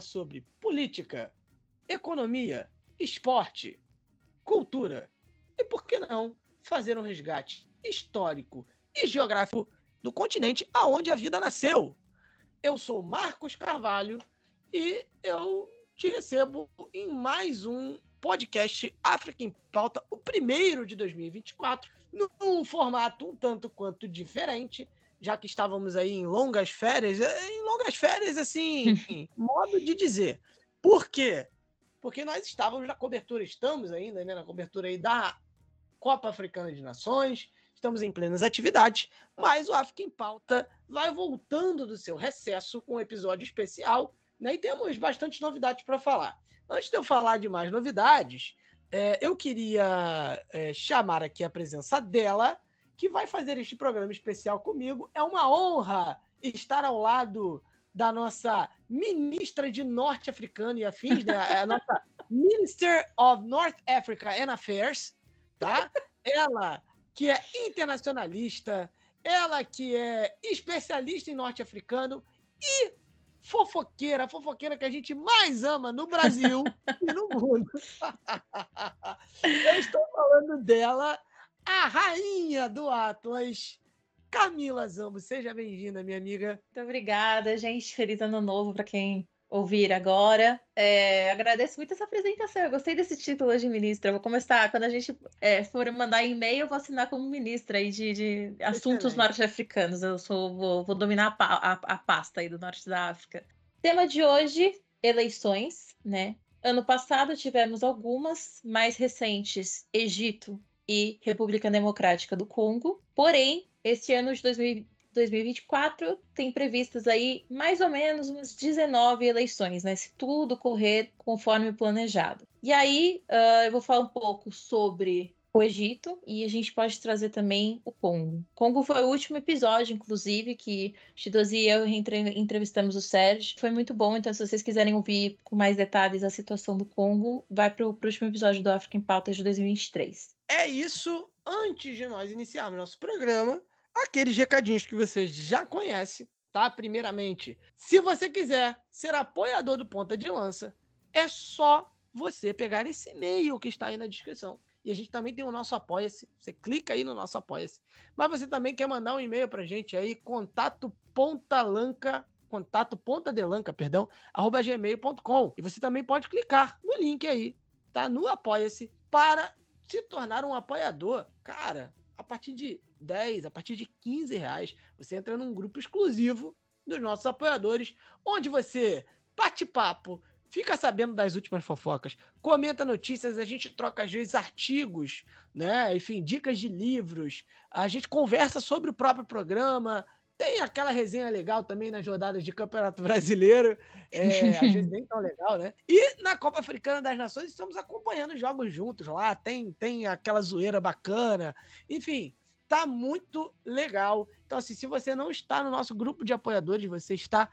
sobre política, economia, esporte, cultura e, por que não, fazer um resgate histórico e geográfico do continente aonde a vida nasceu. Eu sou Marcos Carvalho e eu te recebo em mais um podcast África em Pauta, o primeiro de 2024, num formato um tanto quanto diferente, já que estávamos aí em longas férias, eh, em longas férias, assim, modo de dizer. Por quê? Porque nós estávamos na cobertura, estamos ainda né, na cobertura aí da Copa Africana de Nações, estamos em plenas atividades, mas o África em Pauta vai voltando do seu recesso com um episódio especial né? E temos bastante novidades para falar. Antes de eu falar de mais novidades, é, eu queria é, chamar aqui a presença dela, que vai fazer este programa especial comigo. É uma honra estar ao lado da nossa ministra de norte-africano e afins, né? É a nossa Minister of North Africa and Affairs, tá? Ela que é internacionalista, ela que é especialista em norte-africano e fofoqueira, a fofoqueira que a gente mais ama no Brasil e no mundo. Eu estou falando dela, a rainha do Atlas, Camila Zambo. Seja bem-vinda, minha amiga. Muito obrigada, gente. Feliz ano novo para quem ouvir agora. É, agradeço muito essa apresentação. Eu gostei desse título de ministra. vou começar, quando a gente é, for mandar e-mail, eu vou assinar como ministra aí de, de assuntos norte-africanos. Eu sou, vou, vou dominar a, a, a, pasta aí do norte da África. Tema de hoje: eleições, né? Ano passado tivemos algumas, mais recentes, Egito e República Democrática do Congo. Porém, este ano de 2000, 2024 tem previstas aí mais ou menos umas 19 eleições, né? Se tudo correr conforme planejado. E aí uh, eu vou falar um pouco sobre o Egito e a gente pode trazer também o Congo. Congo foi o último episódio, inclusive, que Chidozi e eu entrevistamos o Sérgio. Foi muito bom, então se vocês quiserem ouvir com mais detalhes a situação do Congo, vai para o último episódio do África em Pauta de 2023. É isso. Antes de nós iniciarmos nosso programa, aqueles recadinhos que você já conhece, tá? Primeiramente, se você quiser ser apoiador do Ponta de Lança, é só você pegar esse e-mail que está aí na descrição. E a gente também tem o nosso Apoia-se. Você clica aí no nosso Apoia-se. Mas você também quer mandar um e-mail para a gente aí, contato pontalanca, contato pontadelanca, perdão, arroba gmail.com. E você também pode clicar no link aí, tá? No Apoia-se, para se tornar um apoiador. Cara, a partir de 10, a partir de 15 reais, você entra num grupo exclusivo dos nossos apoiadores, onde você bate papo, fica sabendo das últimas fofocas, comenta notícias, a gente troca às vezes artigos, né? Enfim, dicas de livros, a gente conversa sobre o próprio programa, tem aquela resenha legal também nas rodadas de Campeonato Brasileiro, é, às vezes nem tão legal, né? E na Copa Africana das Nações estamos acompanhando jogos juntos lá, tem, tem aquela zoeira bacana, enfim, tá muito legal. Então, assim, se você não está no nosso grupo de apoiadores, você está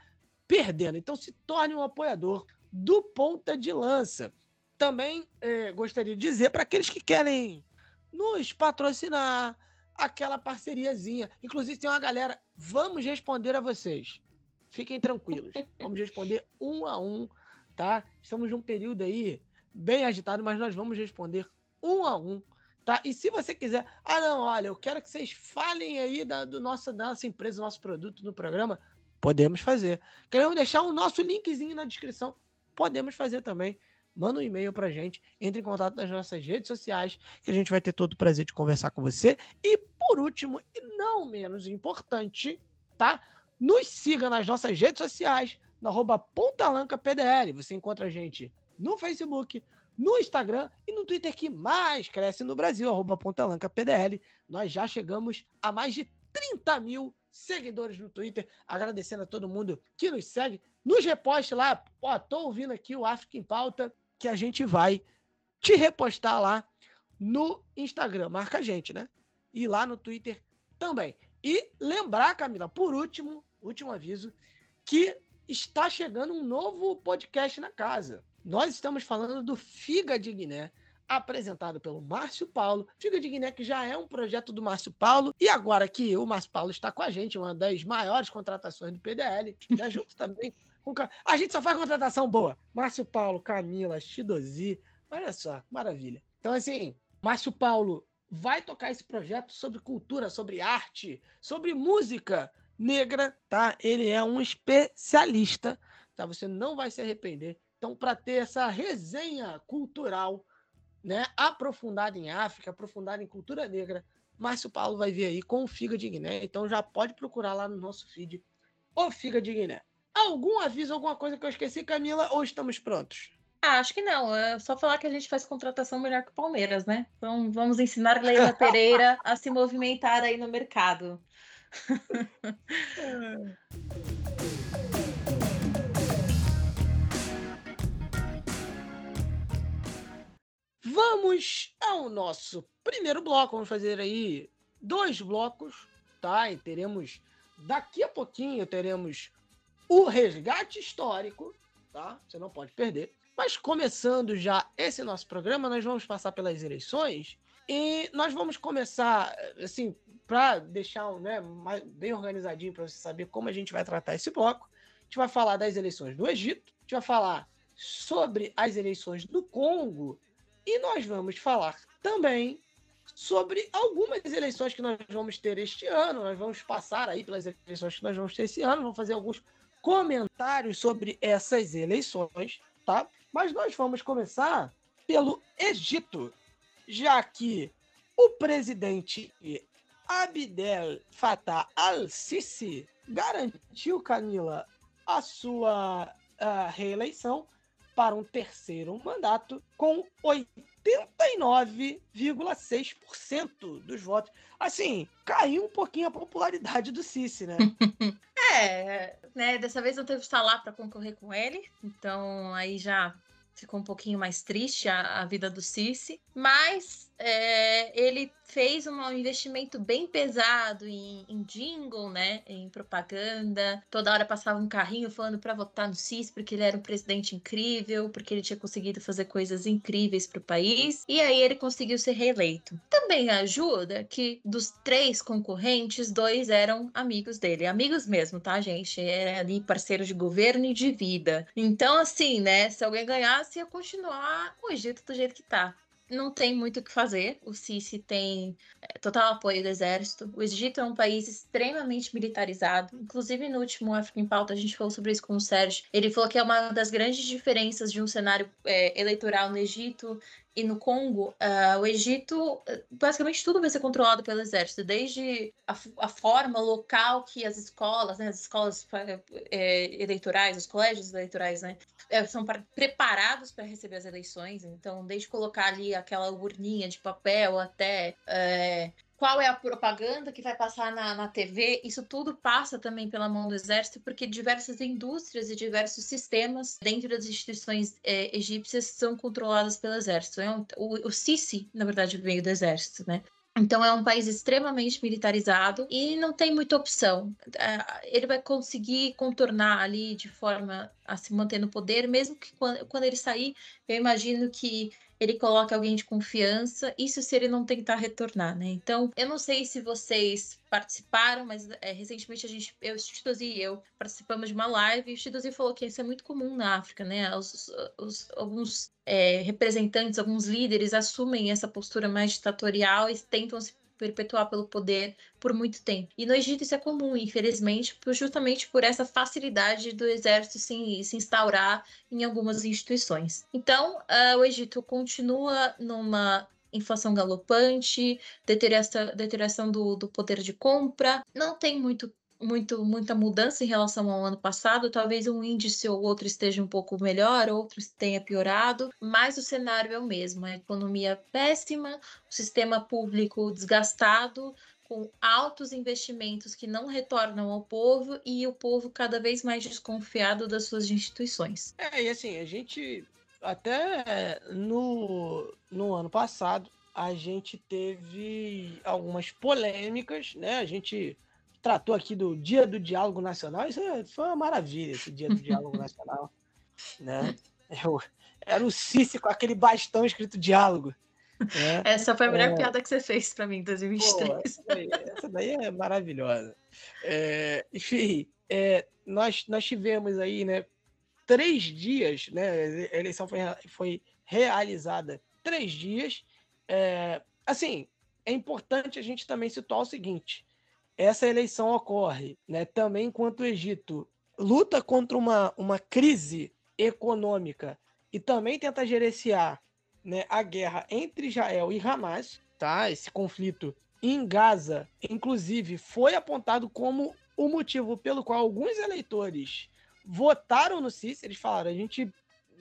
perdendo. Então, se torne um apoiador do Ponta de Lança. Também é, gostaria de dizer para aqueles que querem nos patrocinar, aquela parceriazinha. Inclusive, tem uma galera. Vamos responder a vocês. Fiquem tranquilos. Vamos responder um a um, tá? Estamos num período aí bem agitado, mas nós vamos responder um a um Tá? E se você quiser, ah, não, olha, eu quero que vocês falem aí da, do nosso, da nossa empresa, do nosso produto no programa, podemos fazer. Queremos deixar o nosso linkzinho na descrição, podemos fazer também. Manda um e-mail pra gente, entre em contato nas nossas redes sociais, que a gente vai ter todo o prazer de conversar com você. E por último, e não menos importante, tá? Nos siga nas nossas redes sociais, no arroba PDL. Você encontra a gente no Facebook, no Instagram e no Twitter que mais cresce no Brasil, arroba PDL. Nós já chegamos a mais de 30 mil seguidores no Twitter, agradecendo a todo mundo que nos segue. Nos reposte lá, ó, tô ouvindo aqui o África em Pauta, que a gente vai te repostar lá no Instagram. Marca a gente, né? E lá no Twitter também. E lembrar, Camila, por último, último aviso, que está chegando um novo podcast na casa. Nós estamos falando do Figa de Guiné, apresentado pelo Márcio Paulo. Figa de Guiné, que já é um projeto do Márcio Paulo, e agora que o Márcio Paulo está com a gente, uma das maiores contratações do PDL, né, junto também A gente só faz contratação boa. Márcio Paulo, Camila, Chidozi, olha só, maravilha. Então, assim, Márcio Paulo vai tocar esse projeto sobre cultura, sobre arte, sobre música negra, tá? Ele é um especialista, tá? Você não vai se arrepender. Então, para ter essa resenha cultural, né, aprofundada em África, aprofundada em cultura negra, Márcio Paulo vai vir aí com o Figa de Guiné. Então, já pode procurar lá no nosso feed o Figa de Guiné. Algum aviso, alguma coisa que eu esqueci, Camila, ou estamos prontos? Ah, acho que não. É só falar que a gente faz contratação melhor que o Palmeiras, né? Então vamos ensinar Leila Pereira a se movimentar aí no mercado. Vamos ao nosso primeiro bloco. Vamos fazer aí dois blocos, tá? E teremos daqui a pouquinho teremos o resgate histórico, tá? Você não pode perder. Mas começando já esse nosso programa, nós vamos passar pelas eleições e nós vamos começar, assim, para deixar né, bem organizadinho para você saber como a gente vai tratar esse bloco. A gente vai falar das eleições do Egito, a gente vai falar sobre as eleições do Congo e nós vamos falar também sobre algumas eleições que nós vamos ter este ano. Nós vamos passar aí pelas eleições que nós vamos ter esse ano, vamos fazer alguns comentários sobre essas eleições, tá? Mas nós vamos começar pelo Egito, já que o presidente Abdel Fattah al-Sisi garantiu, Camila, a sua uh, reeleição para um terceiro mandato com 89,6% dos votos. Assim, caiu um pouquinho a popularidade do Sisi, né? é, né? Dessa vez não teve Salah para concorrer com ele, então aí já ficou um pouquinho mais triste a, a vida do Cici, mas é, ele fez um investimento bem pesado em, em, jingle, né, em propaganda. Toda hora passava um carrinho falando para votar no Cici porque ele era um presidente incrível, porque ele tinha conseguido fazer coisas incríveis para o país. E aí ele conseguiu ser reeleito. Também ajuda que dos três concorrentes, dois eram amigos dele, amigos mesmo, tá, gente? Era ali parceiro de governo e de vida. Então, assim, né, se alguém ganhasse, ia continuar o Egito do jeito que tá não tem muito o que fazer. O Sisi tem é, total apoio do exército. O Egito é um país extremamente militarizado. Inclusive, no último África em Pauta, a gente falou sobre isso com o Sérgio. Ele falou que é uma das grandes diferenças de um cenário é, eleitoral no Egito e no Congo, uh, o Egito, basicamente tudo vai ser controlado pelo exército, desde a, a forma local que as escolas, né, as escolas é, eleitorais, os colégios eleitorais, né, é, são pra, preparados para receber as eleições. Então, desde colocar ali aquela urninha de papel até é, qual é a propaganda que vai passar na, na TV, isso tudo passa também pela mão do exército, porque diversas indústrias e diversos sistemas dentro das instituições é, egípcias são controladas pelo exército. É o, o Sisi, na verdade, veio do exército, né? Então é um país extremamente militarizado e não tem muita opção. É, ele vai conseguir contornar ali de forma a se manter no poder, mesmo que quando, quando ele sair, eu imagino que ele coloca alguém de confiança, isso se ele não tentar retornar, né? Então, eu não sei se vocês participaram, mas é, recentemente a gente, eu, Chidozi e eu, participamos de uma live e o Chidozi falou que isso é muito comum na África, né? Os, os, alguns é, representantes, alguns líderes assumem essa postura mais ditatorial e tentam se perpetuar pelo poder por muito tempo. E no Egito isso é comum, infelizmente, justamente por essa facilidade do exército se, se instaurar em algumas instituições. Então, uh, o Egito continua numa inflação galopante, deterioração, deterioração do, do poder de compra, não tem muito muito, muita mudança em relação ao ano passado. Talvez um índice ou outro esteja um pouco melhor, outro tenha piorado, mas o cenário é o mesmo: a economia péssima, o sistema público desgastado, com altos investimentos que não retornam ao povo e o povo cada vez mais desconfiado das suas instituições. É, e assim, a gente até no, no ano passado a gente teve algumas polêmicas, né? A gente tratou aqui do Dia do Diálogo Nacional, isso é, foi uma maravilha, esse Dia do Diálogo Nacional, né? Eu, era o Cici com aquele bastão escrito diálogo. Né? Essa foi a melhor é... piada que você fez para mim em 2023. Pô, essa, daí, essa, daí, é maravilhosa. É, enfim, é, nós, nós tivemos aí, né, três dias, né? A eleição foi, foi realizada três dias. É, assim, é importante a gente também situar o seguinte: essa eleição ocorre, né, também enquanto o Egito luta contra uma, uma crise econômica e também tenta gerenciar né, a guerra entre Israel e Hamas, tá? Esse conflito em Gaza, inclusive, foi apontado como o motivo pelo qual alguns eleitores votaram no Sisi. Eles falaram: a gente,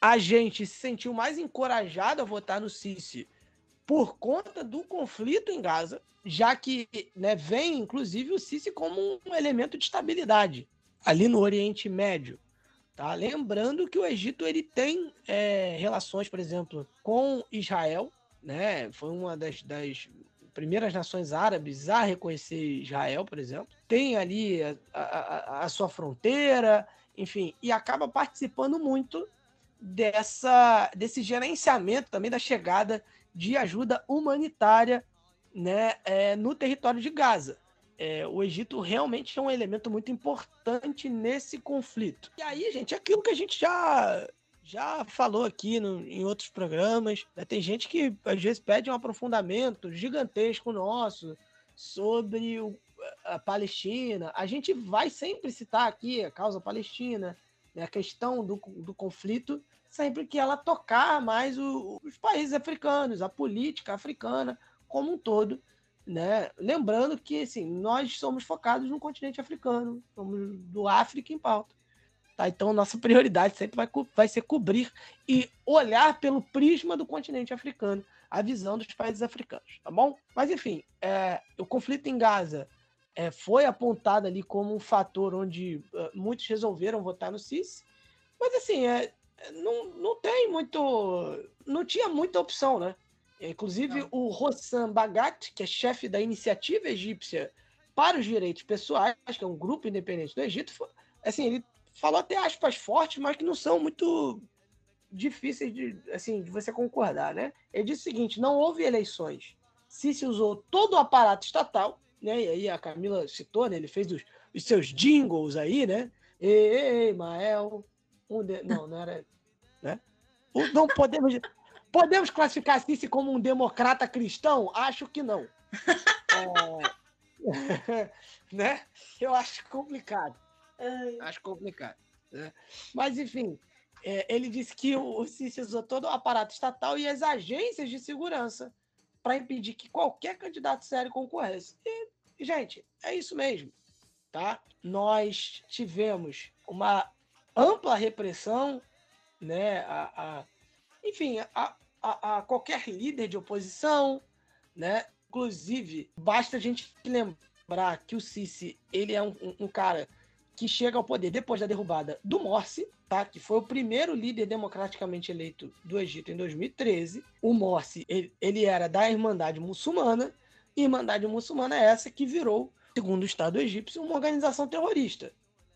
a gente se sentiu mais encorajado a votar no Sisi por conta do conflito em Gaza, já que né, vem, inclusive, o Sisi como um elemento de estabilidade ali no Oriente Médio. Tá? Lembrando que o Egito ele tem é, relações, por exemplo, com Israel, né? Foi uma das, das, primeiras nações árabes a reconhecer Israel, por exemplo. Tem ali a, a, a sua fronteira, enfim, e acaba participando muito dessa desse gerenciamento também da chegada de ajuda humanitária né, é, no território de Gaza é, o Egito realmente é um elemento muito importante nesse conflito. E aí, gente, é aquilo que a gente já já falou aqui no, em outros programas. Né? Tem gente que às vezes pede um aprofundamento gigantesco nosso sobre o, a Palestina. A gente vai sempre citar aqui a causa palestina, né? a questão do, do conflito, sempre que ela tocar mais o, os países africanos, a política africana como um todo né? Lembrando que assim, nós somos focados no continente africano, somos do África em pauta. Tá? Então, nossa prioridade sempre vai, vai ser cobrir e olhar pelo prisma do continente africano, a visão dos países africanos, tá bom? Mas, enfim, é, o conflito em Gaza é, foi apontado ali como um fator onde uh, muitos resolveram votar no Sisi, mas, assim, é, não, não tem muito. Não tinha muita opção, né? Inclusive, Não. o Hossam Bagat, que é chefe da Iniciativa Egípcia para os Direitos Pessoais, que é um grupo independente do Egito, assim, ele falou até aspas fortes, mas que não são muito difíceis de, assim, de você concordar, né? Ele disse o seguinte: não houve eleições. Se se usou todo o aparato estatal, né? E aí a Camila citou, né? Ele fez os, os seus jingles aí, né? Ei, ei, Mael, um de... não, não era, né? Não podemos Podemos classificar Cici como um democrata cristão? Acho que não. É... né? Eu acho complicado. Acho complicado. Né? Mas, enfim, é, ele disse que o Cici usou todo o aparato estatal e as agências de segurança para impedir que qualquer candidato sério concorresse. E, gente, é isso mesmo. Tá? Nós tivemos uma ampla repressão, né? A, a enfim, a, a, a qualquer líder de oposição, né? Inclusive, basta a gente lembrar que o Sisi ele é um, um, cara que chega ao poder depois da derrubada do Morsi, tá? que foi o primeiro líder democraticamente eleito do Egito em 2013. O Morsi ele, ele era da Irmandade Muçulmana, Irmandade Muçulmana é essa que virou, segundo o Estado egípcio, uma organização terrorista.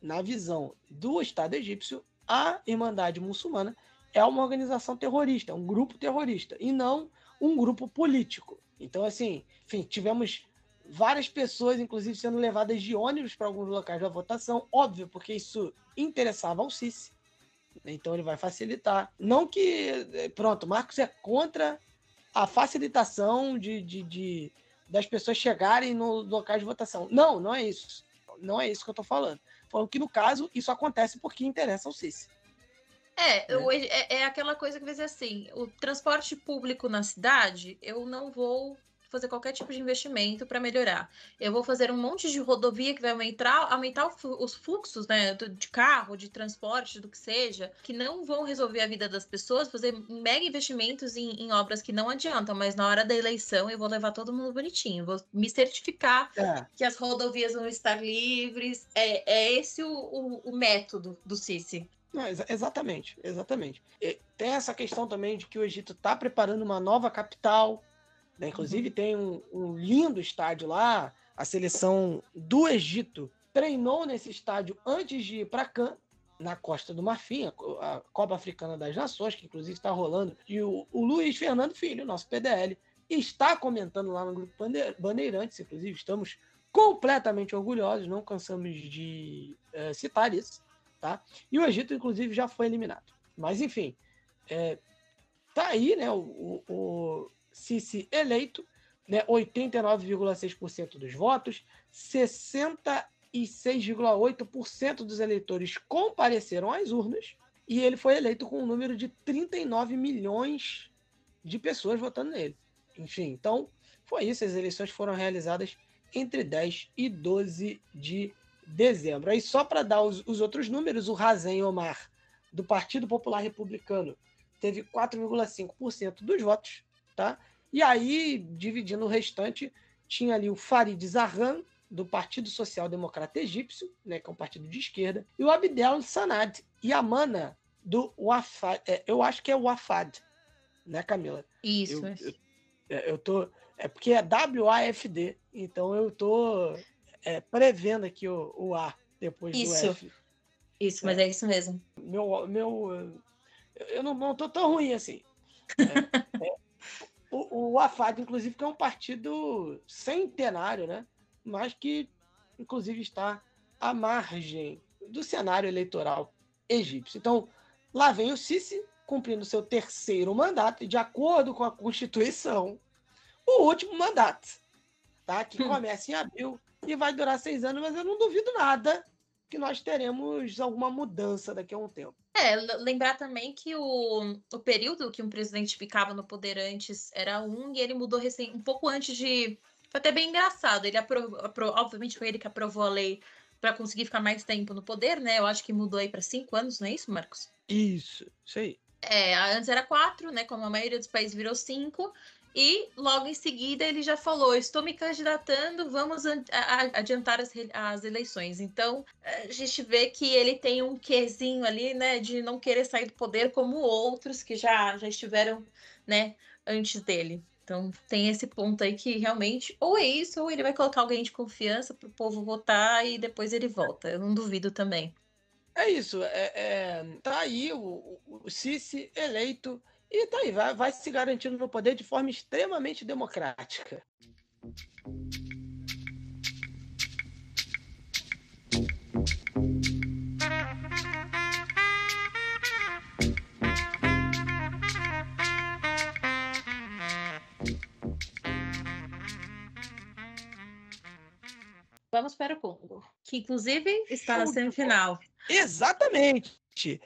Na visão do Estado egípcio, a Irmandade Muçulmana é uma organização terrorista, um grupo terrorista, e não um grupo político. Então, assim, enfim, tivemos várias pessoas, inclusive, sendo levadas de ônibus para alguns locais da votação, óbvio, porque isso interessava ao Sisi. Então ele vai facilitar. Não que. Pronto, Marcos é contra a facilitação de, de, de das pessoas chegarem no local de votação. Não, não é isso. Não é isso que eu estou falando. Falando que, no caso, isso acontece porque interessa ao Sisi. É, né? é, é, aquela coisa que dizer assim, o transporte público na cidade, eu não vou fazer qualquer tipo de investimento para melhorar. Eu vou fazer um monte de rodovia que vai aumentar, aumentar os fluxos né, de carro, de transporte, do que seja, que não vão resolver a vida das pessoas, fazer mega investimentos em, em obras que não adiantam, mas na hora da eleição eu vou levar todo mundo bonitinho, vou me certificar é. que as rodovias vão estar livres. É, é esse o, o, o método do Sisi. Não, ex exatamente, exatamente. E tem essa questão também de que o Egito está preparando uma nova capital. Né? Inclusive, uhum. tem um, um, lindo estádio lá. A seleção do Egito treinou nesse estádio antes de ir para Cannes, na Costa do Marfim, a, Copa Africana das Nações, que inclusive está rolando. E o, o Luiz Fernando Filho, nosso PDL, está comentando lá no Grupo Bandeirantes. Inclusive, estamos completamente orgulhosos, não cansamos de uh, citar isso tá? E o Egito, inclusive, já foi eliminado. Mas, enfim, é, tá aí, né, o, o Sisi eleito, né, 89,6% dos votos, 66,8% dos eleitores compareceram às urnas, e ele foi eleito com um número de 39 milhões de pessoas votando nele. Enfim, então foi isso. As eleições foram realizadas entre 10 e 12 de dezembro. Aí, só para dar os, os, outros números, o Razen Omar, do Partido Popular Republicano, teve 4,5% dos votos, tá? E aí, dividindo o restante, tinha ali o Farid Zahran, do Partido Social Democrata Egípcio, né, que é um partido de esquerda, e o Abdel Sanad e a Mana do Wafad, é, eu acho que é o Wafad, né, Camila? Isso. Eu, eu, é, eu tô, é porque é W-A-F-D, então eu tô é, prevendo aqui o, o A depois isso. do F. Isso, mas é, é isso mesmo. Meu, meu, eu não, não tô tão ruim assim. É, o, o AFAD, inclusive, que é um partido centenário, né? Mas que, inclusive, está à margem do cenário eleitoral egípcio. Então, lá vem o Sisi cumprindo seu terceiro mandato, e de acordo com a Constituição, o último mandato, tá? que hum. começa em abril e vai durar seis anos, mas eu não duvido nada que nós teremos alguma mudança daqui a um tempo. É, lembrar também que o, o período que um presidente ficava no poder antes era um e ele mudou recém, um pouco antes de. Foi até bem engraçado. Ele aprovou, obviamente foi ele que aprovou a lei para conseguir ficar mais tempo no poder, né? Eu acho que mudou aí para cinco anos, não é isso, Marcos? Isso, isso aí. É, antes era quatro, né? Como a maioria dos países virou cinco. E logo em seguida ele já falou: estou me candidatando, vamos adiantar as, as eleições. Então a gente vê que ele tem um quezinho ali, né, de não querer sair do poder como outros que já, já estiveram, né, antes dele. Então tem esse ponto aí que realmente ou é isso, ou ele vai colocar alguém de confiança para o povo votar e depois ele volta. Eu não duvido também. É isso. É, é tá aí o, o, Cici eleito e tá aí, vai, vai se garantindo no poder de forma extremamente democrática. Vamos para o Congo, que inclusive está na semifinal. Exatamente.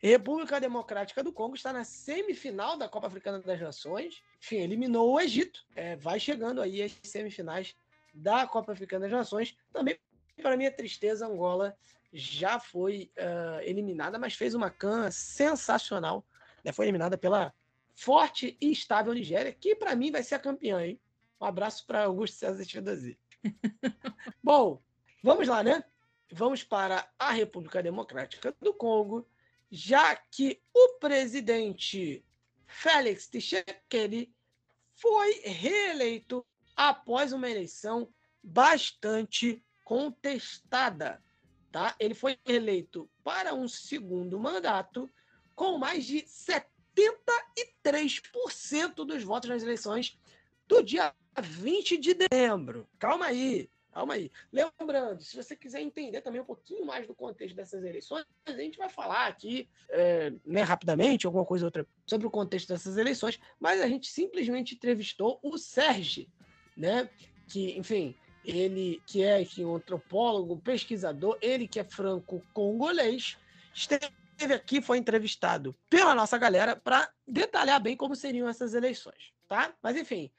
República Democrática do Congo está na semifinal da Copa Africana das Nações. Enfim, eliminou o Egito. É, vai chegando aí as semifinais da Copa Africana das Nações. Também, para minha tristeza, Angola já foi uh, eliminada, mas fez uma can sensacional. Né? Foi eliminada pela forte e estável Nigéria, que para mim vai ser a campeã. Hein? Um abraço para Augusto César Chidozi. Bom, vamos lá, né? Vamos para a República Democrática do Congo já que o presidente Félix Tshisekedi foi reeleito após uma eleição bastante contestada. Tá? Ele foi eleito para um segundo mandato com mais de 73% dos votos nas eleições do dia 20 de dezembro. Calma aí. Calma aí. Lembrando, se você quiser entender também um pouquinho mais do contexto dessas eleições, a gente vai falar aqui, é, né, rapidamente, alguma coisa ou outra sobre o contexto dessas eleições, mas a gente simplesmente entrevistou o Sérgio, né, que, enfim, ele que é enfim, um antropólogo, pesquisador, ele que é franco-congolês, esteve aqui, foi entrevistado pela nossa galera para detalhar bem como seriam essas eleições, tá? Mas enfim,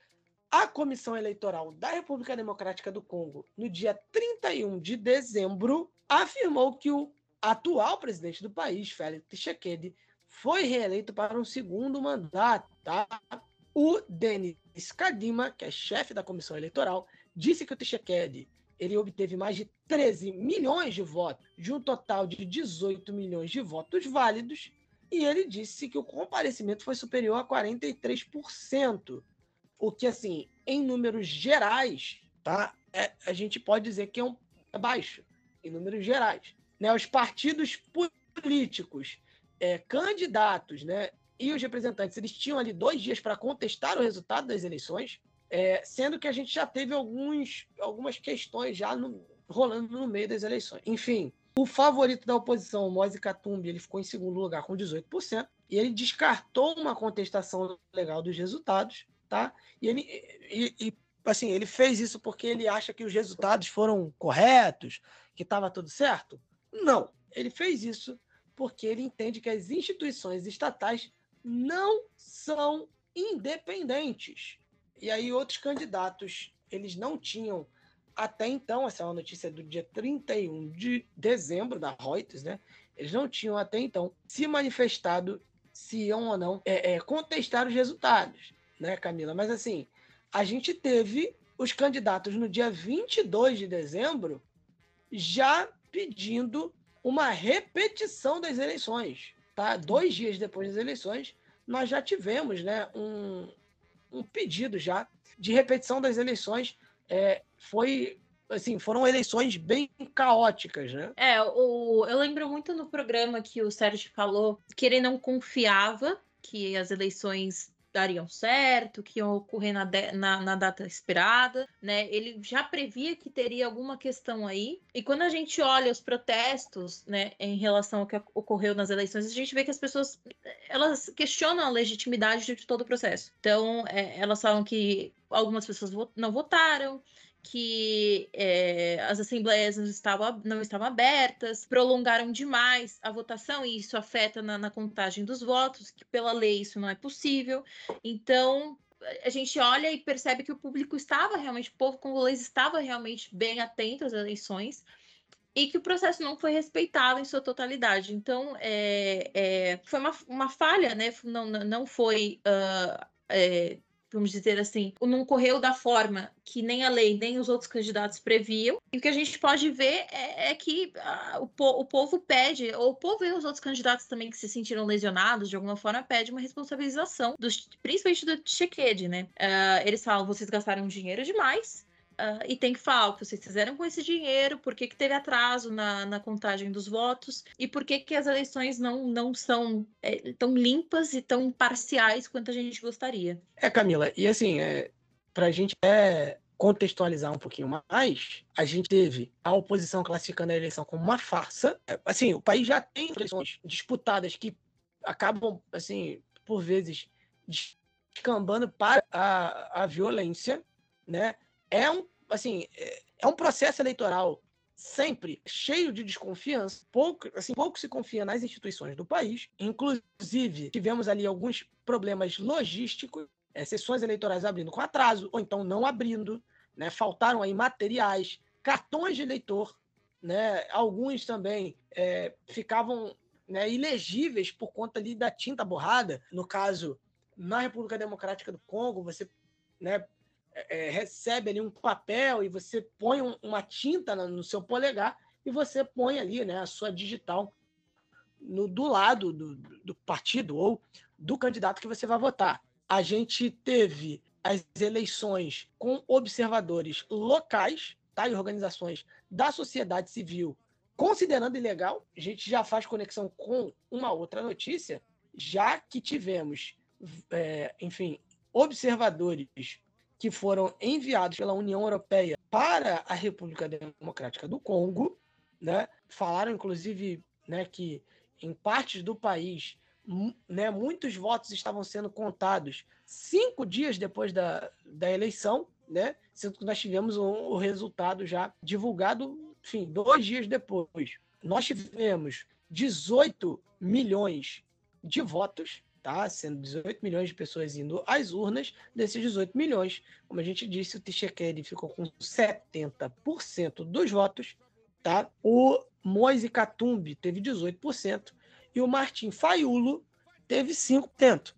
a Comissão Eleitoral da República Democrática do Congo, no dia 31 de dezembro, afirmou que o atual presidente do país, Félix Tshisekedi, foi reeleito para um segundo mandato. Tá? O Denis Kadima, que é chefe da comissão eleitoral, disse que o Tshisekedi ele obteve mais de 13 milhões de votos, de um total de 18 milhões de votos válidos, e ele disse que o comparecimento foi superior a 43%, o que, assim, em números gerais, tá? É, a gente pode dizer que é, um, é baixo, em números gerais. Né? Os partidos políticos, é, candidatos, né, e os representantes, eles tinham ali dois dias para contestar o resultado das eleições, é, sendo que a gente já teve alguns, algumas questões já no, rolando no meio das eleições. Enfim, o favorito da oposição, o Moise Katumbi, ele ficou em segundo lugar com 18%, e ele descartou uma contestação legal dos resultados, tá? E ele, e, e, assim, ele fez isso porque ele acha que os resultados foram corretos, que estava tudo certo? Não, ele fez isso porque ele entende que as instituições estatais não são independentes. E aí outros candidatos, eles não tinham até então, essa é uma notícia do dia 31 de dezembro da Reuters, né? Eles não tinham até então se manifestado se iam ou não é, é, contestar os resultados, né, Camila? Mas assim, a gente teve os candidatos no dia 22 de dezembro já pedindo uma repetição das eleições. Tá? Dois dias depois das eleições, nós já tivemos né, um, um pedido já de repetição das eleições. É, foi assim, foram eleições bem caóticas, né? É, o, eu lembro muito no programa que o Sérgio falou que ele não confiava que as eleições dariam certo, que iam ocorrer na, de, na, na, data esperada, né? Ele já previa que teria alguma questão aí. E quando a gente olha os protestos, né, em relação ao que ocorreu nas eleições, a gente vê que as pessoas elas questionam a legitimidade de todo o processo. Então, é, elas falam que algumas pessoas não votaram, que é, as assembleias não estavam, não estavam abertas, prolongaram demais a votação, e isso afeta na, na contagem dos votos, que pela lei isso não é possível. Então, a gente olha e percebe que o público estava realmente, o povo congolês estava realmente bem atento às eleições e que o processo não foi respeitado em sua totalidade. Então, é, é, foi uma, uma falha, né? Não, não foi. Uh, é, vamos dizer assim, não correu da forma que nem a lei nem os outros candidatos previam. E o que a gente pode ver é, é que ah, o, po o, povo pede, ou o povo e os outros candidatos também que se sentiram lesionados de alguma forma, pede uma responsabilização, dos, principalmente do Chequede, né? Uh, eles falam, vocês gastaram dinheiro demais, Uh, e tem que falar o que vocês fizeram com esse dinheiro, por que, que teve atraso na, na contagem dos votos e por que, que as eleições não, não são é, tão limpas e tão parciais quanto a gente gostaria. É, Camila, e assim, é, para a gente é, contextualizar um pouquinho mais, a gente teve a oposição classificando a eleição como uma farsa. É, assim, o país já tem eleições disputadas que acabam, assim, por vezes, descambando para a, a violência, né? É um assim, é, é um processo eleitoral sempre cheio de desconfiança, pouco, assim, pouco se confia nas instituições do país. Inclusive, tivemos ali alguns problemas logísticos, é, sessões eleitorais abrindo com atraso, ou então não abrindo, né? faltaram aí materiais, cartões de eleitor, né? alguns também é, ficavam né, ilegíveis por conta ali da tinta borrada. No caso, na República Democrática do Congo, você né, é, recebe ali um papel e você põe um, uma tinta no, no, seu polegar e você põe ali né, a sua digital no, do lado do, do partido ou do candidato que você vai votar. A gente teve as eleições com observadores locais tá, e organizações da sociedade civil considerando ilegal. A gente já faz conexão com uma outra notícia, já que tivemos, é, enfim, observadores que foram enviados pela União Europeia para a República Democrática do Congo, né? Falaram, inclusive, né, que em partes do país, né, muitos votos estavam sendo contados cinco dias depois da, da eleição, né? Sendo que nós tivemos o, o resultado já divulgado, enfim, dois dias depois. Nós tivemos 18 milhões de votos, tá? Sendo 18 milhões de pessoas indo às urnas, desses 18 milhões, como a gente disse, o Tshisekedi ficou com 70% dos votos, tá? O Moise Katumbi teve 18% e o Martim Faiulo teve 5%.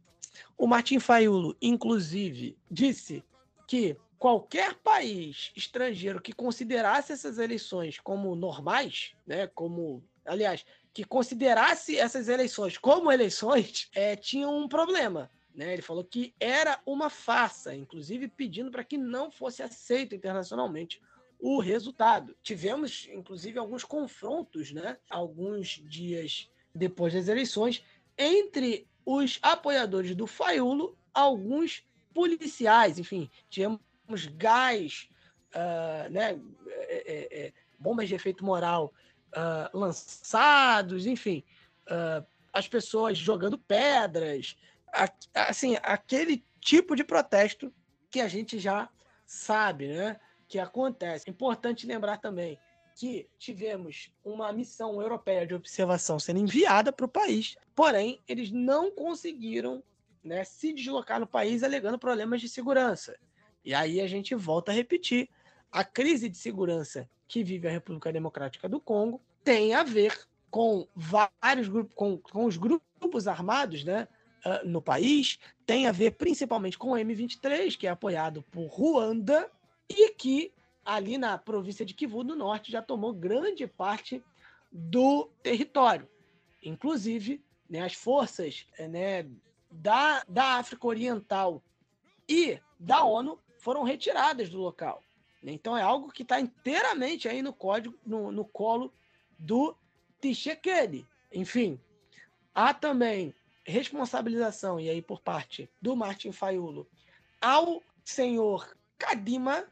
O Martim Faiulo, inclusive, disse que qualquer país estrangeiro que considerasse essas eleições como normais, né, como, aliás, que considerasse essas eleições como eleições, é, tinha um problema. Né? Ele falou que era uma farsa, inclusive pedindo para que não fosse aceito internacionalmente o resultado. Tivemos, inclusive, alguns confrontos, né? alguns dias depois das eleições, entre os apoiadores do Faiulo, alguns policiais, enfim, tivemos gás, uh, né, é, é, é, bombas de efeito moral uh, lançados, enfim, uh, as pessoas jogando pedras, assim, aquele tipo de protesto que a gente já sabe, né, que acontece. Importante lembrar também que tivemos uma missão europeia de observação sendo enviada para o país, porém, eles não conseguiram né, se deslocar no país alegando problemas de segurança. E aí a gente volta a repetir: a crise de segurança que vive a República Democrática do Congo tem a ver com vários grupos, com, com os grupos armados né, uh, no país, tem a ver principalmente com o M23, que é apoiado por Ruanda, e que ali na província de Kivu do Norte já tomou grande parte do território. Inclusive, né, as forças né, da, da África Oriental e da ONU foram retiradas do local. Então é algo que está inteiramente aí no código, no, no colo do Tshisekedi. Enfim, há também responsabilização, e aí por parte do Martin Fayulo, ao senhor Kadima,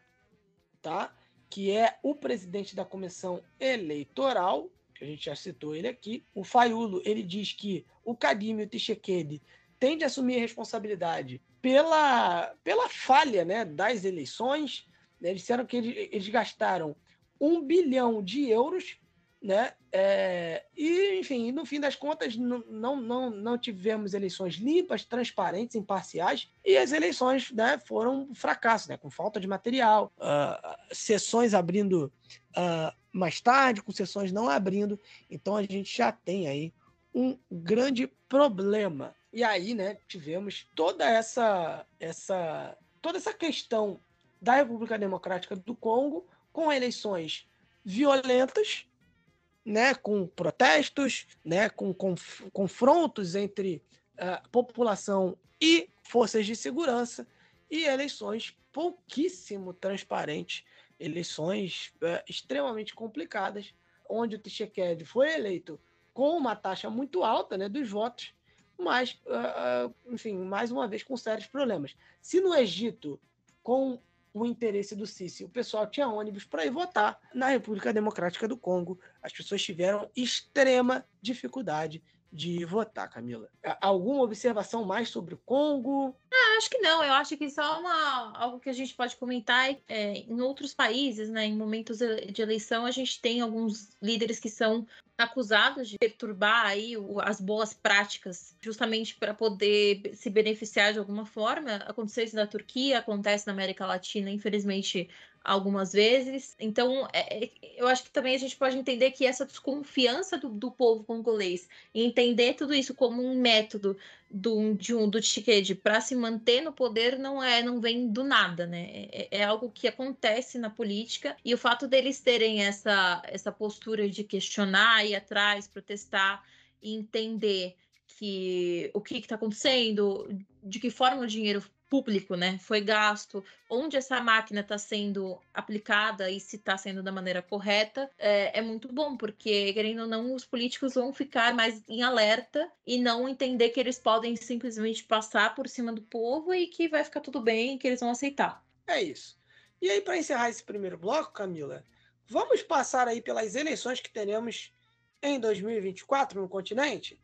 tá? que é o presidente da comissão eleitoral, que a gente já citou ele aqui. O Fayulo, ele diz que o Kadima e o Tshisekedi têm de assumir a responsabilidade pela, pela falha né, das eleições. Eles disseram que eles, eles gastaram um bilhão de euros né? É, e, enfim, no fim das contas, não, não, não tivemos eleições limpas, transparentes, imparciais, e as eleições né, foram um fracasso, né, com falta de material, uh, sessões abrindo uh, mais tarde, com sessões não abrindo. Então a gente já tem aí um grande problema. E aí, né, tivemos toda essa, essa, toda essa questão da República Democrática do Congo com eleições violentas, né, com protestos, né, com conf confrontos entre uh, população e forças de segurança e eleições pouquíssimo transparentes, eleições uh, extremamente complicadas, onde o Tshisekedi foi eleito com uma taxa muito alta né, dos votos, mas, uh, enfim, mais uma vez com sérios problemas. Se no Egito, com o interesse do Sisi. O pessoal tinha ônibus para ir votar na República Democrática do Congo. As pessoas tiveram extrema dificuldade de votar, Camila. Alguma observação mais sobre o Congo? Acho que não. Eu acho que só uma, algo que a gente pode comentar é, em outros países, né, em momentos de eleição, a gente tem alguns líderes que são acusados de perturbar aí as boas práticas, justamente para poder se beneficiar de alguma forma. Aconteceu isso na Turquia, acontece na América Latina, infelizmente algumas vezes. Então, é, é, eu acho que também a gente pode entender que essa desconfiança do, do povo congolês e entender tudo isso como um método do, de um, do Tshisekedi para se manter no poder não é não vem do nada, né? É, é, algo que acontece na política e o fato deles terem essa, essa postura de questionar, ir atrás, protestar e entender que o que está acontecendo, de que forma o dinheiro público, né, foi gasto, onde essa máquina está sendo aplicada e se está sendo da maneira correta, é, é, muito bom, porque, querendo ou não, os políticos vão ficar mais em alerta e não entender que eles podem simplesmente passar por cima do povo e que vai ficar tudo bem, que eles vão aceitar. É isso. E aí, para encerrar esse primeiro bloco, Camila, vamos passar aí pelas eleições que teremos em 2024 no continente?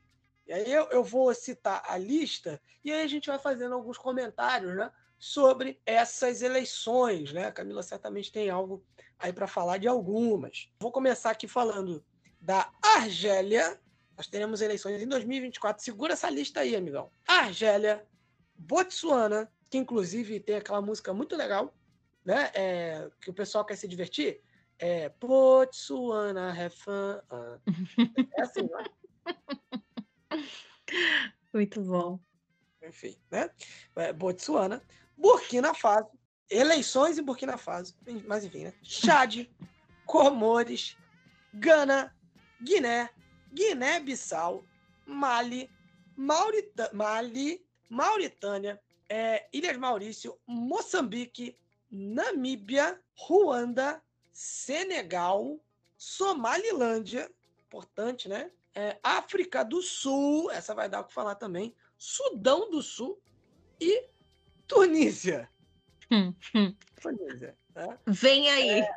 E aí eu, eu vou citar a lista e aí a gente vai fazendo alguns comentários né, sobre essas eleições. Né? A Camila certamente tem algo aí para falar de algumas. Vou começar aqui falando da Argélia, Nós teremos eleições em 2024. Segura essa lista aí, amigão. Argélia, Botsuana, que inclusive tem aquela música muito legal, né? É, que o pessoal quer se divertir. É Botsuana, have fun. É assim, né? Muito bom. Enfim, né? É, Botsuana, Burkina Faso, eleições em Burkina Faso, mas enfim, né? Chad, Comores, Gana, Guiné, Guiné-Bissau, Mali, Maurita Mali, Mauritânia, é, Ilhas Maurício, Moçambique, Namíbia, Ruanda, Senegal, Somalilândia, importante, né? É, África do Sul, essa vai dar o que falar também, Sudão do Sul e Tunísia. Hum, hum. Tunísia. Né? Vem aí. É,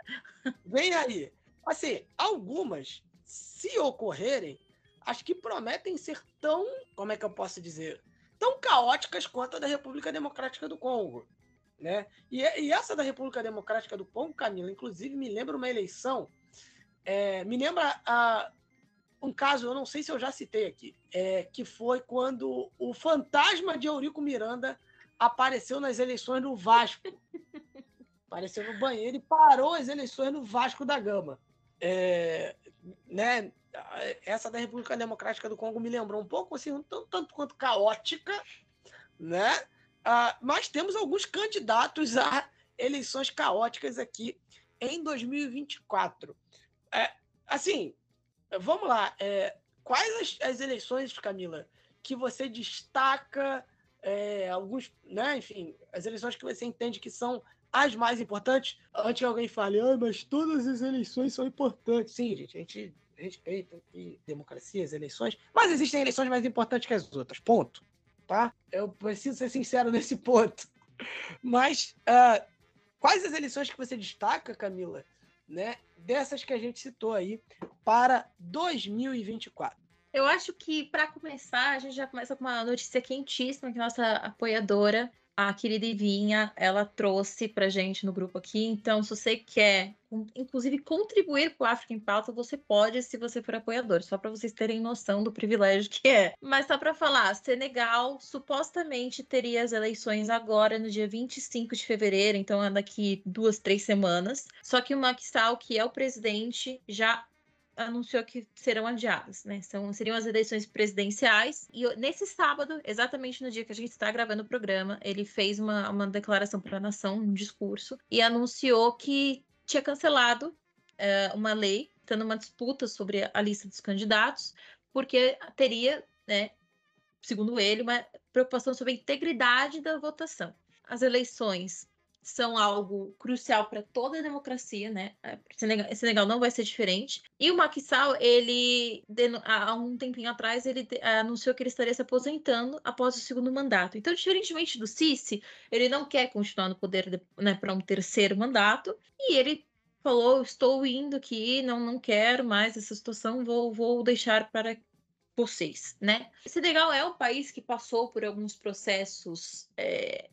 vem aí. Assim, algumas, se ocorrerem, acho que prometem ser tão, como é que eu posso dizer, tão caóticas quanto a da República Democrática do Congo. Né? E, e essa da República Democrática do Congo, Camila, inclusive me lembra uma eleição, é, me lembra a, um caso, eu não sei se eu já citei aqui, é, que foi quando o fantasma de Eurico Miranda apareceu nas eleições no Vasco. apareceu no banheiro e parou as eleições no Vasco da Gama. É, né, essa da República Democrática do Congo me lembrou um pouco, assim, tanto, tanto quanto caótica, né? Ah, mas temos alguns candidatos a eleições caóticas aqui em 2024. É, assim, vamos lá. É, quais as, as, eleições, Camila, que você destaca? É, alguns, né? Enfim, as eleições que você entende que são as mais importantes, antes que alguém fale, ah, mas todas as eleições são importantes. Sim, gente, a gente respeita aqui democracia, as eleições, mas existem eleições mais importantes que as outras, ponto. Tá? Eu preciso ser sincero nesse ponto. Mas uh, quais as eleições que você destaca, Camila, né, dessas que a gente citou aí, para 2024? Eu acho que, para começar, a gente já começa com uma notícia quentíssima que nossa apoiadora a querida Ivinha, ela trouxe pra gente no grupo aqui. Então, se você quer, inclusive, contribuir com o África em Pauta, você pode, se você for apoiador, só para vocês terem noção do privilégio que é. Mas só para falar, Senegal supostamente teria as eleições agora, no dia 25 de fevereiro, então é daqui duas, três semanas. Só que o Macky Sall, que é o presidente, já anunciou que serão adiadas, né? São, seriam as eleições presidenciais. E nesse sábado, exatamente no dia que a gente está gravando o programa, ele fez uma, uma declaração para a nação, um discurso, e anunciou que tinha cancelado uh, uma lei, tendo uma disputa sobre a lista dos candidatos, porque teria, né, segundo ele, uma preocupação sobre a integridade da votação. As eleições são algo crucial para toda a democracia, né? É, Senegal, Senegal não vai ser diferente. E o Macky Sall, ele, há um tempinho atrás, ele anunciou que ele estaria se aposentando após o segundo mandato. Então, diferentemente do Sisi, ele não quer continuar no poder né, para um terceiro mandato. E ele falou, estou indo aqui, não, não quero mais essa situação, vou, vou deixar para vocês, né? Senegal é um país que passou por alguns processos... É,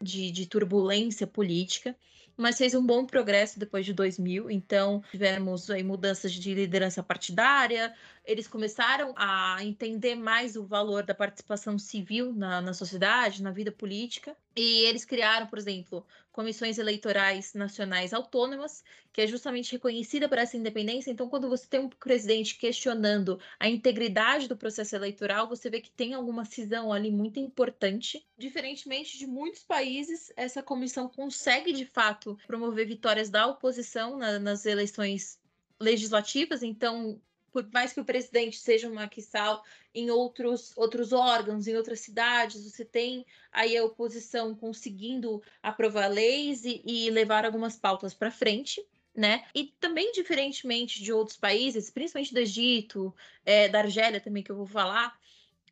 de, de turbulência política, mas fez um bom progresso depois de 2000. Então, tivemos aí mudanças de liderança partidária, eles começaram a entender mais o valor da participação civil na, na sociedade, na vida política, e eles criaram, por exemplo, comissões eleitorais nacionais autônomas, que é justamente reconhecida por essa independência. Então, quando você tem um presidente questionando a integridade do processo eleitoral, você vê que tem alguma cisão ali muito importante. Diferentemente de muitos países, essa comissão consegue, de fato, promover vitórias da oposição na, nas eleições legislativas, então por mais que o presidente seja uma Maquissal em outros, outros órgãos, em outras cidades, você tem aí a oposição conseguindo aprovar leis e, e levar algumas pautas para frente. Né? E também, diferentemente de outros países, principalmente do Egito, é, da Argélia também, que eu vou falar,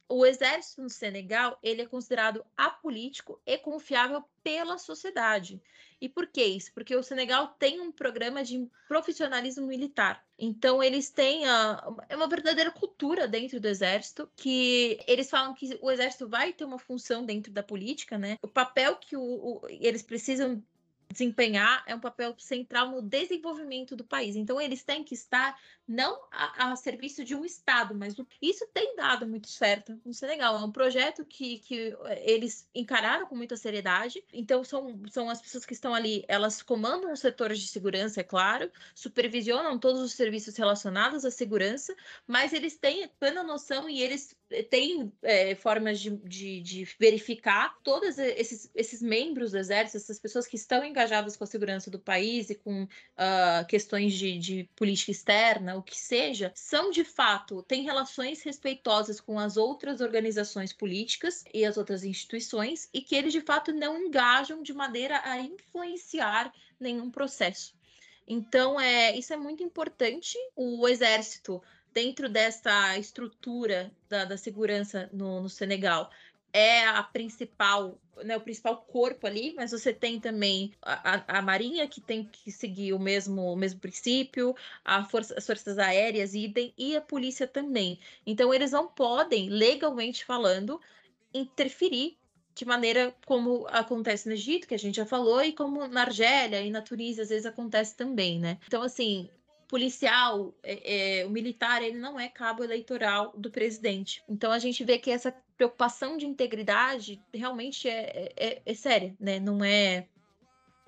o exército no Senegal ele é considerado apolítico e confiável pela sociedade. E por que isso? Porque o Senegal tem um programa de profissionalismo militar. Então eles têm a, é uma verdadeira cultura dentro do exército que eles falam que o exército vai ter uma função dentro da política, né? O papel que o, o, eles precisam desempenhar é um papel central no desenvolvimento do país. Então, eles têm que estar não a, a, serviço de um Estado, mas isso tem dado muito certo no Senegal. É um projeto que, que eh, eles encararam com muita seriedade. Então, são, são as pessoas que estão ali, elas comandam os setores de segurança, é claro, supervisionam todos os serviços relacionados à segurança, mas eles têm plena noção e eles têm é, formas de, de, de, verificar todos esses, esses membros do Exército, essas pessoas que estão engajadas com a segurança do país e com uh, questões de, de política externa o que seja, são de fato, têm relações respeitosas com as outras organizações políticas e as outras instituições, e que eles de fato não engajam de maneira a influenciar nenhum processo. Então, é, isso é muito importante. O exército, dentro dessa estrutura da, da segurança no, no Senegal, é a principal, né, o principal corpo ali, mas você tem também a, a, Marinha, que tem que seguir o mesmo, o mesmo princípio, a força, as Forças Aéreas, idem, e a polícia também. Então, eles não podem, legalmente falando, interferir de maneira como acontece no Egito, que a gente já falou, e como na Argélia e na Tunísia às vezes acontece também, né? Então, assim, policial, é, é, o militar, ele não é cabo eleitoral do presidente. Então a gente vê que essa preocupação de integridade realmente é, é, é séria, né? Não é,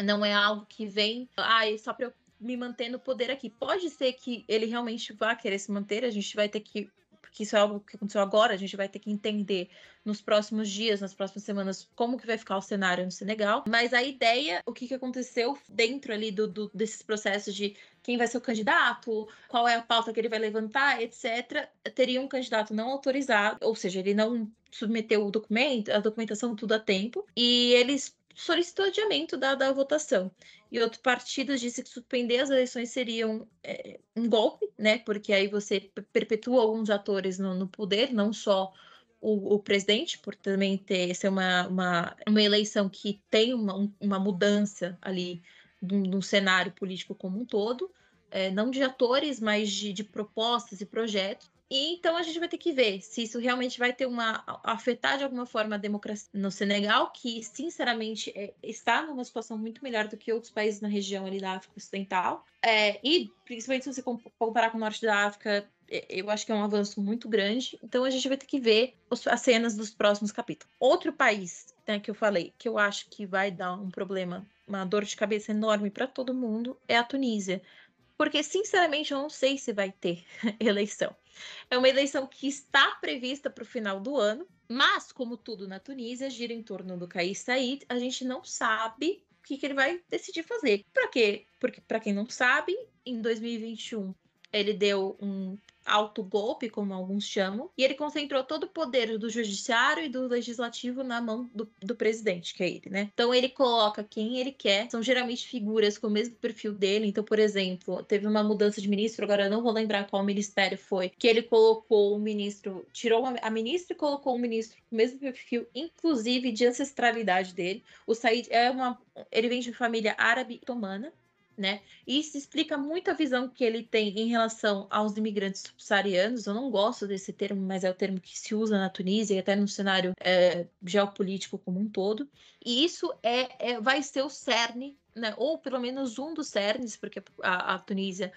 não é algo que vem, ah, é só para eu me manter no poder aqui. Pode ser que ele realmente vá querer se manter, a gente vai ter que que isso é algo que aconteceu agora, a gente vai ter que entender nos próximos dias, nas próximas semanas, como que vai ficar o cenário no Senegal. Mas a ideia, o que, que aconteceu dentro ali do, do, desses processos de quem vai ser o candidato, qual é a pauta que ele vai levantar, etc., teria um candidato não autorizado, ou seja, ele não submeteu o documento, a documentação tudo a tempo, e eles solicitou adiamento da, da votação. E outro partido disse que suspender as eleições seria um, é, um golpe, né? Porque aí você perpetua alguns atores no, no poder, não só o, o, presidente, por também ter ser uma, uma, uma eleição que tem uma, uma mudança ali no cenário político como um todo, é, não de atores, mas de, de propostas e projetos. E então a gente vai ter que ver se isso realmente vai ter uma afetar de alguma forma a democracia no Senegal, que sinceramente é, está numa situação muito melhor do que outros países na região ali da África Ocidental. É, e principalmente se você comparar com o norte da África, é, eu acho que é um avanço muito grande. Então a gente vai ter que ver os, as cenas dos próximos capítulos. Outro país né, que eu falei que eu acho que vai dar um problema, uma dor de cabeça enorme para todo mundo é a Tunísia. Porque, sinceramente, eu não sei se vai ter eleição. É uma eleição que está prevista para o final do ano, mas, como tudo na Tunísia, gira em torno do Kais Said, a gente não sabe o que, que ele vai decidir fazer. Para quê? Porque, para quem não sabe, em 2021 ele deu um autogolpe, como alguns chamam, e ele concentrou todo o poder do judiciário e do legislativo na mão do, do presidente, que é ele, né? Então ele coloca quem ele quer, são geralmente figuras com o mesmo perfil dele. Então, por exemplo, teve uma mudança de ministro, agora eu não vou lembrar qual ministério foi, que ele colocou o ministro, tirou a ministra e colocou o ministro com o mesmo perfil, inclusive de ancestralidade dele. O Said é uma. Ele vem de família árabe otomana, né? E isso explica muito a visão que ele tem em relação aos imigrantes subsaarianos. Eu não gosto desse termo, mas é o termo que se usa na Tunísia e até no cenário é, geopolítico como um todo. E isso é, é, vai ser o cerne, né? ou pelo menos um dos cernes, porque a, a Tunísia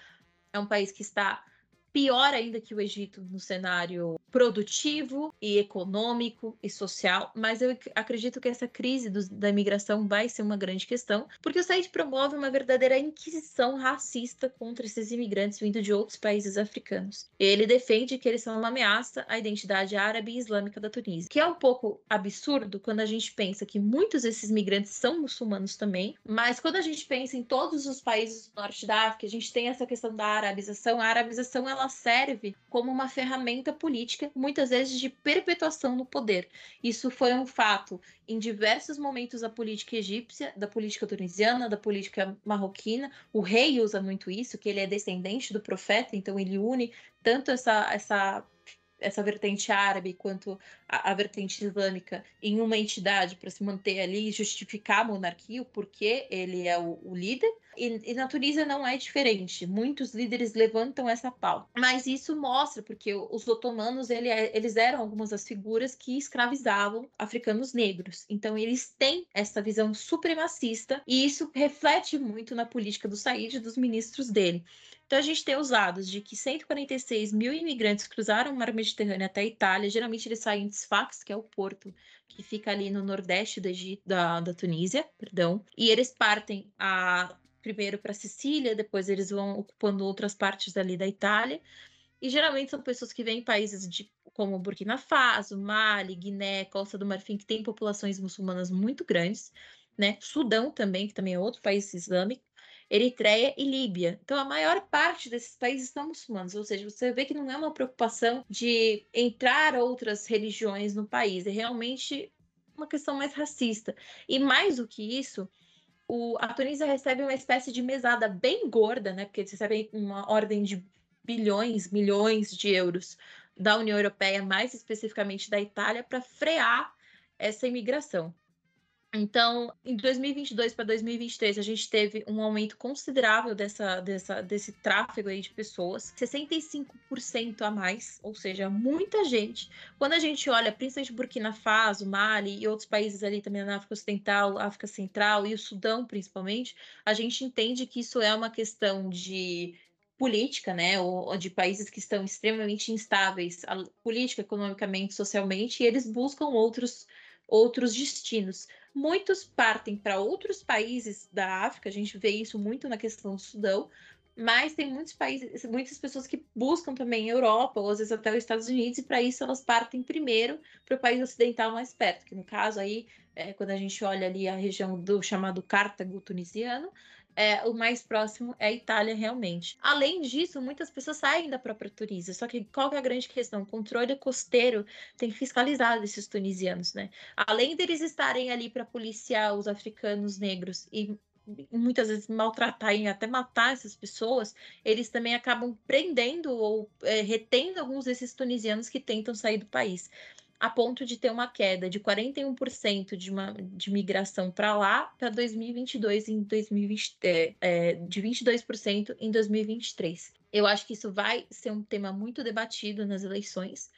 é um país que está pior ainda que o Egito no cenário produtivo e econômico e social, mas eu acredito que essa crise do, da imigração vai ser uma grande questão, porque o site promove uma verdadeira inquisição racista contra esses imigrantes vindo de outros países africanos. Ele defende que eles são uma ameaça à identidade árabe e islâmica da Tunísia, que é um pouco absurdo quando a gente pensa que muitos desses imigrantes são muçulmanos também, mas quando a gente pensa em todos os países do norte da África, a gente tem essa questão da arabização. A arabização ela ela serve como uma ferramenta política, muitas vezes de perpetuação no poder. Isso foi um fato em diversos momentos da política egípcia, da política tunisiana, da política marroquina. O rei usa muito isso, que ele é descendente do profeta, então ele une tanto essa, essa essa vertente árabe quanto a, a vertente islâmica em uma entidade para se manter ali e justificar a monarquia, o porquê ele é o, o líder. E, e, na Tunísia não é diferente. Muitos líderes levantam essa pauta. Mas isso mostra, porque os otomanos ele, é, eles eram algumas das figuras que escravizavam africanos negros. Então eles têm essa visão supremacista e isso reflete muito na política do Said e dos ministros dele. Então a gente tem os dados de que 146 mil imigrantes cruzaram o mar Mediterrâneo até a Itália. Geralmente eles saem de Sfax, que é o porto que fica ali no nordeste da, da, da Tunísia, perdão, e eles partem a primeiro para Sicília, depois eles vão ocupando outras partes ali da Itália. E geralmente são pessoas que vêm em países de, como Burkina Faso, Mali, Guiné, Costa do Marfim, que tem populações muçulmanas muito grandes, né? Sudão também, que também é outro país islâmico, Eritreia e Líbia. Então, a maior parte desses países são muçulmanos, ou seja, você vê que não é uma preocupação de entrar outras religiões no país, é realmente uma questão mais racista. E mais do que isso, o, a Tunísia recebe uma espécie de mesada bem gorda, né? Porque eles recebem uma ordem de bilhões, milhões de euros da União Europeia, mais especificamente da Itália, para frear essa imigração. Então, em 2022 para 2023, a gente teve um aumento considerável dessa, dessa, desse tráfego aí de pessoas, 65% a mais, ou seja, muita gente. Quando a gente olha, principalmente Burkina Faso, Mali e outros países ali também na África Ocidental, África Central e o Sudão, principalmente, a gente entende que isso é uma questão de política, né, ou de países que estão extremamente instáveis, política, economicamente, socialmente, e eles buscam outros outros destinos. Muitos partem para outros países da África, a gente vê isso muito na questão do Sudão, mas tem muitos países, muitas pessoas que buscam também Europa, ou às vezes até os Estados Unidos, e para isso elas partem primeiro para o país ocidental mais perto, que no caso aí, é, quando a gente olha ali a região do chamado Cartago tunisiano, é, o mais próximo é a Itália realmente. Além disso, muitas pessoas saem da própria Tunísia. Só que qual que é a grande questão? O controle costeiro tem fiscalizado esses tunisianos, né? Além deles estarem ali para policiar os africanos negros e muitas vezes maltratar e até matar essas pessoas, eles também acabam prendendo ou é, retendo alguns desses tunisianos que tentam sair do país a ponto de ter uma queda de 41% de, uma, de migração para lá para 2022 em 2020, é, é, de 22% em 2023. Eu acho que isso vai ser um tema muito debatido nas eleições.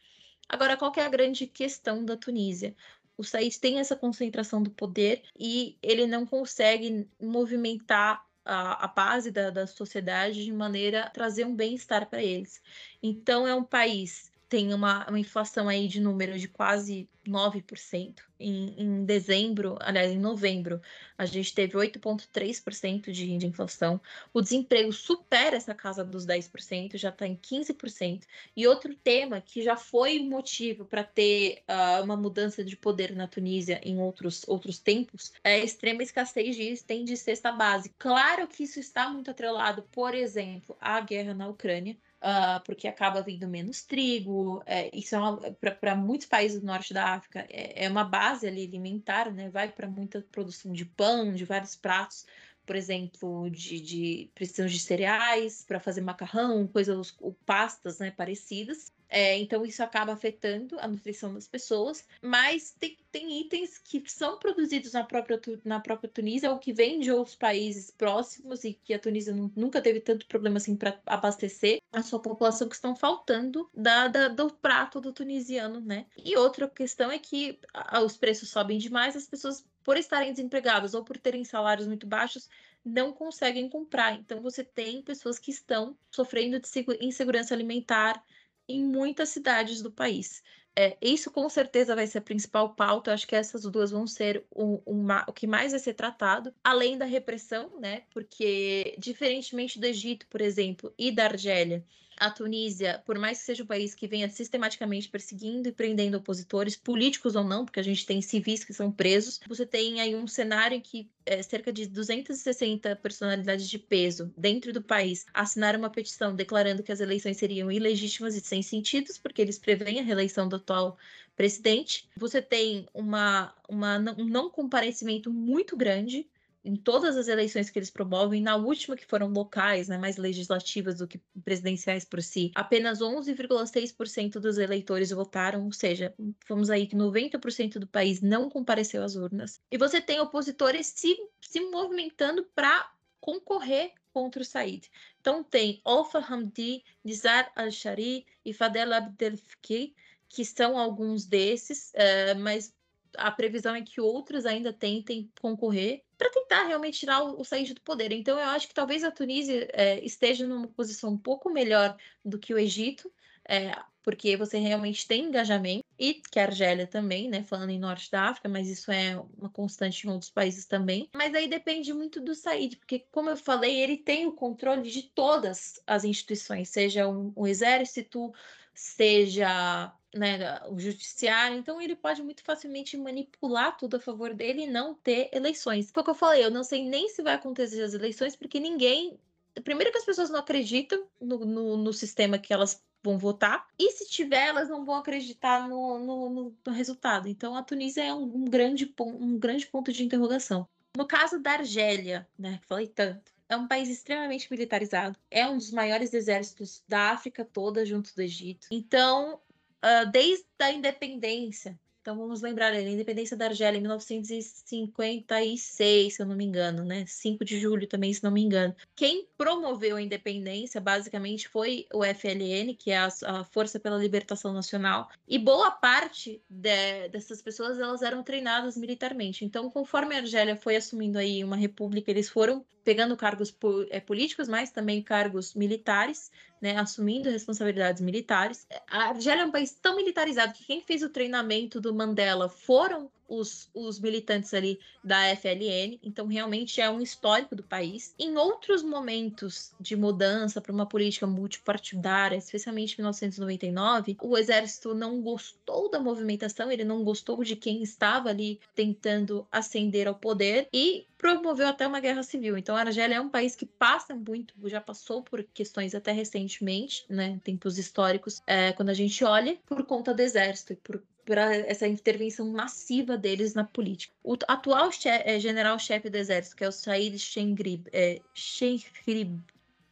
Agora, qual é a grande questão da Tunísia? O Said tem essa concentração do poder e ele não consegue movimentar a, a base da, da sociedade de maneira a trazer um bem-estar para eles. Então, é um país tem uma, uma inflação aí de número de quase 9%. Em, em dezembro, aliás, em novembro, a gente teve 8,3% de, de inflação. O desemprego supera essa casa dos 10%, já está em 15%. E outro tema que já foi motivo para ter uh, uma mudança de poder na Tunísia em outros, outros tempos é a extrema escassez de itens de cesta básica. Claro que isso está muito atrelado, por exemplo, à guerra na Ucrânia uh, porque acaba vindo menos trigo. É, isso é para muitos países do norte da África é, é uma base ali alimentar, né? Vai para muita produção de pão, de vários pratos por exemplo, de, de precisão de cereais para fazer macarrão, coisas, ou pastas né, parecidas. É, então, isso acaba afetando a nutrição das pessoas, mas tem, tem itens que são produzidos na própria, na própria Tunísia ou que vêm de outros países próximos e que a Tunísia nunca teve tanto problema assim para abastecer a sua população que estão faltando da, da, do prato do tunisiano, né? E outra questão é que os preços sobem demais, as pessoas, por estarem desempregadas ou por terem salários muito baixos, não conseguem comprar. Então, você tem pessoas que estão sofrendo de insegurança alimentar em muitas cidades do país. É, isso com certeza vai ser a principal pauta. Eu acho que essas duas vão ser o, o, o, que mais vai ser tratado, além da repressão, né? Porque, diferentemente do Egito, por exemplo, e da Argélia, a Tunísia, por mais que seja um país que venha sistematicamente perseguindo e prendendo opositores, políticos ou não, porque a gente tem civis que são presos, você tem aí um cenário em que é, cerca de 260 personalidades de peso dentro do país assinaram uma petição declarando que as eleições seriam ilegítimas e sem sentido, porque eles preveem a reeleição do atual presidente. Você tem uma, uma, um não comparecimento muito grande em todas as eleições que eles promovem, na última que foram locais, né, mais legislativas do que presidenciais por si, apenas 11,6% dos eleitores votaram, ou seja, vamos aí que 90% do país não compareceu às urnas. E você tem opositores se, se movimentando para concorrer contra o Said. Então tem Alfa Hamdi, Nizar al-Shari e Fadel Abdelfki, que são alguns desses, uh, mas a previsão é que outros ainda tentem concorrer para tentar realmente tirar o, o Said do poder. Então, eu acho que talvez a Tunísia é, esteja numa posição um pouco melhor do que o Egito, é, porque você realmente tem engajamento, e que a Argélia também, né, falando em Norte da África, mas isso é uma constante em outros países também. Mas aí depende muito do Said, porque, como eu falei, ele tem o controle de todas as instituições, seja o, o exército, seja né, o judiciário, então ele pode muito facilmente manipular tudo a favor dele e não ter eleições. Foi o que eu falei, eu não sei nem se vai acontecer as eleições, porque ninguém. Primeiro que as pessoas não acreditam no, no, no sistema que elas vão votar, e se tiver, elas não vão acreditar no, no, no resultado. Então a Tunísia é um, um, grande, um grande ponto de interrogação. No caso da Argélia, né, falei tanto, é um país extremamente militarizado, é um dos maiores exércitos da África toda, junto do Egito. Então, uh, desde a independência. Então vamos lembrar, a independência da Argélia em 1956, se eu não me engano, né? 5 de julho também, se não me engano. Quem promoveu a independência, basicamente, foi o FLN, que é a, a Força pela Libertação Nacional. E boa parte de, dessas pessoas, elas eram treinadas militarmente. Então, conforme a Argélia foi assumindo aí uma república, eles foram pegando cargos é, políticos, mas também cargos militares, né, assumindo responsabilidades militares. A Argélia é um país tão militarizado que quem fez o treinamento do Mandela foram os, os militantes ali da FLN, então realmente é um histórico do país. Em outros momentos de mudança para uma política multipartidária, especialmente em 1999, o exército não gostou da movimentação, ele não gostou de quem estava ali tentando ascender ao poder e promoveu até uma guerra civil. Então, a Argélia é um país que passa muito, já passou por questões até recentemente, né, tempos históricos, é, quando a gente olha por conta do exército e por para essa intervenção massiva deles na política. O atual é, general-chefe do exército, que é o Said Shengrib, é, Shengrib,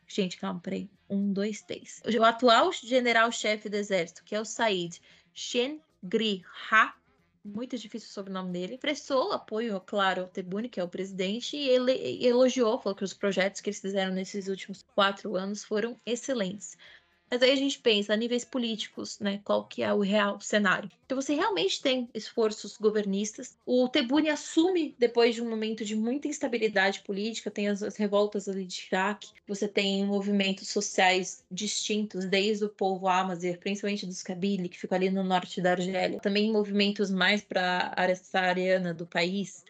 gente, calma, peraí, um, dois, três. O atual general-chefe do exército, que é o Said Shengri-Ha, muito difícil o sobrenome dele, prestou apoio, claro, ao Tebune, que é o presidente, e ele elogiou, falou que os projetos que eles fizeram nesses últimos quatro anos foram excelentes. Mas aí a gente pensa a níveis políticos, né? Qual que é o real cenário? Então você realmente tem esforços governistas. O Tebune assume depois de um momento de muita instabilidade política, tem as, as revoltas ali de Iraque, você tem movimentos sociais distintos, desde o povo Amazigh, principalmente dos Kabyle, que fica ali no norte da Argélia, também movimentos mais para a área saariana do país.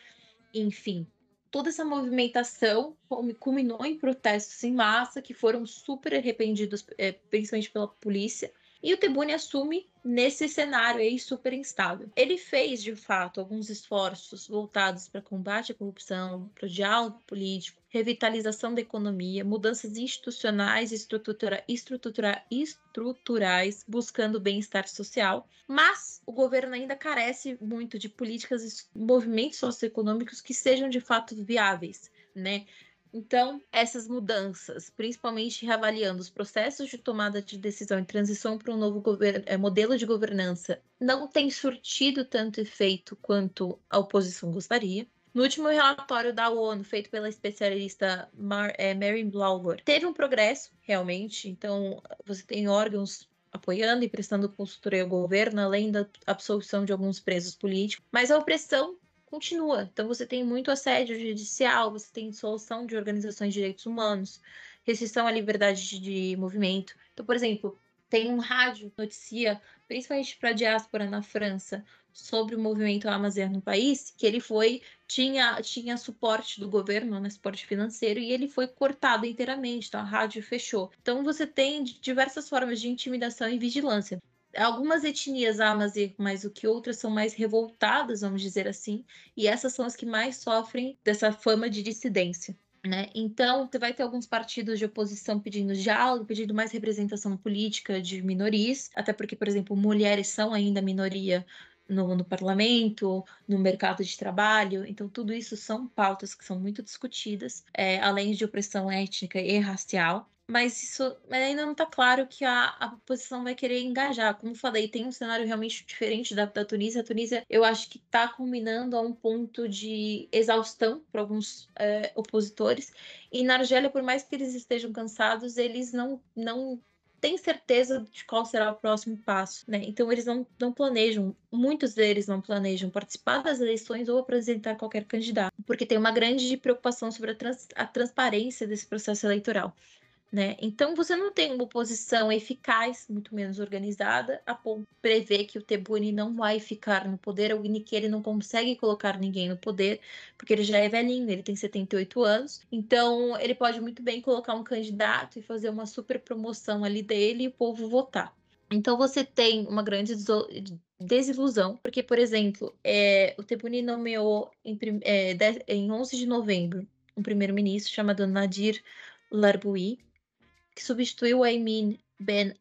Enfim, toda essa movimentação culminou em protestos em massa que foram super arrependidos, é, principalmente pela polícia. E o Tebune assume nesse cenário aí super instável. Ele fez, de fato, alguns esforços voltados para combate à corrupção, para o diálogo político, revitalização da economia, mudanças institucionais e estrutura, estrutura, estruturais, buscando bem-estar social, mas o governo ainda carece muito de políticas e movimentos socioeconômicos que sejam de fato viáveis, né? Então, essas mudanças, principalmente reavaliando os processos de tomada de decisão e transição para um novo é, modelo de governança, não tem surtido tanto efeito quanto a oposição gostaria. No último relatório da ONU, feito pela especialista Mar, é, Mary Blauer, teve um progresso, realmente. Então, você tem órgãos apoiando e prestando consultoria ao governo, além da absolvição de alguns presos políticos. Mas a opressão continua. Então você tem muito assédio judicial, você tem dissolução de organizações de direitos humanos, restrição à liberdade de movimento. Então, por exemplo, tem um rádio noticia, principalmente para a diáspora na França, sobre o movimento Amazon no país, que ele foi tinha tinha suporte do governo, né, suporte financeiro, e ele foi cortado inteiramente, então a rádio fechou. Então você tem diversas formas de intimidação e vigilância algumas etnias Amazigh mais do que outras são mais revoltadas, vamos dizer assim, e essas são as que mais sofrem dessa fama de dissidência. Né? Então, você vai ter alguns partidos de oposição pedindo diálogo, pedindo mais representação política de minorias, até porque, por exemplo, mulheres são ainda minoria no, no, parlamento, no mercado de trabalho. Então, tudo isso são pautas que são muito discutidas, é, além de opressão étnica e racial. Mas isso ainda não está claro que a, a população vai querer engajar. Como falei, tem um cenário realmente diferente da, da Tunísia. A Tunísia, eu acho que está combinando a um ponto de exaustão para alguns é, opositores. E na Argélia, por mais que eles estejam cansados, eles não, não tem certeza de qual será o próximo passo, né? Então eles não, não planejam, muitos deles não planejam participar das eleições ou apresentar qualquer candidato, porque tem uma grande preocupação sobre a, trans, a transparência desse processo eleitoral. Né? Então você não tem uma oposição eficaz, muito menos organizada, a prever que o Tebuni não vai ficar no poder, ou que ele não consegue colocar ninguém no poder, porque ele já é velhinho, ele tem 78 anos, então ele pode muito bem colocar um candidato e fazer uma super promoção ali dele e o povo votar. Então você tem uma grande desilusão, porque, por exemplo, é, o Tebuni nomeou em, é, em 11 de novembro um primeiro-ministro chamado Nadir Larboui, que substituiu Aymin Ben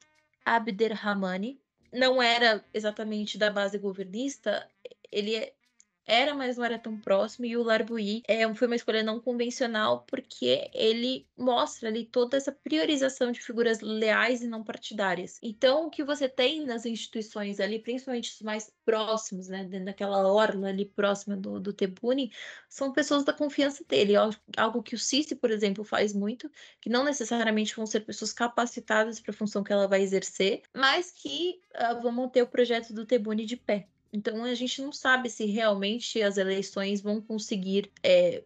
Abderrahmani. Não era exatamente da base governista, ele é era, mas não era tão próximo, e o Larbuí é, foi uma escolha não convencional porque ele mostra ali toda essa priorização de figuras leais e não partidárias. Então, o que você tem nas instituições ali, principalmente os mais próximos, né, dentro daquela orla ali próxima do, do Tebuni, são pessoas da confiança dele, algo que o Sisi, por exemplo, faz muito, que não necessariamente vão ser pessoas capacitadas para a função que ela vai exercer, mas que uh, vão manter o projeto do Tebuni de pé. Então a gente não sabe se realmente as eleições vão conseguir é,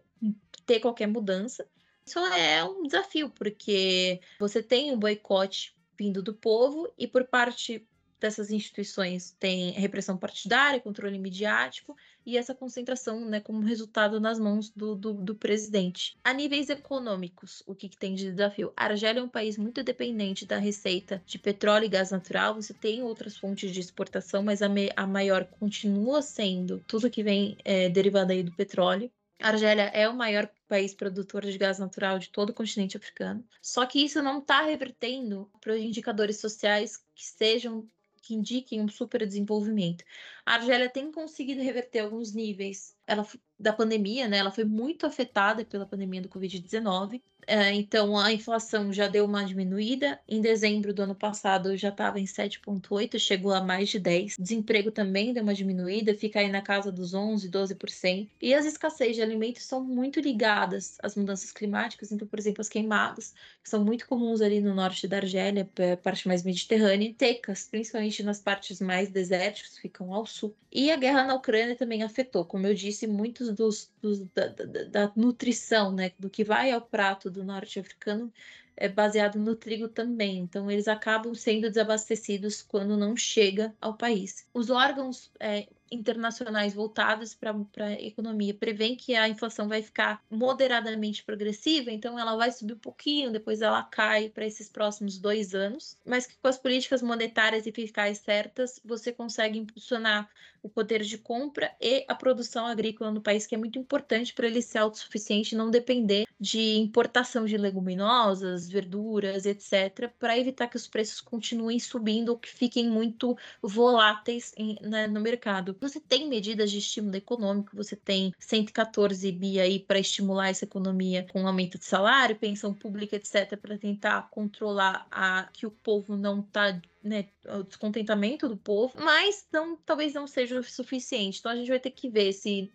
ter qualquer mudança. Isso é um desafio, porque você tem um boicote vindo do povo e por parte dessas instituições tem repressão partidária, controle midiático e essa concentração né, como resultado nas mãos do, do, do presidente. A níveis econômicos, o que, que, tem de desafio? A Argélia é um país muito dependente da receita de petróleo e gás natural, você tem outras fontes de exportação, mas a, me, a maior continua sendo tudo que vem é, derivado aí do petróleo. A Argélia é o maior país produtor de gás natural de todo o continente africano. Só que isso não está revertendo para indicadores sociais que sejam que indiquem um super desenvolvimento. A Argélia tem conseguido reverter alguns níveis ela, da pandemia, né? Ela foi muito afetada pela pandemia do Covid-19. É, então a inflação já deu uma diminuída. Em dezembro do ano passado já estava em 7,8, chegou a mais de 10. Desemprego também deu uma diminuída, fica aí na casa dos 11, 12%. E as escassez de alimentos são muito ligadas às mudanças climáticas. Então, por exemplo, as queimadas, que são muito comuns ali no norte da Argélia, parte mais mediterrânea, secas, principalmente nas partes mais desérticas, ficam ao sul. E a guerra na Ucrânia também afetou, como eu disse, muitos dos, dos da, da, da nutrição, né, do que vai ao prato do norte africano é baseado no trigo também. Então, eles acabam sendo desabastecidos quando não chega ao país. Os órgãos é, internacionais voltados para a economia prevêem que a inflação vai ficar moderadamente progressiva, então ela vai subir um pouquinho, depois ela cai para esses próximos dois anos, mas que com as políticas monetárias e fiscais certas, você consegue impulsionar o poder de compra e a produção agrícola no país, que é muito importante para ele ser autossuficiente e não depender de importação de leguminosas, verduras, etc., para evitar que os preços continuem subindo ou que fiquem muito voláteis em, né, no mercado. Você tem medidas de estímulo econômico, você tem 114 bi aí para estimular essa economia com aumento de salário, pensão pública, etc., para tentar controlar a que o povo não está né, o descontentamento do povo, mas não, talvez não seja o suficiente. Então a gente vai ter que ver se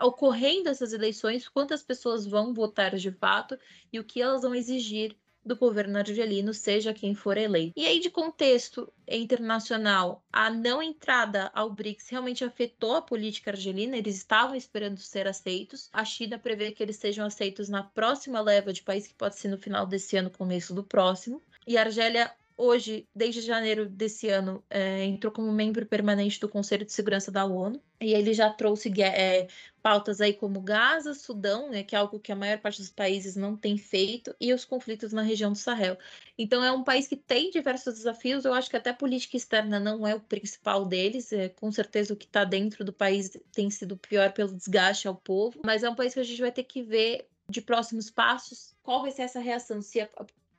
ocorrendo essas eleições, quantas pessoas vão votar de fato e o que elas vão exigir do governo argelino, seja quem for eleito. E aí, de contexto internacional, a não entrada ao BRICS realmente afetou a política argelina, eles estavam esperando ser aceitos. A China prevê que eles sejam aceitos na próxima leva de país, que pode ser no final desse ano, começo do próximo. E a Argélia hoje, desde janeiro desse ano, é, entrou como membro permanente do Conselho de Segurança da ONU. E ele já trouxe é, pautas aí como Gaza, Sudão, né, que é algo que a maior parte dos países não tem feito, e os conflitos na região do Sahel. Então é um país que tem diversos desafios. Eu acho que até política externa não é o principal deles. É, com certeza o que está dentro do país tem sido pior pelo desgaste ao povo. Mas é um país que a gente vai ter que ver de próximos passos qual vai ser essa reação, se a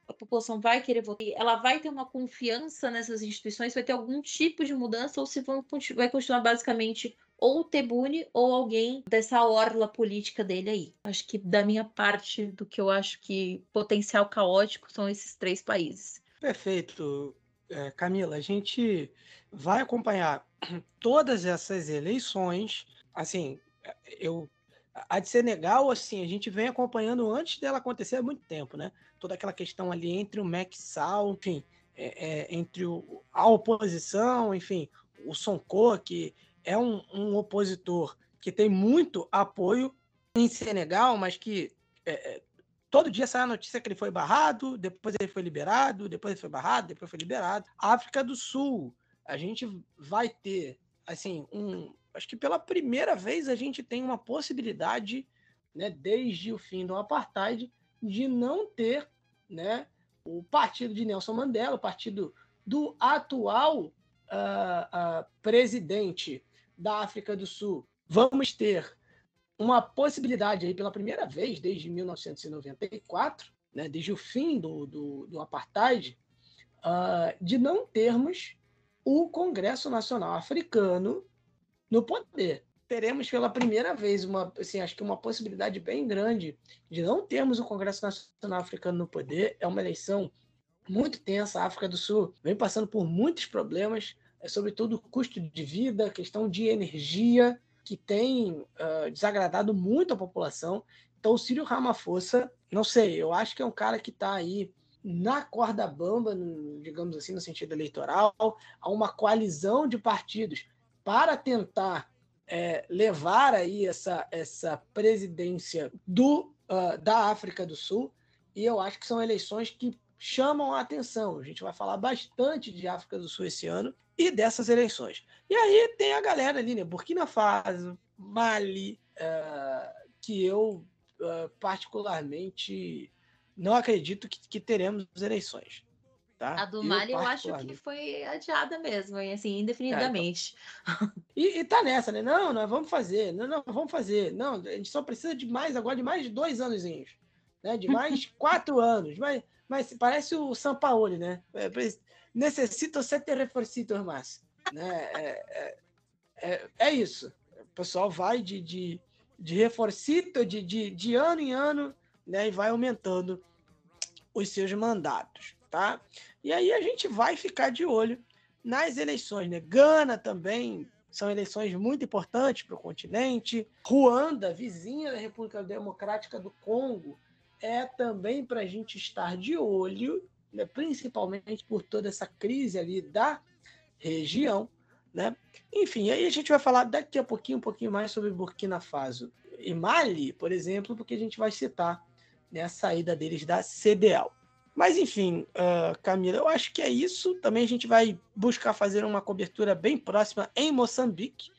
a população vai querer votar, ela vai ter uma confiança nessas instituições, vai ter algum tipo de mudança, ou se vão, vai continuar basicamente ou o Tebune ou alguém dessa orla política dele aí. Acho que da minha parte, do que eu acho que potencial caótico são esses três países. Perfeito, é, Camila. A gente vai acompanhar todas essas eleições. Assim, eu a de Senegal, assim, a gente vem acompanhando antes dela acontecer há muito tempo, né? Toda aquela questão ali entre o Mac-Sal, enfim, é, é, entre o, a oposição, enfim, o Sonko, que é um, um, opositor que tem muito apoio em Senegal, mas que é, é, todo dia sai a notícia que ele foi barrado, depois ele foi liberado, depois ele foi barrado, depois foi liberado. África do Sul, a gente vai ter, assim, um, acho que pela primeira vez a gente tem uma possibilidade, né, desde o fim do apartheid, de não ter, né, o partido de Nelson Mandela, o partido do atual uh, uh, presidente da África do Sul. Vamos ter uma possibilidade aí pela primeira vez desde 1994, né, desde o fim do, do, do apartheid, uh, de não termos o Congresso Nacional Africano no poder. Teremos pela primeira vez uma, assim, acho que uma possibilidade bem grande de não termos o Congresso Nacional Africano no poder. É uma eleição muito tensa. A África do Sul vem passando por muitos problemas, é, sobretudo custo de vida, questão de energia, que tem uh, desagradado muito a população. Então, o Círio Ramaphosa, não sei, eu acho que é um cara que está aí na corda bamba, digamos assim, no sentido eleitoral, há uma coalizão de partidos para tentar é, levar aí essa, essa presidência do, uh, da África do Sul, e eu acho que são eleições que chamam a atenção. A gente vai falar bastante de África do Sul esse ano e dessas eleições. E aí tem a galera ali, né? Burkina Faso, Mali, uh, que eu uh, particularmente não acredito que, que teremos eleições. Tá? A do Mali eu, acho que foi adiada mesmo, assim, indefinidamente. É, então... e, e tá nessa, né? Não, nós vamos fazer, não, não, vamos fazer. Não, a gente só precisa de mais agora, de mais de dois anos, né? De mais quatro anos. Mas, mas parece o São Paulo, né? Necessito sete reforcitos mais. Né? É, é, é, é, isso. O pessoal vai de, de, de reforcito de, de, de ano em ano né? e vai aumentando os seus mandatos. Tá? E aí a gente vai ficar de olho nas eleições. Né? Gana também são eleições muito importantes para o continente. Ruanda, vizinha da República Democrática do Congo, é também para a gente estar de olho, né? principalmente por toda essa crise ali da região. Né? Enfim, aí a gente vai falar daqui a pouquinho um pouquinho mais sobre Burkina Faso e Mali, por exemplo, porque a gente vai citar né, a saída deles da CDAO. Mas, enfim, uh, Camila, eu acho que é isso. Também a gente vai buscar fazer uma cobertura bem próxima em Moçambique,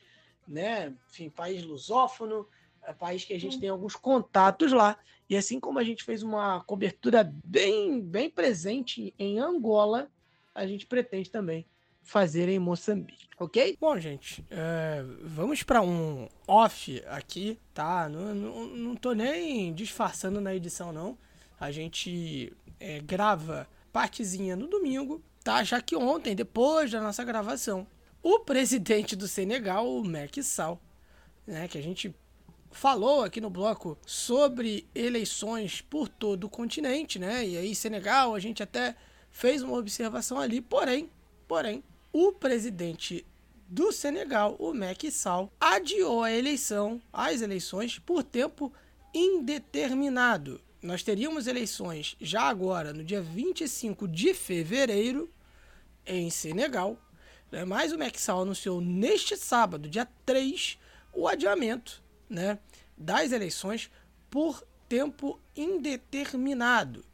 né? Enfim, país lusófono, é país que a gente tem alguns contatos lá. E assim como a gente fez uma cobertura bem, bem presente em Angola, a gente pretende também fazer em Moçambique, ok? Bom, gente, é, vamos para um off aqui, tá? Não, não, não tô nem disfarçando na edição, não. A gente é, grava partezinha no domingo, tá? Já que ontem, depois da nossa gravação, o presidente do Senegal, o Macky Sall, né, que a gente falou aqui no bloco sobre eleições por todo o continente, né? E aí Senegal, a gente até fez uma observação ali, porém, porém, o presidente do Senegal, o Macky Sall, adiou a eleição, as eleições por tempo indeterminado nós teríamos eleições já agora, no dia 25 de fevereiro, em Senegal. Mas o Mexal anunciou neste sábado, dia 3, o adiamento né, das eleições por tempo indeterminado.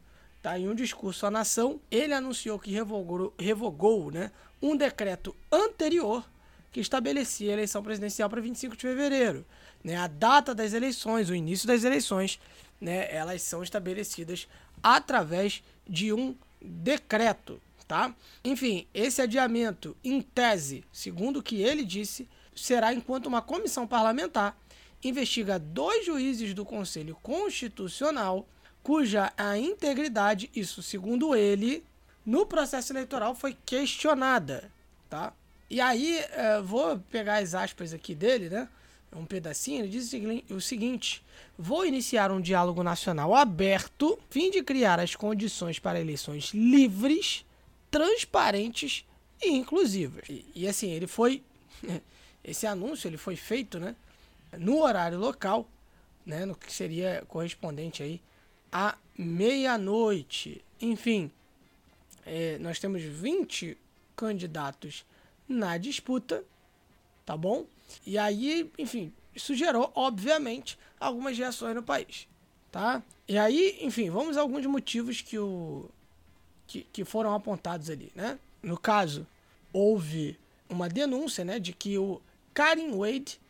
Tá? Em um discurso à nação, ele anunciou que revogou, revogou né, um decreto anterior que estabelecia a eleição presidencial para 25 de fevereiro. Né? A data das eleições, o início das eleições, né, elas são estabelecidas através de um decreto, tá? Enfim, esse adiamento, em tese, segundo o que ele disse, será enquanto uma comissão parlamentar investiga dois juízes do Conselho Constitucional cuja a integridade, isso segundo ele, no processo eleitoral foi questionada, tá? E aí, uh, vou pegar as aspas aqui dele, né? Um pedacinho, ele diz o seguinte: vou iniciar um diálogo nacional aberto, fim de criar as condições para eleições livres, transparentes e inclusivas. E, e assim, ele foi. Esse anúncio ele foi feito, né? No horário local, né? No que seria correspondente aí à meia-noite. Enfim, é, nós temos 20 candidatos na disputa, tá bom? E aí, enfim, isso gerou, obviamente, algumas reações no país, tá? E aí, enfim, vamos a alguns motivos que, o, que, que foram apontados ali, né? No caso, houve uma denúncia, né, de que o Karim Wade,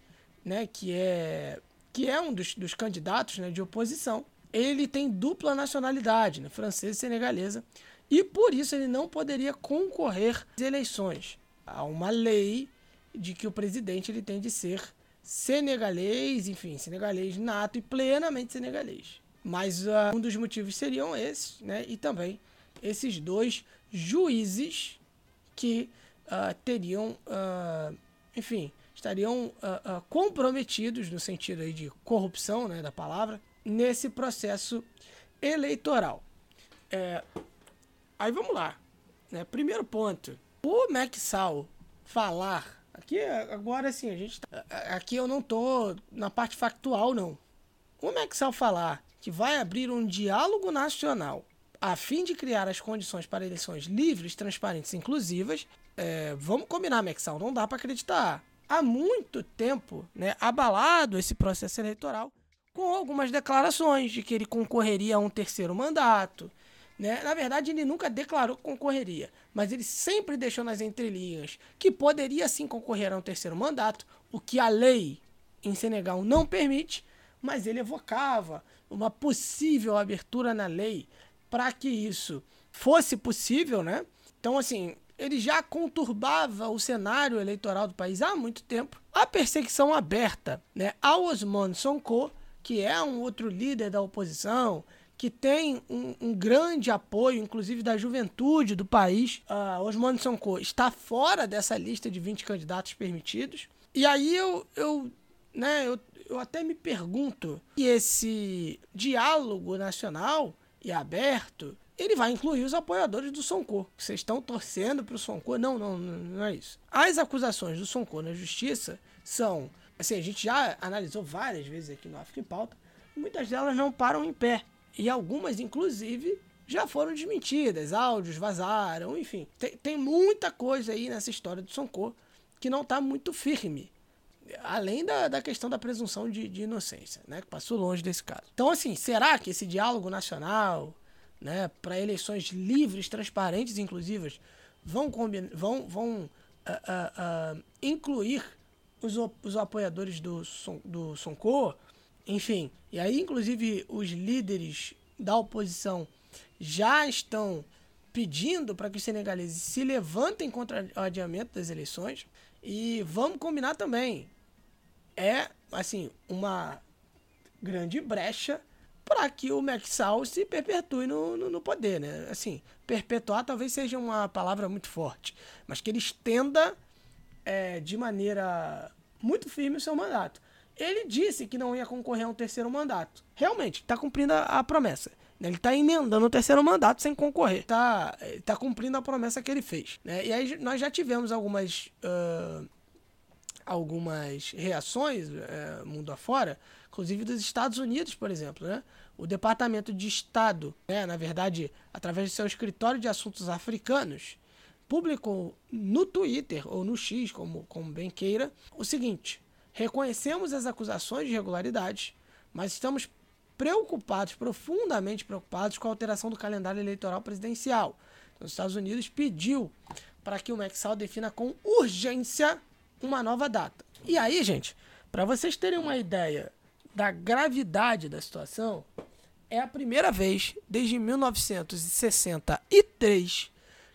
né, que é que é um dos, dos candidatos né, de oposição, ele tem dupla nacionalidade, né, francesa e senegalesa, e por isso ele não poderia concorrer às eleições. Há uma lei de que o presidente ele tem de ser senegalês, enfim, senegalês nato e plenamente senegalês. Mas uh, um dos motivos seriam esses, né? E também esses dois juízes que uh, teriam, uh, enfim, estariam comprometidos no sentido aí de corrupção, né, da palavra, nesse processo eleitoral. É, Aí vamos lá. Né? Primeiro ponto. O Maxal falar. Aqui agora assim, a gente tá, aqui eu não tô na parte factual não. O Maxal falar que vai abrir um diálogo nacional a fim de criar as condições para eleições livres, transparentes e inclusivas, é, vamos combinar, Maxal, não dá para acreditar. Há muito tempo, né, abalado esse processo eleitoral com algumas declarações de que ele concorreria a um terceiro mandato, né? Na verdade, ele nunca declarou que concorreria, mas ele sempre deixou nas entrelinhas que poderia sim concorrer a um terceiro mandato, o que a lei em Senegal não permite, mas ele evocava uma possível abertura na lei para que isso fosse possível, né? Então, assim, ele já conturbava o cenário eleitoral do país há muito tempo. A perseguição aberta né, ao Osman Sonko, que é um outro líder da oposição, que tem um, um, grande apoio, inclusive da juventude do país. Uh, Osmano Sonko está fora dessa lista de 20 candidatos permitidos. E aí eu, eu, né, eu, eu até me pergunto se esse diálogo nacional e aberto ele vai incluir os apoiadores do Sonko. Vocês estão torcendo para o Sonko? Não, não, não é isso. As acusações do Sonko na justiça são, assim, a gente já analisou várias vezes aqui no África em Pauta, muitas delas não param em pé. E algumas, inclusive, já foram desmentidas, áudios vazaram, enfim. Tem, tem muita coisa aí nessa história do Sonko que não está muito firme. Além da, da questão da presunção de, de inocência, né? Que passou longe desse caso. Então, assim, será que esse diálogo nacional, né, para eleições livres, transparentes inclusivas, vão, vão, vão uh, uh, uh, incluir os, os apoiadores do, do Sonko? Enfim, e aí, inclusive, os líderes da oposição já estão pedindo para que os senegaleses se levantem contra o adiamento das eleições. E vamos combinar também, é assim uma grande brecha para que o Maxal se perpetue no, no, no, poder, né? Assim, perpetuar talvez seja uma palavra muito forte, mas que ele estenda é, de maneira muito firme o seu mandato. Ele disse que não ia concorrer a um terceiro mandato. Realmente, está cumprindo a, a promessa. Né? Ele está emendando o terceiro mandato sem concorrer. Está tá cumprindo a promessa que ele fez. Né? E aí nós já tivemos algumas, uh, algumas reações uh, mundo afora, inclusive dos Estados Unidos, por exemplo. Né? O Departamento de Estado, né, na verdade, através do seu escritório de assuntos africanos, publicou no Twitter, ou no X, como, como bem queira, o seguinte Reconhecemos as acusações de irregularidades, mas estamos preocupados, profundamente preocupados com a alteração do calendário eleitoral presidencial. Então, os Estados Unidos pediu para que o Maxal defina com urgência uma nova data. E aí, gente, para vocês terem uma ideia da gravidade da situação, é a primeira vez desde 1963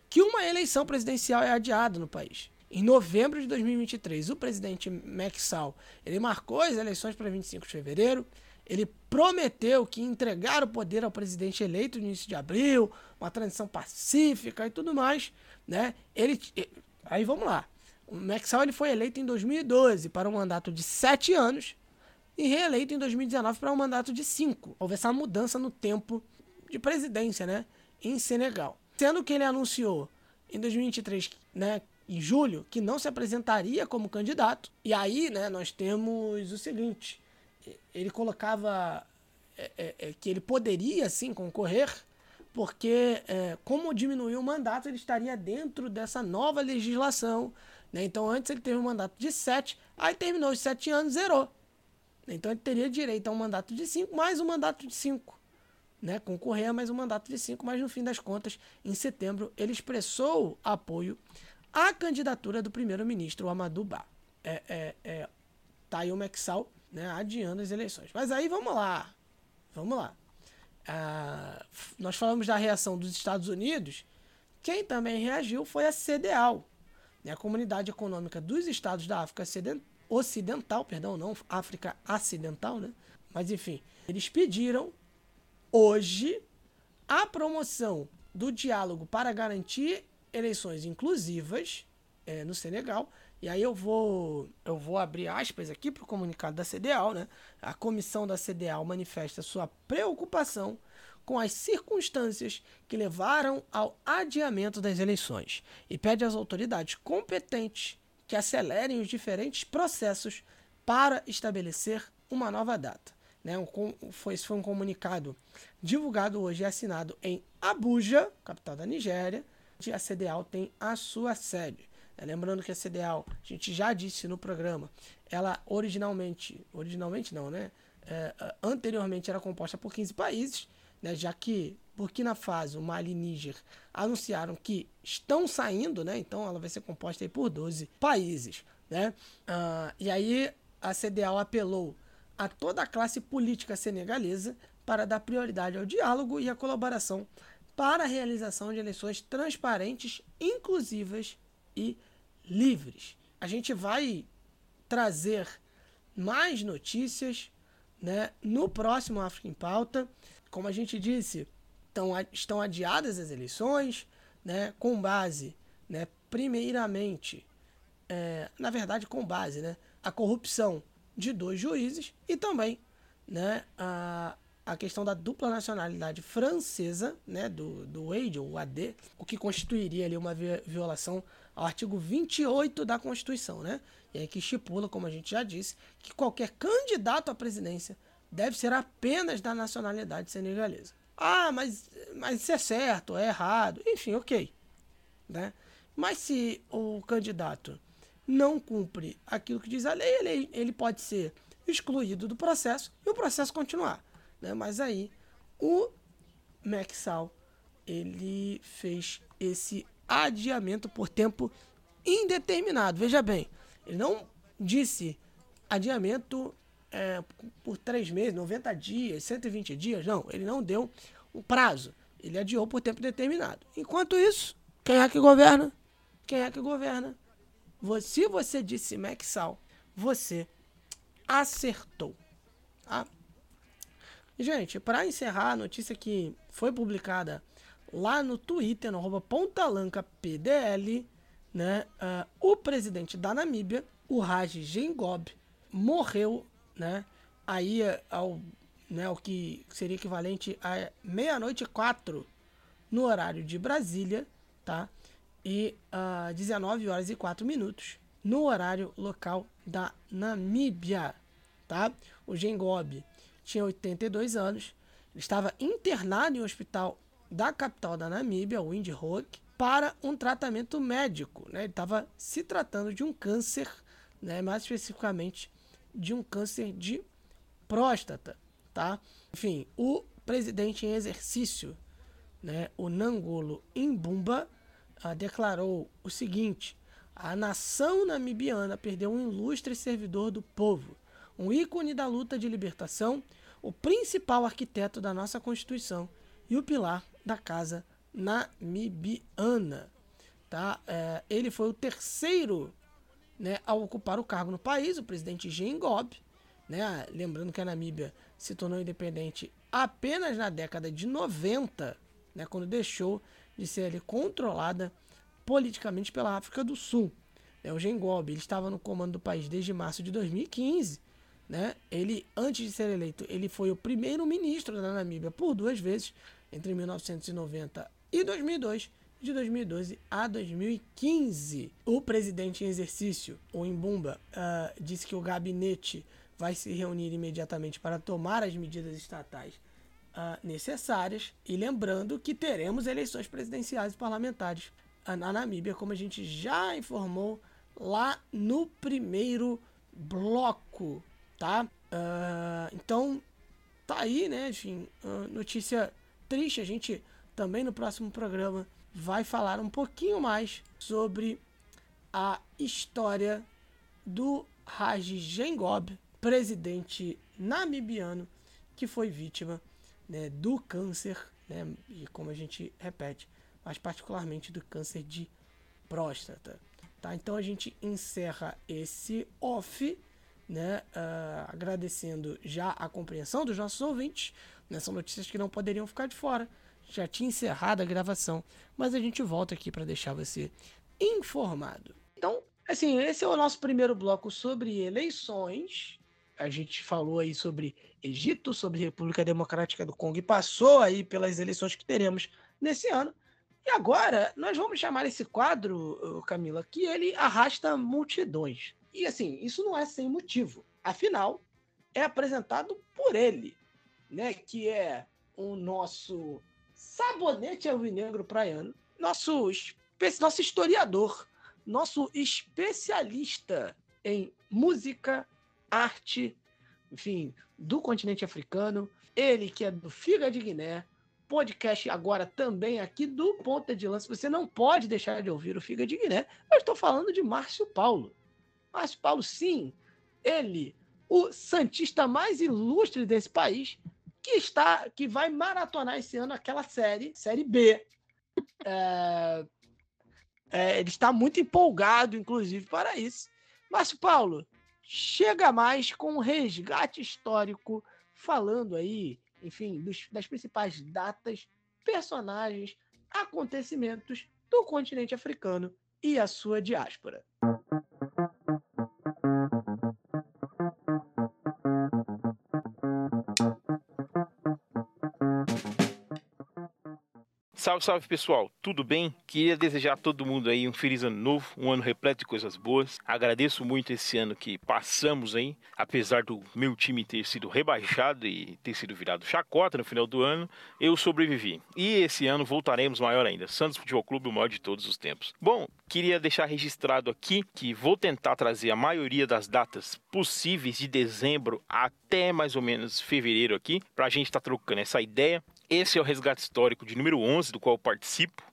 que uma eleição presidencial é adiada no país. Em novembro de 2023, o presidente Sall ele marcou as eleições para 25 de fevereiro. ele prometeu que entregar o poder ao presidente eleito no início de abril, uma transição pacífica e tudo mais, né? Ele, aí vamos lá. O Maxwell ele foi eleito em 2012 para um mandato de sete anos e reeleito em 2019 para um mandato de cinco. Houve essa mudança no tempo de presidência, né? Em Senegal. Sendo que ele anunciou em 2023, né, em julho, que não se apresentaria como candidato. E aí, né, nós temos o seguinte: ele colocava é, é, é, que ele poderia sim concorrer, porque é, como diminuiu o mandato, ele estaria dentro dessa nova legislação. Né? Então, antes ele teve um mandato de sete, aí terminou os sete anos, zerou. Então, ele teria direito a um mandato de cinco, mais um mandato de cinco. Né? Concorrer a mais um mandato de cinco, mas no fim das contas, em setembro, ele expressou apoio à candidatura do primeiro-ministro Amadou Ba. É, é, é, aí o Mexal né, adiando as eleições. Mas aí vamos lá. Vamos lá. Ah, nós falamos da reação dos Estados Unidos. Quem também reagiu foi a CDAO, né, a Comunidade Econômica dos Estados da África Ocidental, perdão, não África Acidental, né? Mas enfim, eles pediram hoje a promoção do diálogo para garantir eleições inclusivas é, no Senegal e aí eu vou, eu vou abrir aspas aqui para o comunicado da CDAO, né? A comissão da CDAO manifesta sua preocupação com as circunstâncias que levaram ao adiamento das eleições e pede às autoridades competentes que acelerem os diferentes processos para estabelecer uma nova data. Né? Um, foi, foi um comunicado divulgado hoje e assinado em Abuja, capital da Nigéria, onde a CDAO tem a sua sede. É, lembrando que a CDAO, a gente já disse no programa, ela originalmente, originalmente não, né? É, anteriormente era composta por 15 países, né? já que Burkina Faso, Mali e Níger anunciaram que estão saindo, né? então ela vai ser composta por 12 países. Né? Uh, e aí a CDAO apelou a toda a classe política senegalesa para dar prioridade ao diálogo e à colaboração para a realização de eleições transparentes, inclusivas e livres. A gente vai trazer mais notícias né, no próximo África em Pauta. Como a gente disse, estão, estão adiadas as eleições, né, com base, né, primeiramente, é, na verdade, com base, né, a corrupção de dois juízes e também né, a, a questão da dupla nacionalidade francesa, né, do, do AID ou AD, o que constituiria ali uma violação ao artigo 28 da Constituição, né? E aí que estipula, como a gente já disse, que qualquer candidato à presidência deve ser apenas da nacionalidade senegalesa. Ah, mas, mas isso é certo, é errado, enfim, ok. Né? Mas se o candidato não cumpre aquilo que diz a lei, ele, ele pode ser excluído do processo e o processo continuar. Né? Mas aí o Maxal ele fez esse adiamento por tempo indeterminado. Veja bem, ele não disse adiamento é, por três meses, 90 dias, 120 dias, não. Ele não deu um prazo. Ele adiou por tempo determinado. Enquanto isso, quem é que governa? Quem é que governa? Se você disse Maxal, você acertou. Tá? Gente, para encerrar, a notícia que foi publicada lá no Twitter, no arroba pontalancapdl, né, uh, o presidente da Namíbia, o Raj Gengob, morreu, né, aí ao, né, o que seria equivalente a meia-noite e quatro no horário de Brasília, tá? E uh, 19 horas e 4 minutos no horário local da Namíbia, tá? O Gengob tinha 82 anos, estava internado em um hospital da capital da Namíbia, Windhoek, para um tratamento médico. Né? Ele estava se tratando de um câncer, né? mais especificamente de um câncer de próstata. Tá? Enfim, o presidente em exercício, né, o Nangolo Imbumba, ah, declarou o seguinte: a nação namibiana perdeu um ilustre servidor do povo, um ícone da luta de libertação, o principal arquiteto da nossa Constituição e o pilar da casa namibiana. Tá? É, ele foi o terceiro né, a ocupar o cargo no país, o presidente Gob, né? Lembrando que a Namíbia se tornou independente apenas na década de 90, né? Quando deixou de ser ali, controlada politicamente pela África do Sul. É, o Gengob ele estava no comando do país desde março de 2015. Né? Ele, antes de ser eleito, ele foi o primeiro ministro da Namíbia por duas vezes, entre 1990 e 2002, de 2012 a 2015. O presidente em exercício, o Imbumba, uh, disse que o gabinete vai se reunir imediatamente para tomar as medidas estatais uh, necessárias. E lembrando que teremos eleições presidenciais e parlamentares uh, na Namíbia, como a gente já informou lá no primeiro bloco, tá? Uh, então, tá aí, né? Enfim, notícia triste. A gente também no próximo programa vai falar um pouquinho mais sobre a história do Raji Gengob, presidente namibiano que foi vítima né, do câncer, né, e como a gente repete, mas particularmente do câncer de próstata. Tá? Então a gente encerra esse off, né, uh, agradecendo já a compreensão dos nossos ouvintes. Né, são notícias que não poderiam ficar de fora. Já tinha encerrado a gravação, mas a gente volta aqui para deixar você informado. Então, assim, esse é o nosso primeiro bloco sobre eleições a gente falou aí sobre Egito, sobre República Democrática do Congo e passou aí pelas eleições que teremos nesse ano. E agora nós vamos chamar esse quadro, Camila, que ele arrasta multidões. E assim, isso não é sem motivo. Afinal, é apresentado por ele, né, que é o nosso sabonete alvinegro praiano, nosso, nosso historiador, nosso especialista em música arte, enfim, do continente africano. Ele que é do Figa de Guiné, podcast agora também aqui do Ponta de Lança. Você não pode deixar de ouvir o Figa de Guiné. Eu estou falando de Márcio Paulo. Márcio Paulo, sim, ele, o santista mais ilustre desse país, que está, que vai maratonar esse ano aquela série, série B. É, é, ele está muito empolgado, inclusive, para isso. Márcio Paulo, chega mais com um resgate histórico, falando aí, enfim, dos, das principais datas, personagens, acontecimentos do continente africano e a sua diáspora. Salve, salve pessoal, tudo bem? Queria desejar a todo mundo aí um feliz ano novo, um ano repleto de coisas boas. Agradeço muito esse ano que passamos aí, apesar do meu time ter sido rebaixado e ter sido virado chacota no final do ano, eu sobrevivi. E esse ano voltaremos maior ainda. Santos Futebol Clube, o maior de todos os tempos. Bom, queria deixar registrado aqui que vou tentar trazer a maioria das datas possíveis de dezembro até mais ou menos fevereiro aqui, para a gente estar tá trocando essa ideia. Esse é o resgate histórico de número 11, do qual participo.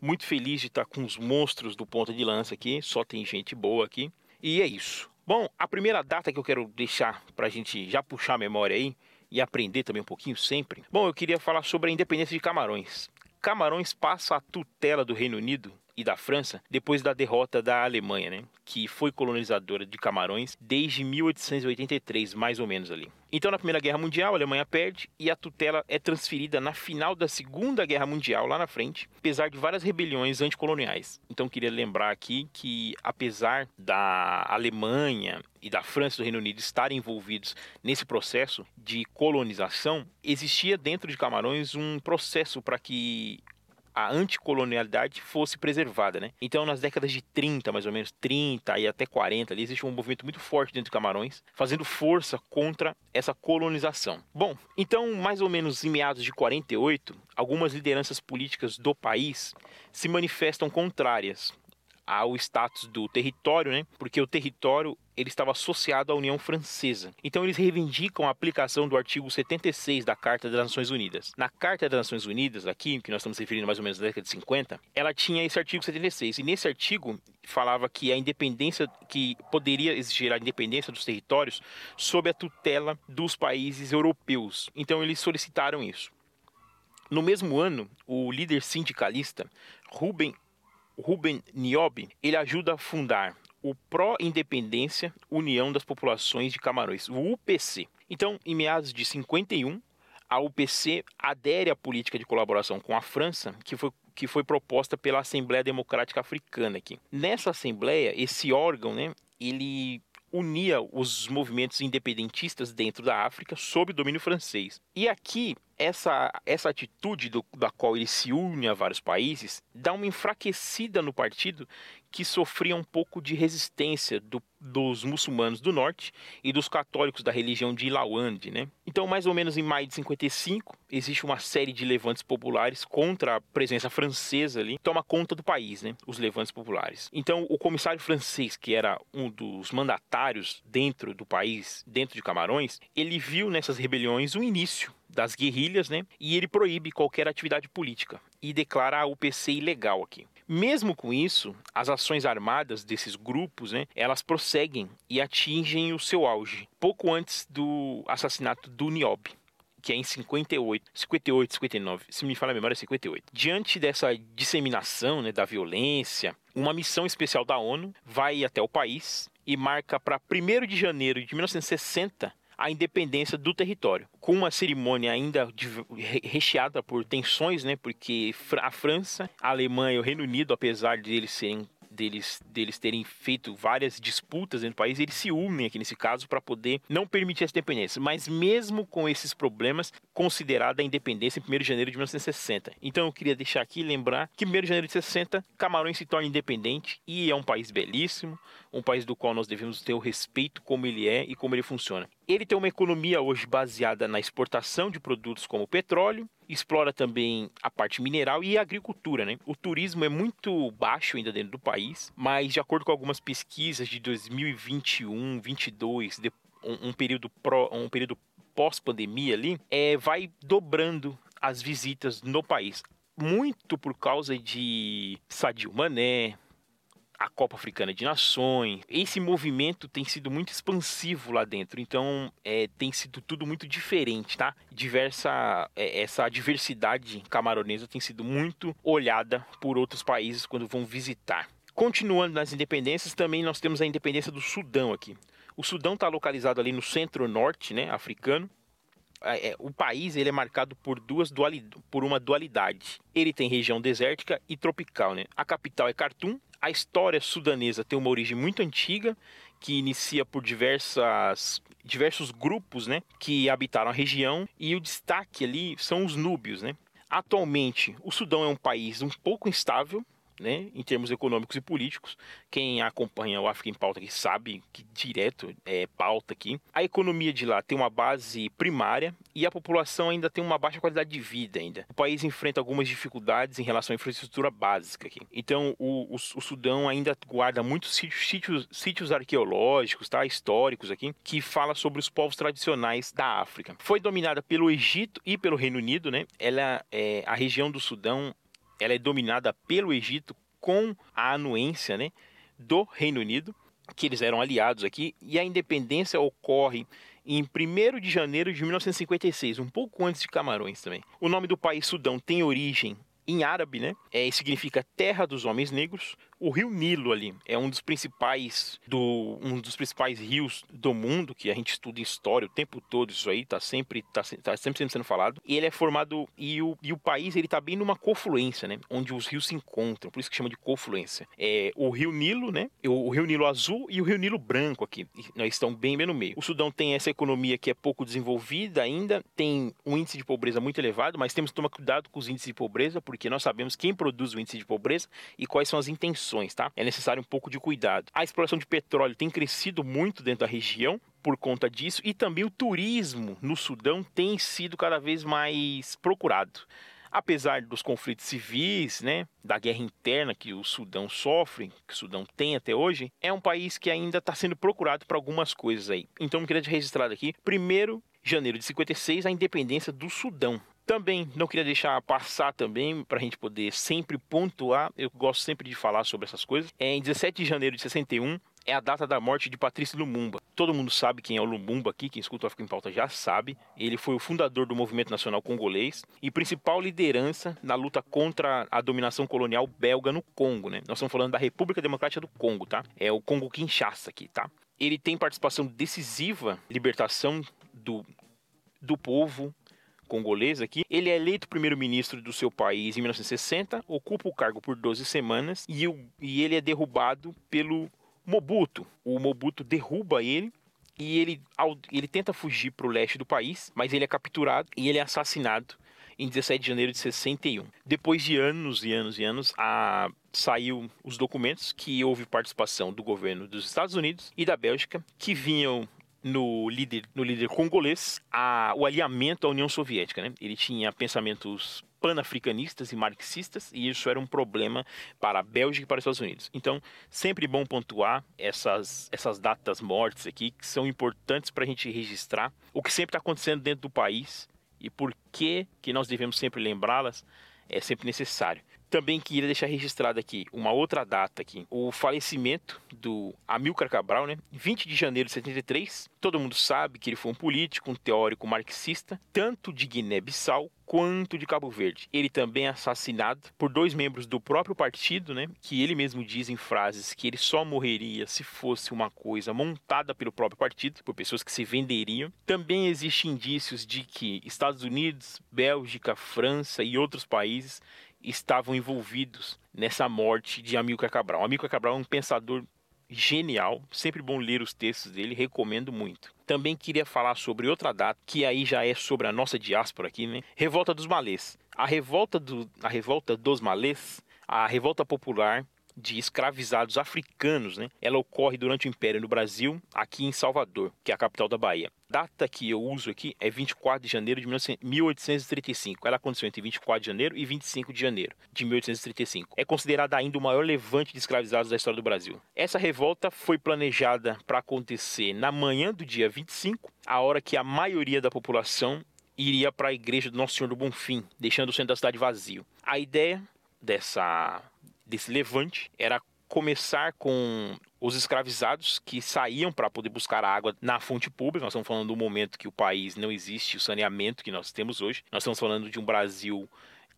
Muito feliz de estar com os monstros do ponta de lança aqui, só tem gente boa aqui. E é isso. Bom, a primeira data que eu quero deixar para a gente já puxar a memória aí e aprender também um pouquinho sempre. Bom, eu queria falar sobre a independência de Camarões. Camarões passa a tutela do Reino Unido e da França depois da derrota da Alemanha, né, que foi colonizadora de Camarões desde 1883, mais ou menos ali. Então, na Primeira Guerra Mundial, a Alemanha perde e a tutela é transferida na final da Segunda Guerra Mundial, lá na frente, apesar de várias rebeliões anticoloniais. Então, queria lembrar aqui que, apesar da Alemanha e da França e do Reino Unido estarem envolvidos nesse processo de colonização, existia dentro de Camarões um processo para que a anticolonialidade fosse preservada, né? Então, nas décadas de 30, mais ou menos, 30 e até 40, ali existe um movimento muito forte dentro de Camarões, fazendo força contra essa colonização. Bom, então, mais ou menos em meados de 48, algumas lideranças políticas do país se manifestam contrárias ao status do território, né? Porque o território ele estava associado à União Francesa. Então eles reivindicam a aplicação do artigo 76 da Carta das Nações Unidas. Na Carta das Nações Unidas, aqui, que nós estamos referindo mais ou menos na década de 50, ela tinha esse artigo 76. E nesse artigo falava que a independência, que poderia exigir a independência dos territórios sob a tutela dos países europeus. Então eles solicitaram isso. No mesmo ano, o líder sindicalista Ruben Ruben Niobe, ele ajuda a fundar o Pró-Independência União das Populações de Camarões, o UPC. Então, em meados de 51, a UPC adere à política de colaboração com a França, que foi que foi proposta pela Assembleia Democrática Africana aqui. Nessa assembleia, esse órgão, né, ele unia os movimentos independentistas dentro da África sob domínio francês. E aqui essa, essa atitude do, da qual ele se une a vários países dá uma enfraquecida no partido que sofria um pouco de resistência do, dos muçulmanos do norte e dos católicos da religião de Ilawande, né? Então, mais ou menos em maio de 55, existe uma série de levantes populares contra a presença francesa ali, toma conta do país, né? Os levantes populares. Então, o comissário francês, que era um dos mandatários dentro do país, dentro de Camarões, ele viu nessas rebeliões o início das guerrilhas, né? E ele proíbe qualquer atividade política e declara a UPC ilegal aqui. Mesmo com isso, as ações armadas desses grupos, né, elas prosseguem e atingem o seu auge, pouco antes do assassinato do Niobe que é em 58, 58, 59, se me fala a memória, é 58. Diante dessa disseminação né, da violência, uma missão especial da ONU vai até o país e marca para 1 de janeiro de 1960 a independência do território, com uma cerimônia ainda recheada por tensões, né? Porque a França, a Alemanha e o Reino Unido, apesar de eles serem deles, deles terem feito várias disputas dentro do país, eles se unem aqui nesse caso para poder não permitir essa independência. Mas mesmo com esses problemas, considerada a independência em 1 de janeiro de 1960. Então eu queria deixar aqui lembrar que em 1 de janeiro de 60, Camarões se torna independente e é um país belíssimo, um país do qual nós devemos ter o respeito como ele é e como ele funciona. Ele tem uma economia hoje baseada na exportação de produtos como petróleo, explora também a parte mineral e a agricultura. Né? O turismo é muito baixo ainda dentro do país, mas de acordo com algumas pesquisas de 2021, 2022, um, um período, um período pós-pandemia ali, é, vai dobrando as visitas no país. Muito por causa de Sadio Mané, a Copa Africana de Nações. Esse movimento tem sido muito expansivo lá dentro, então é, tem sido tudo muito diferente, tá? Diversa, é, essa diversidade camaronesa tem sido muito olhada por outros países quando vão visitar. Continuando nas independências, também nós temos a independência do Sudão aqui. O Sudão está localizado ali no centro-norte, né, africano. É, é, o país ele é marcado por duas dualidades, por uma dualidade. Ele tem região desértica e tropical, né? A capital é Khartoum a história sudanesa tem uma origem muito antiga, que inicia por diversas, diversos grupos né, que habitaram a região, e o destaque ali são os núbios. Né? Atualmente, o Sudão é um país um pouco instável, né, em termos econômicos e políticos. Quem acompanha o África em Pauta aqui sabe que direto é pauta aqui. A economia de lá tem uma base primária e a população ainda tem uma baixa qualidade de vida ainda. O país enfrenta algumas dificuldades em relação à infraestrutura básica aqui. Então, o, o, o Sudão ainda guarda muitos sítios, sítios, sítios arqueológicos, tá, históricos aqui, que fala sobre os povos tradicionais da África. Foi dominada pelo Egito e pelo Reino Unido, né? Ela é a região do Sudão ela é dominada pelo Egito com a anuência né, do Reino Unido, que eles eram aliados aqui, e a independência ocorre em 1 de janeiro de 1956, um pouco antes de Camarões também. O nome do país Sudão tem origem em árabe, né? É, significa terra dos homens negros. O rio Nilo ali é um dos principais do um dos principais rios do mundo que a gente estuda em história o tempo todo isso aí tá sempre tá, tá sempre sendo falado. E ele é formado e o, e o país ele tá bem numa confluência, né? Onde os rios se encontram, por isso que chama de confluência. É o rio Nilo, né? O, o rio Nilo azul e o rio Nilo branco aqui. Nós estão bem bem no meio. O Sudão tem essa economia que é pouco desenvolvida ainda, tem um índice de pobreza muito elevado, mas temos que tomar cuidado com os índices de pobreza porque nós sabemos quem produz o índice de pobreza e quais são as intenções tá? É necessário um pouco de cuidado. A exploração de petróleo tem crescido muito dentro da região por conta disso e também o turismo no Sudão tem sido cada vez mais procurado apesar dos conflitos civis, né, da guerra interna que o Sudão sofre, que o Sudão tem até hoje, é um país que ainda está sendo procurado para algumas coisas aí. Então, eu queria registrar aqui, primeiro janeiro de 56, a independência do Sudão. Também não queria deixar passar também para a gente poder sempre pontuar. Eu gosto sempre de falar sobre essas coisas. É, em 17 de janeiro de 61 é a data da morte de Patrício Lumumba. Todo mundo sabe quem é o Lumumba aqui, quem escuta o África em Pauta já sabe. Ele foi o fundador do Movimento Nacional Congolês e principal liderança na luta contra a dominação colonial belga no Congo, né? Nós estamos falando da República Democrática do Congo, tá? É o Congo Kinshasa aqui, tá? Ele tem participação decisiva libertação do, do povo congolês aqui. Ele é eleito primeiro-ministro do seu país em 1960, ocupa o cargo por 12 semanas e, o, e ele é derrubado pelo Mobutu. O Mobutu derruba ele e ele, ele tenta fugir para o leste do país, mas ele é capturado e ele é assassinado em 17 de janeiro de 61. Depois de anos e anos e anos, a... saiu os documentos que houve participação do governo dos Estados Unidos e da Bélgica, que vinham no líder, no líder congolês a, o alinhamento à União Soviética. Né? Ele tinha pensamentos panafricanistas e marxistas, e isso era um problema para a Bélgica e para os Estados Unidos. Então, sempre bom pontuar essas, essas datas mortes aqui, que são importantes para a gente registrar o que sempre está acontecendo dentro do país e por que, que nós devemos sempre lembrá-las é sempre necessário. Também queria deixar registrado aqui uma outra data aqui, o falecimento do Amilcar Cabral, né? 20 de janeiro de 73. Todo mundo sabe que ele foi um político, um teórico marxista, tanto de Guiné-Bissau quanto de Cabo Verde. Ele também é assassinado por dois membros do próprio partido, né? Que ele mesmo diz em frases que ele só morreria se fosse uma coisa montada pelo próprio partido, por pessoas que se venderiam. Também existem indícios de que Estados Unidos, Bélgica, França e outros países estavam envolvidos nessa morte de Amilcar Cabral. Amilcar Cabral é um pensador genial, sempre bom ler os textos dele, recomendo muito. Também queria falar sobre outra data, que aí já é sobre a nossa diáspora aqui, né? Revolta dos Malês. A revolta, do, a revolta dos Malês, a revolta popular de escravizados africanos, né? Ela ocorre durante o Império no Brasil, aqui em Salvador, que é a capital da Bahia. Data que eu uso aqui é 24 de janeiro de 1835. Ela aconteceu entre 24 de janeiro e 25 de janeiro de 1835. É considerada ainda o maior levante de escravizados da história do Brasil. Essa revolta foi planejada para acontecer na manhã do dia 25, a hora que a maioria da população iria para a igreja do Nosso Senhor do Bonfim, deixando o centro da cidade vazio. A ideia dessa desse levante era começar com os escravizados que saíam para poder buscar água na fonte pública. Nós estamos falando do momento que o país não existe o saneamento que nós temos hoje. Nós estamos falando de um Brasil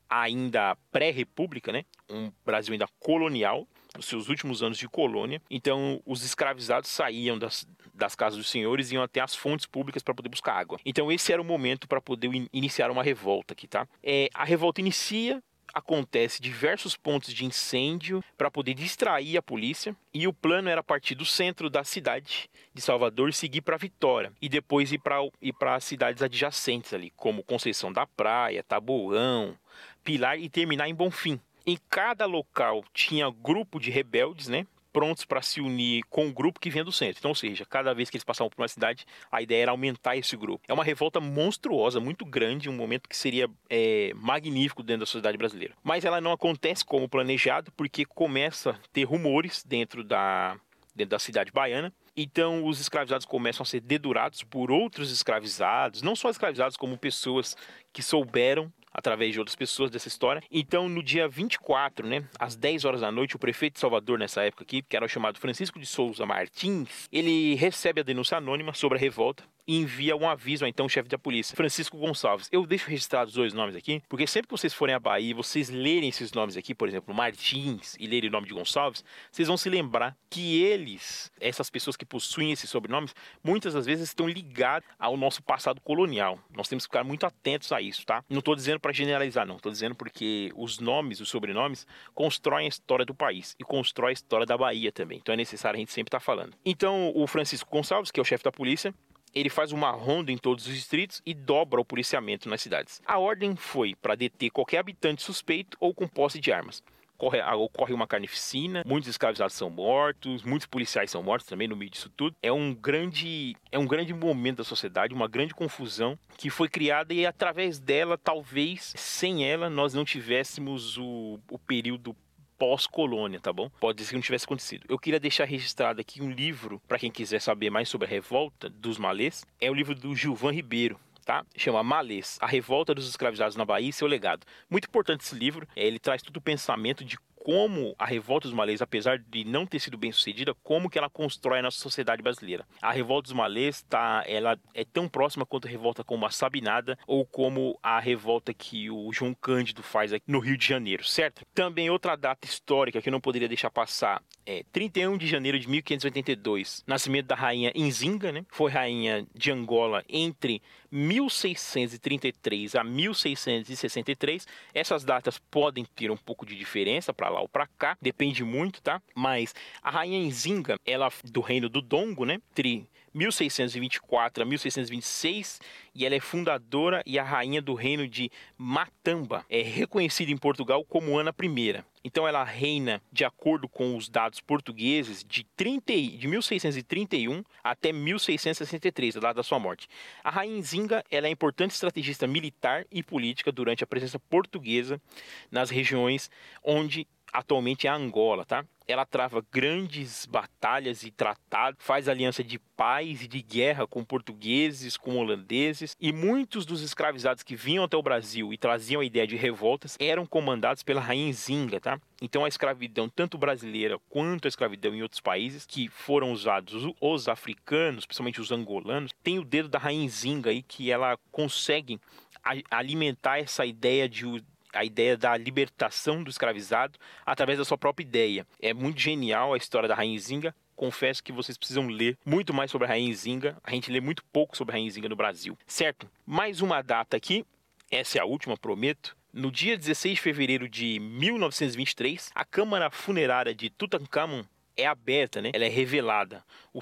ainda pré-república, né? Um Brasil ainda colonial, nos seus últimos anos de colônia. Então, os escravizados saíam das, das casas dos senhores e iam até as fontes públicas para poder buscar água. Então, esse era o momento para poder in iniciar uma revolta aqui, tá? É, a revolta inicia acontece diversos pontos de incêndio para poder distrair a polícia e o plano era partir do centro da cidade de Salvador seguir para Vitória e depois ir para ir para as cidades adjacentes ali, como Conceição da Praia, Taboão, Pilar e terminar em Bonfim. Em cada local tinha grupo de rebeldes, né? Prontos para se unir com o grupo que vinha do centro. Então, ou seja, cada vez que eles passavam por uma cidade, a ideia era aumentar esse grupo. É uma revolta monstruosa, muito grande, um momento que seria é, magnífico dentro da sociedade brasileira. Mas ela não acontece como planejado, porque começa a ter rumores dentro da, dentro da cidade baiana. Então, os escravizados começam a ser dedurados por outros escravizados, não só escravizados, como pessoas que souberam através de outras pessoas dessa história. Então, no dia 24, né, às 10 horas da noite, o prefeito de Salvador, nessa época aqui, que era o chamado Francisco de Souza Martins, ele recebe a denúncia anônima sobre a revolta e envia um aviso ao então chefe da polícia, Francisco Gonçalves. Eu deixo registrados os dois nomes aqui, porque sempre que vocês forem à Bahia e vocês lerem esses nomes aqui, por exemplo, Martins, e lerem o nome de Gonçalves, vocês vão se lembrar que eles, essas pessoas que possuem esses sobrenomes, muitas das vezes estão ligados ao nosso passado colonial. Nós temos que ficar muito atentos a isso, tá? Não estou dizendo para generalizar, não. Estou dizendo porque os nomes, os sobrenomes, constroem a história do país e constrói a história da Bahia também. Então é necessário a gente sempre estar tá falando. Então, o Francisco Gonçalves, que é o chefe da polícia, ele faz uma ronda em todos os distritos e dobra o policiamento nas cidades. A ordem foi para deter qualquer habitante suspeito ou com posse de armas. Ocorre, ocorre uma carnificina, muitos escravizados são mortos, muitos policiais são mortos também no meio disso tudo. É um grande, é um grande momento da sociedade, uma grande confusão que foi criada e através dela, talvez sem ela, nós não tivéssemos o, o período pós-colônia, tá bom? Pode ser que não tivesse acontecido. Eu queria deixar registrado aqui um livro, para quem quiser saber mais sobre a revolta dos malês, é o livro do Gilvan Ribeiro. Tá? Chama Malês, A Revolta dos Escravizados na Bahia e Seu Legado. Muito importante esse livro, é, ele traz todo o pensamento de como a revolta dos malês, apesar de não ter sido bem sucedida, como que ela constrói a nossa sociedade brasileira. A revolta dos malês tá, ela é tão próxima quanto a revolta como a Sabinada ou como a revolta que o João Cândido faz aqui no Rio de Janeiro, certo? Também outra data histórica que eu não poderia deixar passar é 31 de janeiro de 1582, nascimento da rainha Inzinga, né? Foi rainha de Angola entre 1633 a 1663. Essas datas podem ter um pouco de diferença para lá ou para cá, depende muito, tá? Mas a rainha Nzinga, ela do reino do Dongo, né? Entre 1624 a 1626 e ela é fundadora e a rainha do reino de Matamba. É reconhecida em Portugal como Ana I. Então ela reina de acordo com os dados portugueses de, 30, de 1631 até 1663, a data da sua morte. A rainha Zinga ela é importante estrategista militar e política durante a presença portuguesa nas regiões onde atualmente é a Angola, tá? Ela trava grandes batalhas e tratados, faz aliança de paz e de guerra com portugueses, com holandeses, e muitos dos escravizados que vinham até o Brasil e traziam a ideia de revoltas eram comandados pela rainha Zinga, tá? Então a escravidão, tanto brasileira quanto a escravidão em outros países, que foram usados os africanos, principalmente os angolanos, tem o dedo da rainha Zinga aí que ela consegue alimentar essa ideia de a ideia da libertação do escravizado através da sua própria ideia. É muito genial a história da Rainha Zinga. Confesso que vocês precisam ler muito mais sobre a Rainha Zinga. A gente lê muito pouco sobre a Rainha Zinga no Brasil, certo? Mais uma data aqui, essa é a última, prometo. No dia 16 de fevereiro de 1923, a Câmara Funerária de Tutankhamon é aberta, né? Ela é revelada. O,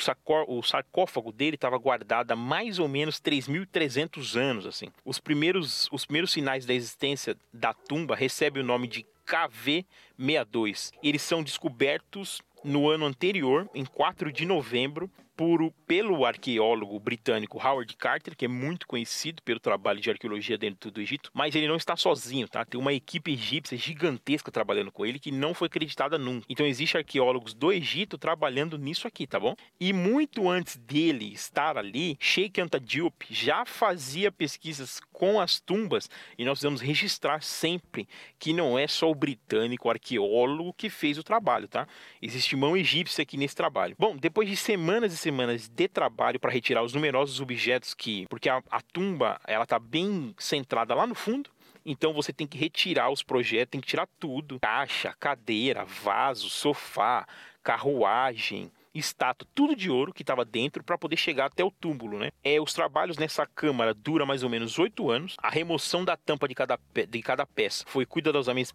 o sarcófago dele estava guardado há mais ou menos 3.300 anos, assim. Os primeiros, os primeiros sinais da existência da tumba recebem o nome de KV62. Eles são descobertos no ano anterior, em 4 de novembro, por, pelo arqueólogo britânico Howard Carter, que é muito conhecido pelo trabalho de arqueologia dentro do Egito, mas ele não está sozinho, tá? Tem uma equipe egípcia gigantesca trabalhando com ele que não foi acreditada nunca. Então existem arqueólogos do Egito trabalhando nisso aqui, tá bom? E muito antes dele estar ali, Sheikh Anta Diop já fazia pesquisas com as tumbas e nós precisamos registrar sempre que não é só o britânico o arqueólogo que fez o trabalho, tá? Existe mão egípcia aqui nesse trabalho. Bom, depois de semanas e semanas de trabalho para retirar os numerosos objetos que, porque a, a tumba ela tá bem centrada lá no fundo, então você tem que retirar os projetos, tem que tirar tudo: caixa, cadeira, vaso, sofá, carruagem, estátua, tudo de ouro que estava dentro para poder chegar até o túmulo, né? É, os trabalhos nessa câmara dura mais ou menos oito anos. A remoção da tampa de cada, de cada peça foi cuidadosamente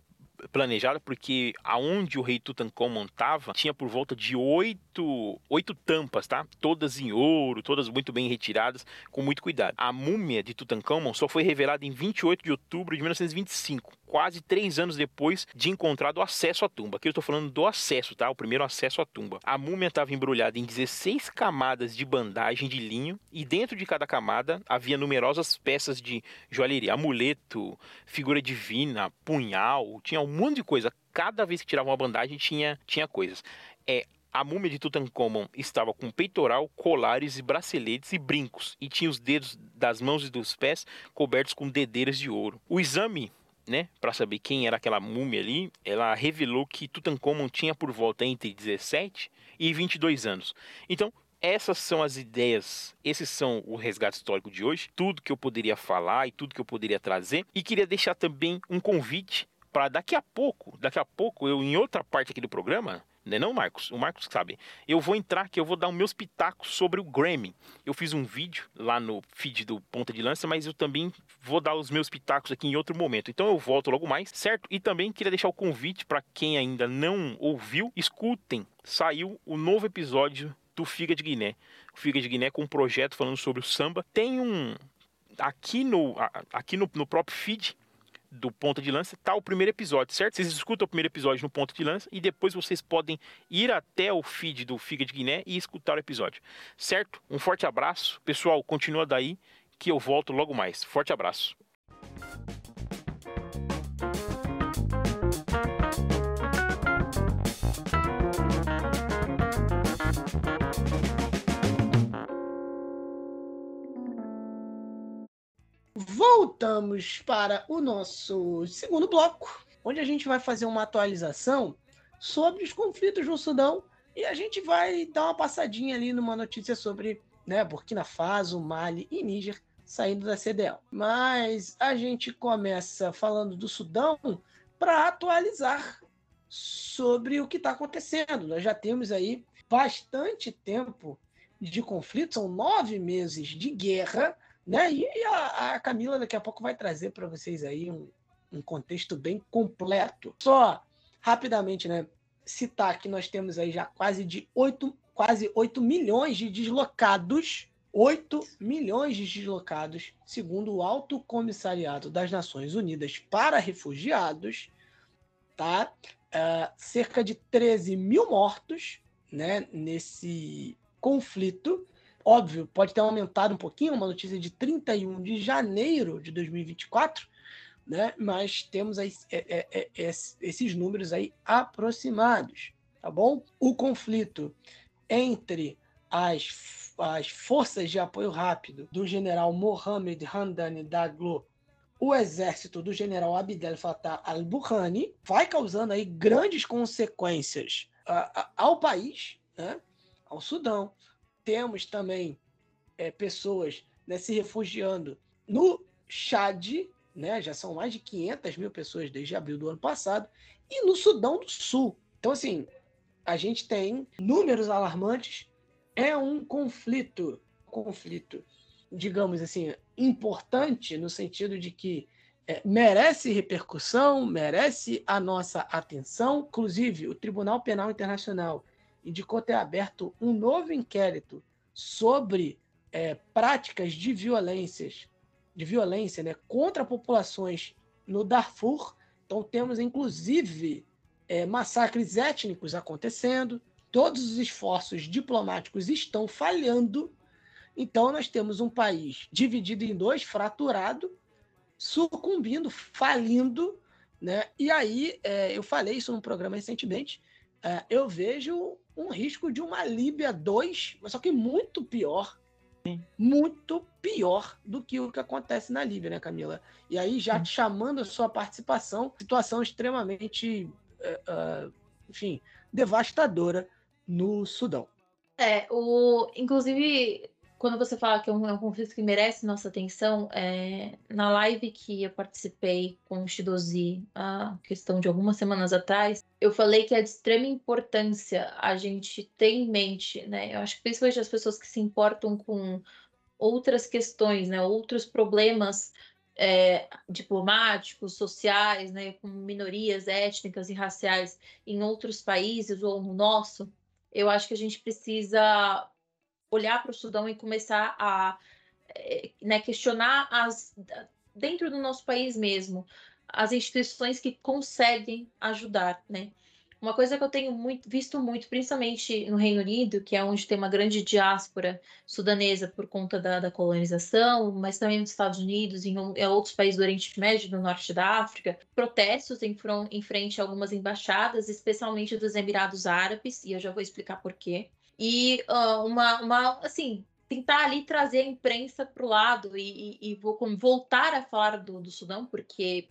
planejada porque aonde o rei Tutankhamon estava tinha por volta de oito, oito tampas, tá? Todas em ouro, todas muito bem retiradas, com muito cuidado. A múmia de Tutankhamon só foi revelada em 28 de outubro de 1925 quase três anos depois de encontrado o acesso à tumba. Aqui eu estou falando do acesso, tá? O primeiro acesso à tumba. A múmia estava embrulhada em 16 camadas de bandagem de linho e dentro de cada camada havia numerosas peças de joalheria, amuleto, figura divina, punhal, tinha um monte de coisa. Cada vez que tirava uma bandagem tinha, tinha coisas. É, a múmia de Tutankhamon estava com peitoral, colares e braceletes e brincos, e tinha os dedos das mãos e dos pés cobertos com dedeiras de ouro. O exame né, para saber quem era aquela múmia ali, ela revelou que Tutankhamon tinha por volta entre 17 e 22 anos. Então, essas são as ideias, esses são o resgate histórico de hoje, tudo que eu poderia falar e tudo que eu poderia trazer. E queria deixar também um convite para daqui a pouco, daqui a pouco eu em outra parte aqui do programa, né não, Marcos? O Marcos sabe. Eu vou entrar que eu vou dar os meus pitacos sobre o Grammy. Eu fiz um vídeo lá no feed do Ponta de Lança, mas eu também vou dar os meus pitacos aqui em outro momento. Então eu volto logo mais, certo? E também queria deixar o convite para quem ainda não ouviu, escutem. Saiu o novo episódio do Figa de Guiné. O Figa de Guiné com um projeto falando sobre o samba. Tem um aqui no aqui no, no próprio feed do Ponta de Lança tá o primeiro episódio, certo? Vocês escutam o primeiro episódio no Ponta de Lança e depois vocês podem ir até o feed do Figa de Guiné e escutar o episódio, certo? Um forte abraço. Pessoal, continua daí que eu volto logo mais. Forte abraço. Voltamos para o nosso segundo bloco, onde a gente vai fazer uma atualização sobre os conflitos no Sudão e a gente vai dar uma passadinha ali numa notícia sobre né, Burkina Faso, Mali e Níger saindo da CDL. Mas a gente começa falando do Sudão para atualizar sobre o que está acontecendo. Nós já temos aí bastante tempo de conflito, são nove meses de guerra, né? E a, a Camila daqui a pouco vai trazer para vocês aí um, um contexto bem completo. Só rapidamente, né? Citar que nós temos aí já quase de 8, quase 8 milhões de deslocados 8 milhões de deslocados, segundo o Alto Comissariado das Nações Unidas para Refugiados, tá? Uh, cerca de 13 mil mortos né, nesse conflito. Óbvio, pode ter aumentado um pouquinho, uma notícia de 31 de janeiro de 2024, né? mas temos aí, é, é, é, esses números aí aproximados, tá bom? O conflito entre as, as forças de apoio rápido do general Mohamed Hamdani Daglo, o exército do general Abdel Fattah al-Burhani, vai causando aí grandes consequências ao país, né? ao Sudão. Temos também é, pessoas né, se refugiando no Chad, né? já são mais de 500 mil pessoas desde abril do ano passado, e no Sudão do Sul. Então, assim, a gente tem números alarmantes é um conflito, conflito, digamos assim, importante no sentido de que é, merece repercussão, merece a nossa atenção. Inclusive, o Tribunal Penal Internacional indicou ter aberto um novo inquérito sobre é, práticas de violências, de violência, né, contra populações no Darfur. Então temos inclusive é, massacres étnicos acontecendo todos os esforços diplomáticos estão falhando. Então, nós temos um país dividido em dois, fraturado, sucumbindo, falindo. Né? E aí, é, eu falei isso num programa recentemente, é, eu vejo um risco de uma Líbia 2, só que muito pior. Sim. Muito pior do que o que acontece na Líbia, né, Camila? E aí, já te chamando a sua participação, situação extremamente, uh, enfim, devastadora no Sudão. É, o, inclusive, quando você fala que é um, é um conflito que merece nossa atenção, é, na live que eu participei com o Shidozi, a questão de algumas semanas atrás, eu falei que é de extrema importância a gente ter em mente, né? Eu acho que principalmente as pessoas que se importam com outras questões, né? Outros problemas é, diplomáticos, sociais, né? Com minorias étnicas e raciais em outros países ou no nosso, eu acho que a gente precisa olhar para o Sudão e começar a eh, né, questionar as dentro do nosso país mesmo as instituições que conseguem ajudar, né? Uma coisa que eu tenho muito, visto muito, principalmente no Reino Unido, que é onde tem uma grande diáspora sudanesa por conta da, da colonização, mas também nos Estados Unidos em, em, outros países do Oriente Médio, no Norte da África, protestos em, em frente a algumas embaixadas, especialmente dos Emirados Árabes, e eu já vou explicar por quê. E uh, uma, uma, assim, tentar ali trazer a imprensa para o lado e, e, e, vou voltar a falar do, do Sudão, porque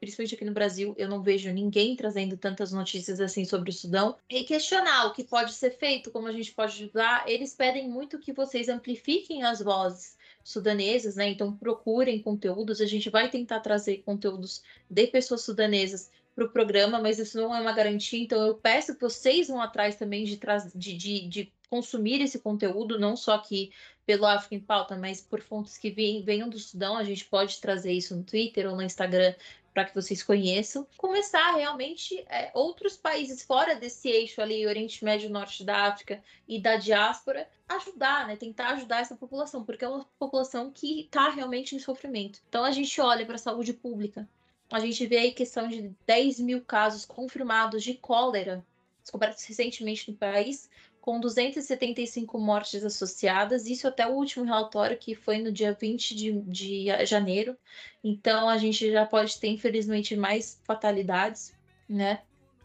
principalmente aqui no Brasil, eu não vejo ninguém trazendo tantas notícias assim sobre o Sudão. E questionar o que pode ser feito, como a gente pode ajudar. Eles pedem muito que vocês amplifiquem as vozes sudanesas, né? Então procurem conteúdos. A gente vai tentar trazer conteúdos de pessoas sudanesas para o programa, mas isso não é uma garantia. Então eu peço que vocês vão atrás também de, de, de, de consumir esse conteúdo, não só aqui pelo África em Pauta, mas por fontes que venham do Sudão. A gente pode trazer isso no Twitter ou no Instagram para que vocês conheçam, começar realmente é, outros países fora desse eixo ali, Oriente Médio, Norte da África e da diáspora, ajudar, né? Tentar ajudar essa população, porque é uma população que está realmente em sofrimento. Então a gente olha para a saúde pública, a gente vê aí questão de 10 mil casos confirmados de cólera descobertos recentemente no país, com 275 mortes associadas, isso até o último relatório, que foi no dia 20 de, de janeiro. Então, a gente já pode ter, infelizmente, mais fatalidades, né?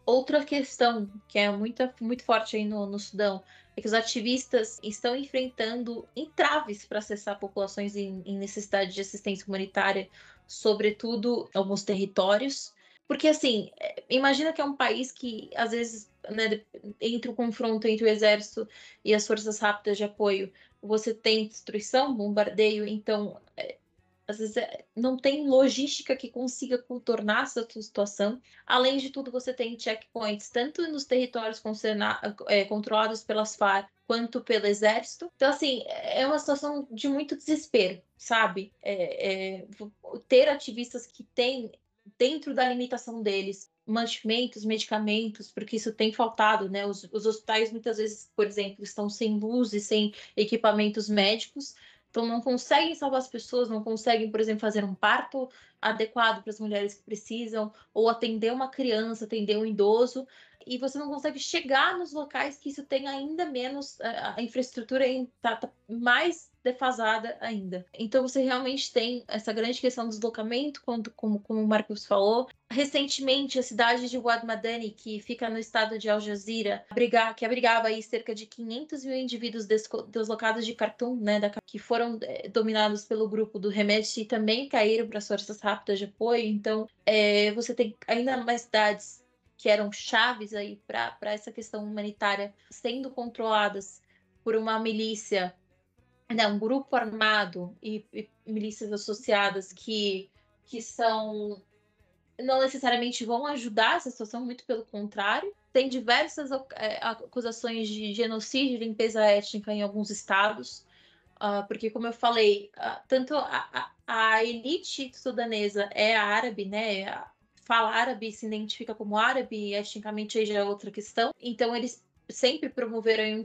Outra questão que é muito, muito forte aí no, no Sudão é que os ativistas estão enfrentando entraves para acessar populações em, em necessidade de assistência humanitária, sobretudo alguns territórios. Porque, assim, é, imagina que é um país que, às vezes, né, entre o confronto entre o exército e as forças rápidas de apoio, você tem destruição, bombardeio, então é, às vezes é, não tem logística que consiga contornar essa situação. Além de tudo, você tem checkpoints tanto nos territórios é, controlados pelas FARC quanto pelo exército. Então, assim, é uma situação de muito desespero, sabe? É, é, ter ativistas que têm, dentro da limitação deles, mantimentos, medicamentos, porque isso tem faltado, né? Os, os hospitais muitas vezes, por exemplo, estão sem luz e sem equipamentos médicos. Então, não conseguem salvar as pessoas, não conseguem, por exemplo, fazer um parto adequado para as mulheres que precisam, ou atender uma criança, atender um idoso, e você não consegue chegar nos locais que isso tem ainda menos, a infraestrutura está tá mais defasada ainda. Então você realmente tem essa grande questão do deslocamento, quando, como, como o Marcos falou. Recentemente, a cidade de Guadmadani, que fica no estado de Al Jazeera, que abrigava aí cerca de 500 mil indivíduos deslocados de Khartoum, né, da, que foram é, dominados pelo grupo do Remete e também caíram para as forças rápidas de apoio. Então, é, você tem ainda mais cidades que eram chaves aí para essa questão humanitária sendo controladas por uma milícia né, um grupo armado e, e, milícias associadas que, que são não necessariamente vão ajudar essa situação, muito pelo contrário. Tem diversas é, acusações de genocídio e limpeza étnica em alguns estados, uh, porque, como eu falei, uh, tanto a, a, a, elite sudanesa é árabe, né? Fala árabe, se identifica como árabe, etnicamente aí já é outra questão. Então, eles sempre promoveram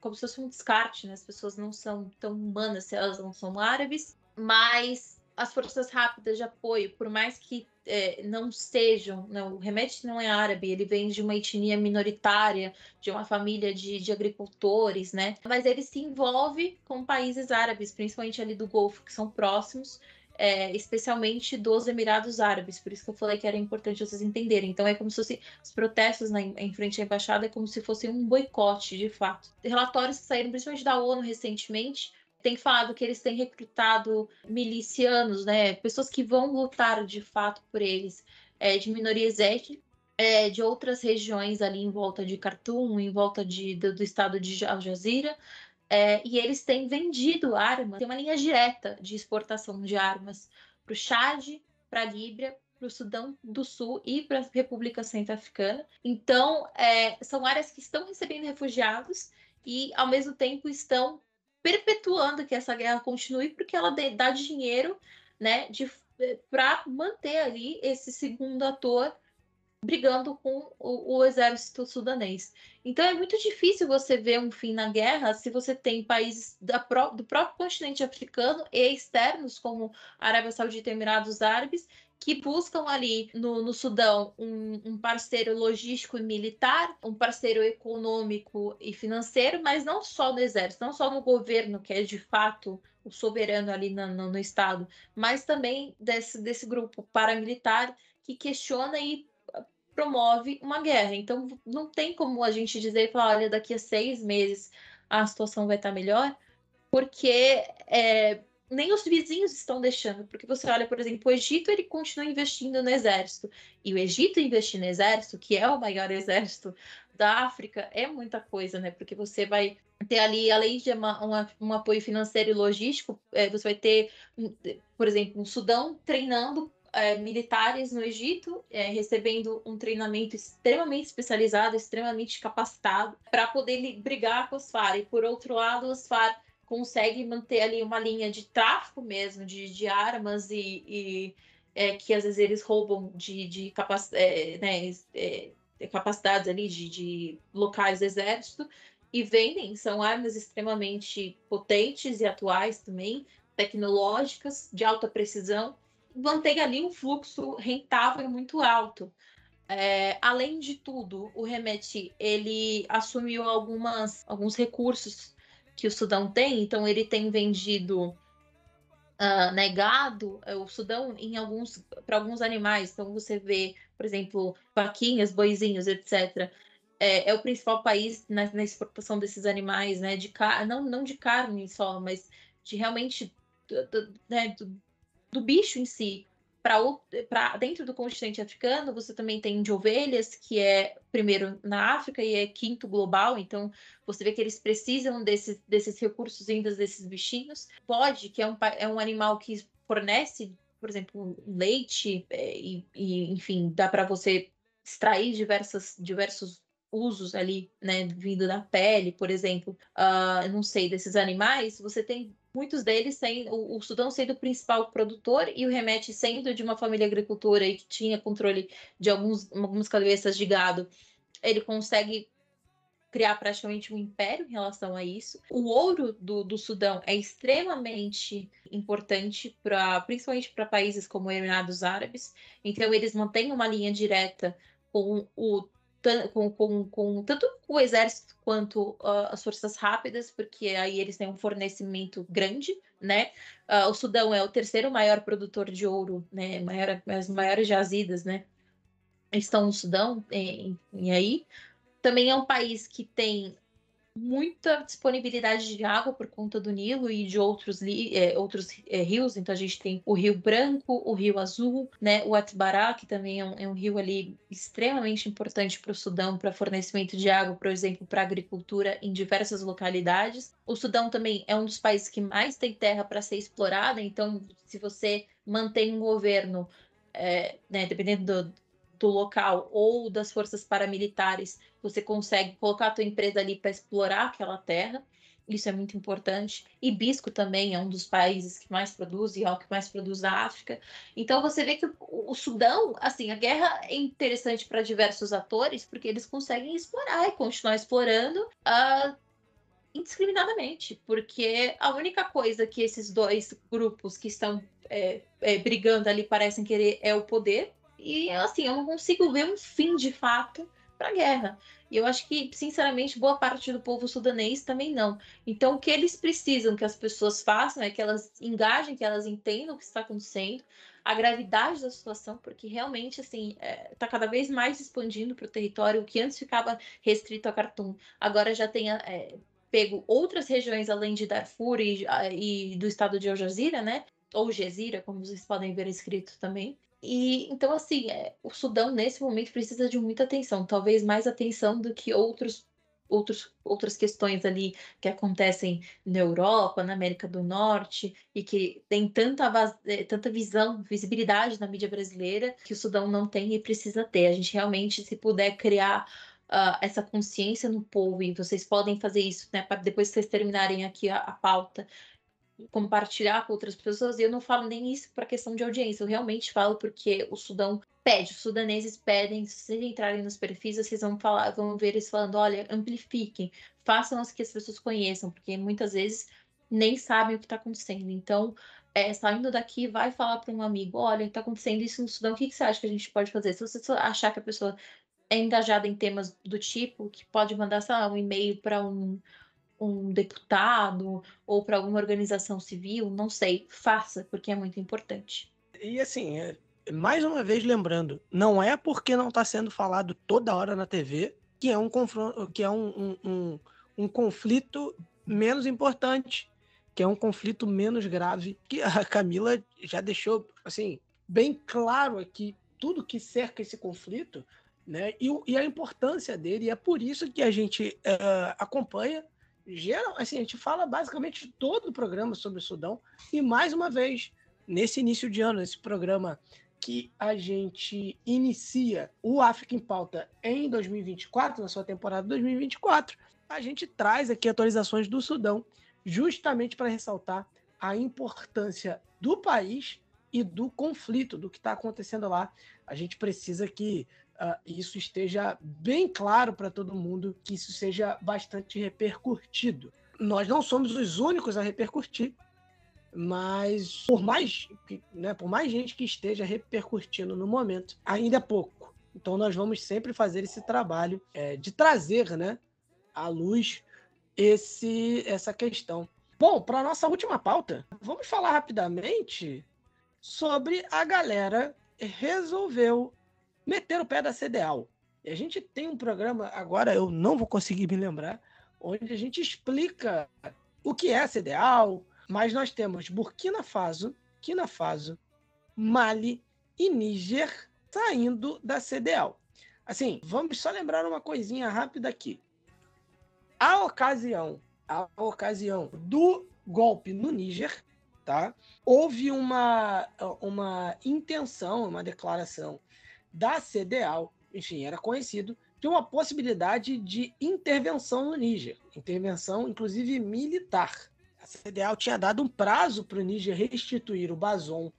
como se fosse um descarte, né? As pessoas não são tão humanas se elas não são árabes, mas as forças rápidas de apoio, por mais que é, não sejam, não, o Remete não é árabe, ele vem de uma etnia minoritária, de uma família de, de agricultores, né? Mas ele se envolve com países árabes, principalmente ali do Golfo, que são próximos, é, especialmente dos Emirados Árabes, por isso que eu falei que era importante vocês entenderem. Então é como se os protestos na, em frente à embaixada é como se fosse um boicote, de fato. Relatórios que saíram principalmente da ONU recentemente têm falado que eles têm recrutado milicianos, né, pessoas que vão lutar de fato por eles, é, de minorias étnicas. É, de outras regiões ali em volta de Khartoum, em volta de, do, do estado de Al Jazeera, é, e eles têm vendido armas, tem uma linha direta de exportação de armas para o Chad, para a Líbia, para o Sudão do Sul e para a República Centro-Africana. Então, é, são áreas que estão recebendo refugiados e, ao mesmo tempo, estão perpetuando que essa guerra continue, porque ela dá dinheiro né, para manter ali esse segundo ator brigando com o, o, exército sudanês. Então é muito difícil você ver um fim na guerra se você tem países pro, do próprio continente africano e externos, como Arábia Saudita e Emirados Árabes, que buscam ali no, no Sudão um, um, parceiro logístico e militar, um parceiro econômico e financeiro, mas não só no exército, não só no governo, que é de fato o soberano ali no, no, no Estado, mas também desse, desse grupo paramilitar que questiona e promove uma guerra. Então, não tem como a gente dizer, falar, olha, daqui a seis meses a situação vai estar melhor, porque é, nem os vizinhos estão deixando. Porque você olha, por exemplo, o Egito, ele continua investindo no exército. E o Egito investir no exército, que é o maior exército da África, é muita coisa, né? Porque você vai ter ali, além de uma, uma, um apoio financeiro e logístico, é, você vai ter, por exemplo, um Sudão treinando é, militares no Egito, é, recebendo um treinamento extremamente especializado, extremamente capacitado, para poder brigar com os FARC. E por outro lado, os FARC conseguem manter ali uma linha de tráfico mesmo, de, de armas e, e é, que às vezes eles roubam de, de capac, é, né, é, capacidades ali de, de locais do exército e vendem, são armas extremamente potentes e atuais também, tecnológicas, de alta precisão, mantém ali um fluxo rentável muito alto. É, além de tudo, o Remete ele assumiu algumas, alguns recursos que o Sudão tem, então ele tem vendido uh, negado é, o Sudão em alguns para alguns animais. Então você vê, por exemplo, vaquinhas, boizinhos, etc. É, é o principal país na, na, exportação desses animais, né? De não, não de carne só, mas de realmente né, do, bicho em si para dentro do continente africano, você também tem de ovelhas, que é primeiro na África e é quinto global, então você vê que eles precisam desses, desses recursos vindos desses bichinhos. Pode, que é um, é um animal que fornece, por exemplo, leite, é, e, e enfim, dá para você extrair diversas, diversos usos ali, né, vindo da pele, por exemplo, uh, não sei, desses animais, você tem muitos deles sendo, o, o Sudão sendo o principal produtor e o remete sendo de uma família agricultora e que tinha controle de alguns, algumas cabeças de gado, ele consegue criar praticamente um império em relação a isso. O ouro do, do Sudão é extremamente importante para, principalmente para países como Emirados Árabes. Então eles mantêm uma linha direta com o com, com, com, tanto o exército quanto uh, as forças rápidas, porque aí eles têm um fornecimento grande, né? Uh, o Sudão é o terceiro maior produtor de ouro, né? Maior, as maiores jazidas, né? Estão no Sudão, e, e aí também é um país que tem muita disponibilidade de água por conta do Nilo e de outros, é, outros é, rios. Então a gente tem o Rio Branco, o Rio Azul, né, o Atbará, que também é um, é um rio ali extremamente importante para o Sudão para fornecimento de água, por exemplo, para agricultura em diversas localidades. O Sudão também é um dos países que mais tem terra para ser explorada. Então, se você mantém um governo, é, né, dependendo do do local ou das forças paramilitares, você consegue colocar a tua empresa ali para explorar aquela terra. Isso é muito importante. Ibisco também é um dos países que mais produz e é o que mais produz na África. Então você vê que o, Sudão, assim, a guerra é interessante para diversos atores porque eles conseguem explorar e continuar explorando uh, indiscriminadamente, porque a única coisa que esses dois grupos que estão é, é, brigando ali parecem querer é o poder. E assim, eu não consigo ver um fim de fato para a guerra. E eu acho que, sinceramente, boa parte do povo sudanês também não. Então, o que eles precisam que as pessoas façam é que elas engajem, que elas entendam o que está acontecendo, a gravidade da situação, porque realmente, assim, está é, tá cada vez mais expandindo para o território, o que antes ficava restrito a Khartoum, agora já tem é, pego outras regiões além de Darfur e, e do estado de Al Jazeera, né? Ou Gezira, como vocês podem ver escrito também. E então, assim, é, o Sudão nesse momento precisa de muita atenção, talvez mais atenção do que outros, outros, outras questões ali que acontecem na Europa, na América do Norte, e que tem tanta, é, tanta visão, visibilidade na mídia brasileira que o Sudão não tem e precisa ter. A gente realmente, se puder criar Uh, essa consciência no povo, e vocês podem fazer isso, né? Depois que vocês terminarem aqui a, a pauta, compartilhar com outras pessoas, e eu não falo nem isso para questão de audiência, eu realmente falo porque o Sudão pede, os sudaneses pedem, se vocês entrarem nos perfis, vocês vão falar, vão ver eles falando, olha, amplifiquem, façam as que as pessoas conheçam, porque muitas vezes nem sabem o que está acontecendo. Então, é, saindo daqui, vai falar para um amigo, olha, está acontecendo isso no Sudão, o que, que você acha que a gente pode fazer? Se você achar que a pessoa é engajada em temas do tipo, que pode mandar, sei lá, um e-mail para um um deputado ou para alguma organização civil, não sei, faça, porque é muito importante. E assim, é, mais uma vez lembrando, não é porque não está sendo falado toda hora na TV que é um confronto, que é um, um, um, um conflito menos importante, que é um conflito menos grave, que a Camila já deixou assim bem claro aqui tudo que cerca esse conflito, né? E, e a importância dele. E é por isso que a gente uh, acompanha geral, assim, a gente fala basicamente todo o programa sobre o Sudão. E mais uma vez, nesse início de ano, esse programa que a gente inicia o África em Pauta em 2024, na sua temporada 2024, a gente traz aqui atualizações do Sudão, justamente para ressaltar a importância do país e do conflito, do que está acontecendo lá. A gente precisa que uh, isso esteja bem claro para todo mundo, que isso seja bastante repercutido. Nós não somos os únicos a repercutir, mas por mais, né, por mais gente que esteja repercutindo no momento, ainda é pouco. Então nós vamos sempre fazer esse trabalho é, de trazer né, à luz esse, essa questão. Bom, para nossa última pauta, vamos falar rapidamente sobre a galera resolveu meter o pé da CDAO. E a gente tem um programa, agora eu não vou conseguir me lembrar, onde a gente explica o que é a CDAO, mas nós temos Burkina Faso, Burkina Faso, Mali, e Níger saindo da CDAO. Assim, vamos só lembrar uma coisinha rápida aqui. A ocasião, a ocasião do golpe no Níger, tá? Houve uma, uma intenção, uma declaração da CDAO, enfim, era conhecido, de uma possibilidade de intervenção no Níger, intervenção inclusive militar. A CDAO tinha dado um prazo para o Níger restituir o Bazon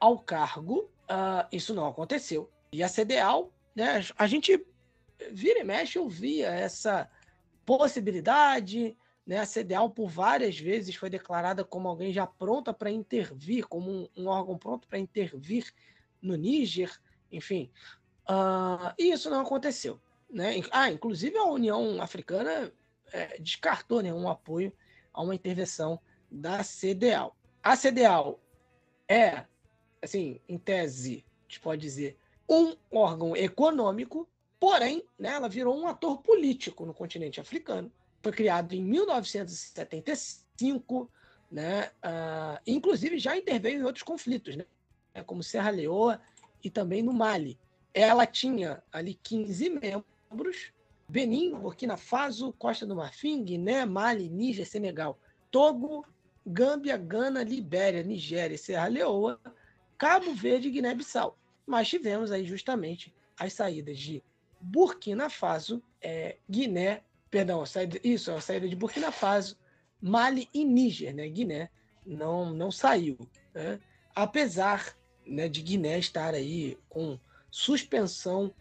ao cargo, uh, isso não aconteceu. E a CDAO, né, a gente vira e mexe ouvia essa possibilidade, né? A CDAO por várias vezes foi declarada como alguém já pronta para intervir, como um, um órgão pronto para intervir no Níger, enfim. Uh, e isso não aconteceu. Né? Ah, inclusive a União Africana é, descartou né, um apoio a uma intervenção da CDAO. A CDAO é, assim, em tese, a gente pode dizer, um órgão econômico, porém, né, ela virou um ator político no continente africano foi criado em 1975, né? Uh, inclusive já interveio em outros conflitos, né? como Serra Leoa e também no Mali. Ela tinha ali 15 membros, Benin, Burkina Faso, Costa do Marfim, Guiné, Mali, Níger, Senegal, Togo, Gâmbia, Gana, Libéria, Nigéria, Serra Leoa, Cabo Verde e Guiné-Bissau. Mas tivemos aí justamente as saídas de Burkina Faso, é, Guiné Perdão, a saída, isso, a saída de Burkina Faso, Mali e Níger, né? Guiné não, não saiu. Né? Apesar né, de Guiné estar aí com suspensão,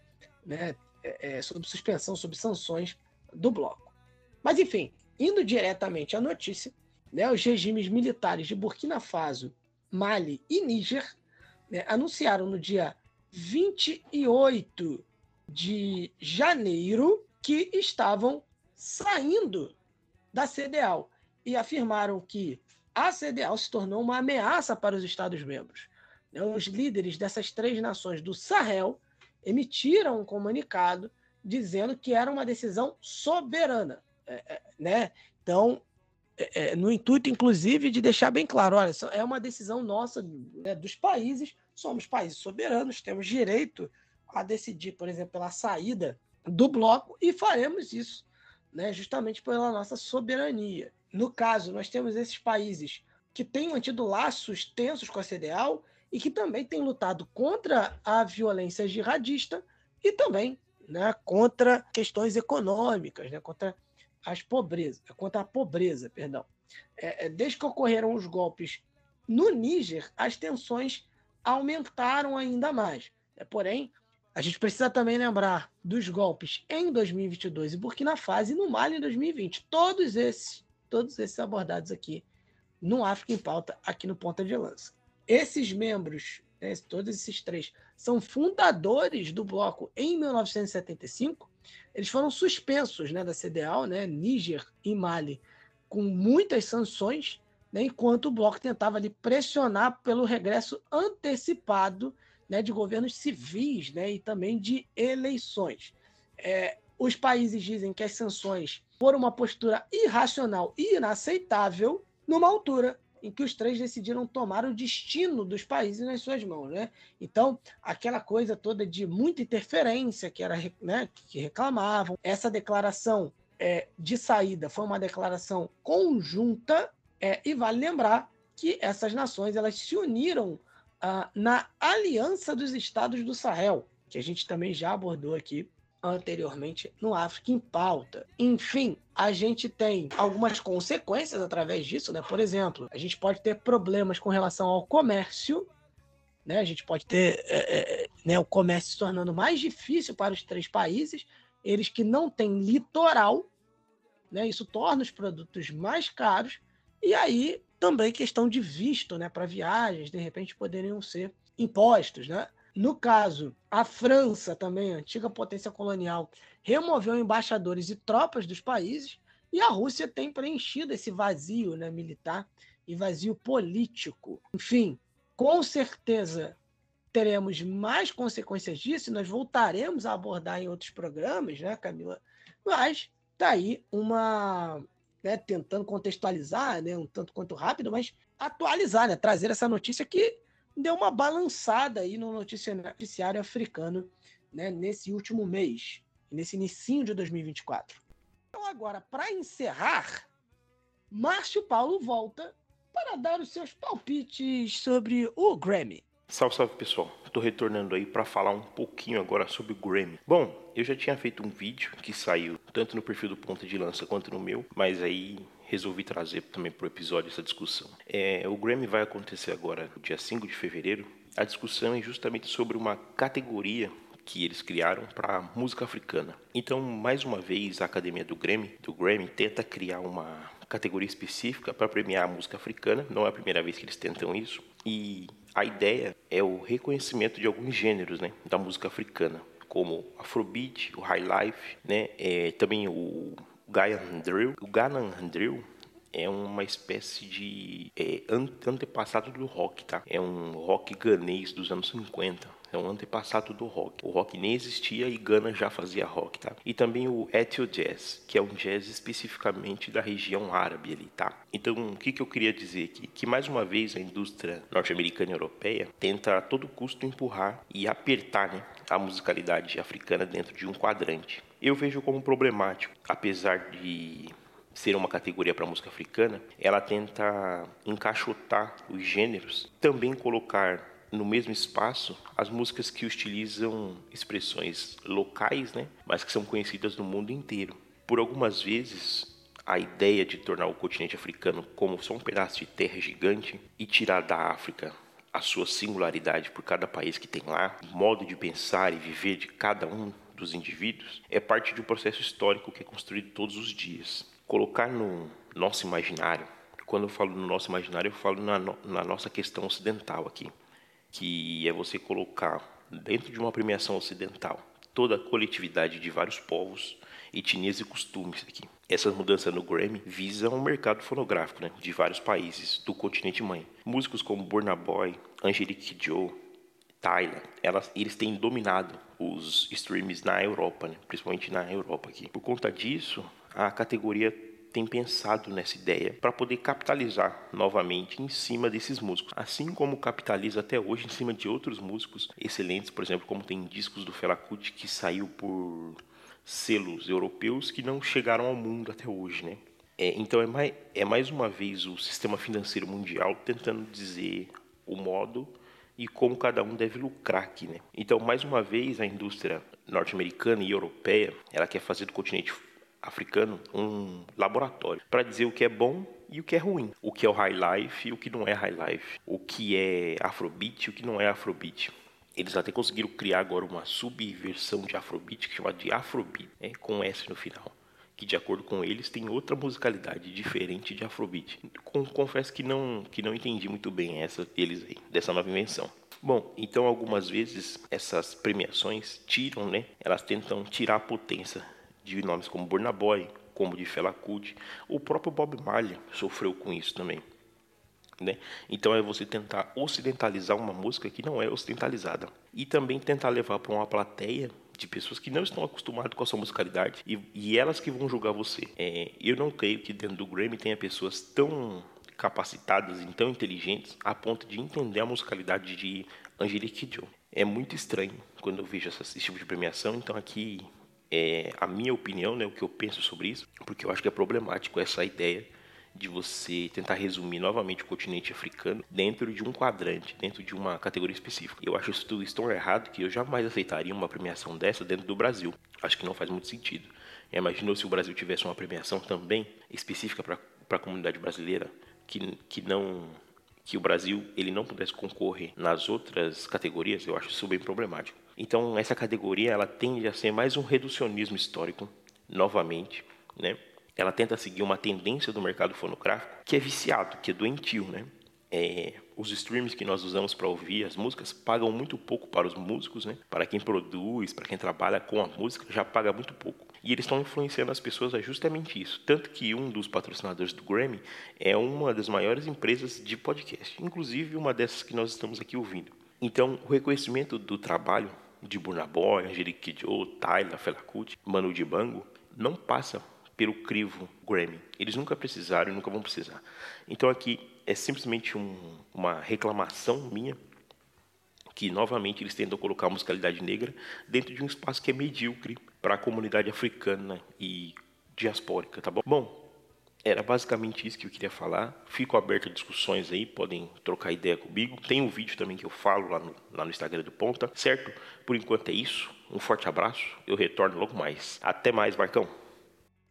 né, é, é, sob suspensão, sob sanções do bloco. Mas, enfim, indo diretamente à notícia, né, os regimes militares de Burkina Faso, Mali e Níger né, anunciaram no dia 28 de janeiro que estavam saindo da CDAO e afirmaram que a CDAO se tornou uma ameaça para os Estados-membros. Né, os líderes dessas três nações do Sahel emitiram um comunicado dizendo que era uma decisão soberana. É, é, né? Então, é, é, no intuito, inclusive, de deixar bem claro: olha, é uma decisão nossa, né, dos países, somos países soberanos, temos direito a decidir, por exemplo, pela saída do bloco e faremos isso né, justamente pela nossa soberania. No caso, nós temos esses países que têm mantido laços tensos com a CDAO e que também têm lutado contra a violência jihadista e também né, contra questões econômicas, né, contra as pobreza, contra a pobreza, perdão. É, é, desde que ocorreram os golpes no Níger, as tensões aumentaram ainda mais. É, porém, a gente precisa também lembrar dos golpes em 2022 e Burkina Faso e no Mali em 2020. Todos esses, todos esses abordados aqui no África em Pauta, aqui no Ponta de Lança. Esses membros, né, todos esses três, são fundadores do bloco em 1975. Eles foram suspensos né, da CDAO, né, Níger e Mali, com muitas sanções, né, enquanto o bloco tentava ali, pressionar pelo regresso antecipado né, de governos civis né, e também de eleições. É, os países dizem que as sanções foram uma postura irracional e inaceitável numa altura em que os três decidiram tomar o destino dos países nas suas mãos, né? Então, aquela coisa toda de muita interferência que era, né, que reclamavam, essa declaração é, de saída foi uma declaração conjunta é, e vale lembrar que essas nações elas se uniram ah, na Aliança dos Estados do Sahel, que a gente também já abordou aqui anteriormente no África em Pauta. Enfim, a gente tem algumas consequências através disso, né? Por exemplo, a gente pode ter problemas com relação ao comércio, né? A gente pode ter é, é, né, o comércio se tornando mais difícil para os três países, eles que não têm litoral, né? Isso torna os produtos mais caros e aí também questão de visto né, para viagens, de repente poderiam ser impostos. Né? No caso, a França, também, antiga potência colonial, removeu embaixadores e tropas dos países, e a Rússia tem preenchido esse vazio né, militar e vazio político. Enfim, com certeza teremos mais consequências disso, nós voltaremos a abordar em outros programas, né, Camila? Mas tá aí uma né, tentando contextualizar, né, um tanto quanto rápido, mas atualizar, né, trazer essa notícia que deu uma balançada aí no noticiário africano né, nesse último mês, nesse início de 2024. Então agora, para encerrar, Márcio Paulo volta para dar os seus palpites sobre o Grammy. Salve, salve pessoal. Estou retornando aí para falar um pouquinho agora sobre o Grammy. Bom, eu já tinha feito um vídeo que saiu tanto no perfil do Ponta de Lança quanto no meu, mas aí resolvi trazer também para o episódio essa discussão. É, o Grammy vai acontecer agora, dia 5 de fevereiro. A discussão é justamente sobre uma categoria que eles criaram para música africana. Então, mais uma vez, a academia do Grammy, do Grammy tenta criar uma categoria específica para premiar a música africana. Não é a primeira vez que eles tentam isso. E a ideia é o reconhecimento de alguns gêneros, né, da música africana, como Afrobeat, o High Life, né, é, também o Ghanaian Drill. O Ghanaian Drill é uma espécie de é, antepassado do rock, tá? É um rock ganês dos anos 50. É um antepassado do rock. O rock nem existia e Gana já fazia rock, tá? E também o Ethio Jazz, que é um jazz especificamente da região árabe ali, tá? Então, o que, que eu queria dizer aqui? Que mais uma vez a indústria norte-americana e europeia tenta a todo custo empurrar e apertar né, a musicalidade africana dentro de um quadrante. Eu vejo como problemático, apesar de ser uma categoria para música africana, ela tenta encaixotar os gêneros, também colocar no mesmo espaço as músicas que utilizam expressões locais, né, mas que são conhecidas no mundo inteiro. Por algumas vezes, a ideia de tornar o continente africano como só um pedaço de terra gigante e tirar da África a sua singularidade por cada país que tem lá, o modo de pensar e viver de cada um dos indivíduos, é parte de um processo histórico que é construído todos os dias colocar no nosso imaginário, quando eu falo no nosso imaginário, eu falo na, no, na nossa questão ocidental aqui, que é você colocar dentro de uma premiação ocidental toda a coletividade de vários povos, etnias e costumes aqui. Essas mudanças no Grammy visam o mercado fonográfico né, de vários países do continente mãe. Músicos como Burna Boy, Angelique Joe, Tyler, elas, eles têm dominado os streams na Europa, né, principalmente na Europa aqui. Por conta disso, a categoria tem pensado nessa ideia para poder capitalizar novamente em cima desses músicos, assim como capitaliza até hoje em cima de outros músicos excelentes, por exemplo, como tem discos do Fela Kuti que saiu por selos europeus que não chegaram ao mundo até hoje, né? É, então é mais, é mais uma vez o sistema financeiro mundial tentando dizer o modo e como cada um deve lucrar aqui, né? Então, mais uma vez, a indústria norte-americana e europeia, ela quer fazer do continente africano um laboratório para dizer o que é bom e o que é ruim, o que é o high life e o que não é high life, o que é afrobeat e o que não é afrobeat. Eles até conseguiram criar agora uma subversão de afrobeat que chama de afrobeat, né, com S no final, que de acordo com eles tem outra musicalidade diferente de afrobeat. confesso que não que não entendi muito bem essa deles aí, dessa nova invenção. Bom, então algumas vezes essas premiações tiram, né? Elas tentam tirar a potência de nomes como Burna Boy, como de Fela Kuti. O próprio Bob Marley sofreu com isso também. Né? Então é você tentar ocidentalizar uma música que não é ocidentalizada. E também tentar levar para uma plateia de pessoas que não estão acostumadas com a sua musicalidade e, e elas que vão julgar você. É, eu não creio que dentro do Grammy tenha pessoas tão capacitadas e tão inteligentes a ponto de entender a musicalidade de Angelique Kidjo. É muito estranho quando eu vejo esse tipo de premiação, então aqui é, a minha opinião, né, o que eu penso sobre isso, porque eu acho que é problemático essa ideia de você tentar resumir novamente o continente africano dentro de um quadrante, dentro de uma categoria específica. Eu acho isso tudo tão errado que eu jamais aceitaria uma premiação dessa dentro do Brasil. Acho que não faz muito sentido. Imaginou se o Brasil tivesse uma premiação também específica para a comunidade brasileira que, que não que o Brasil ele não pudesse concorrer nas outras categorias, eu acho isso bem problemático. Então, essa categoria ela tende a ser mais um reducionismo histórico, novamente, né? Ela tenta seguir uma tendência do mercado fonográfico que é viciado, que é doentio, né? É, os streams que nós usamos para ouvir as músicas pagam muito pouco para os músicos, né? Para quem produz, para quem trabalha com a música, já paga muito pouco. E eles estão influenciando as pessoas a justamente isso. Tanto que um dos patrocinadores do Grammy é uma das maiores empresas de podcast, inclusive uma dessas que nós estamos aqui ouvindo. Então, o reconhecimento do trabalho de Burna Boy, Angelique Kidjo, Tyler, Fela Kuti, Manu Dibango, não passa pelo crivo Grammy. Eles nunca precisaram e nunca vão precisar. Então aqui é simplesmente um, uma reclamação minha que novamente eles tentam colocar a musicalidade negra dentro de um espaço que é medíocre para a comunidade africana e diaspórica, tá bom? Bom, era basicamente isso que eu queria falar. Fico aberto a discussões aí, podem trocar ideia comigo. Tem um vídeo também que eu falo lá no, lá no Instagram do Ponta, certo? Por enquanto é isso. Um forte abraço. Eu retorno logo mais. Até mais, Marcão.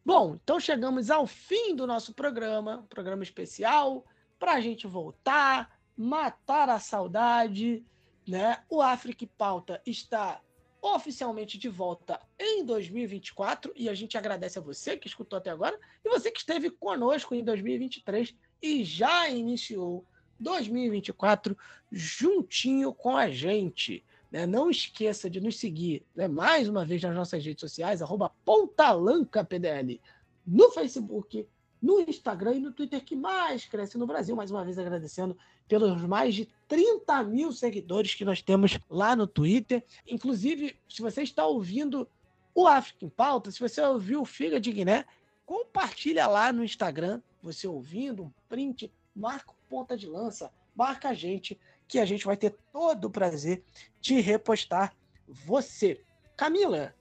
Bom, então chegamos ao fim do nosso programa, programa especial para a gente voltar, matar a saudade, né? O África Pauta está oficialmente de volta em 2024 e a gente agradece a você que escutou até agora e você que esteve conosco em 2023 e já iniciou 2024 juntinho com a gente. Né? Não esqueça de nos seguir né? mais uma vez nas nossas redes sociais, PontalancaPDL, no Facebook, no Instagram e no Twitter que mais cresce no Brasil. Mais uma vez agradecendo pelos mais de 30 mil seguidores que nós temos lá no Twitter. Inclusive, se você está ouvindo o África em Pauta, se você ouviu o Figa de Guiné, compartilha lá no Instagram, você ouvindo, um print, marca ponta de lança, marca a gente, que a gente vai ter todo o prazer de repostar você. Camila,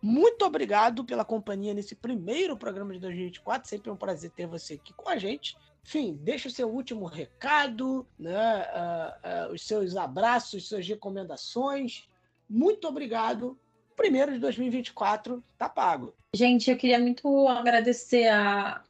muito obrigado pela companhia nesse primeiro programa de 2024. Sempre é um prazer ter você aqui com a gente. Enfim, deixa o seu último recado, né? Uh, uh, os seus abraços, suas recomendações. Muito obrigado. Primeiro de 2024 tá pago. Gente, eu queria muito agradecer a.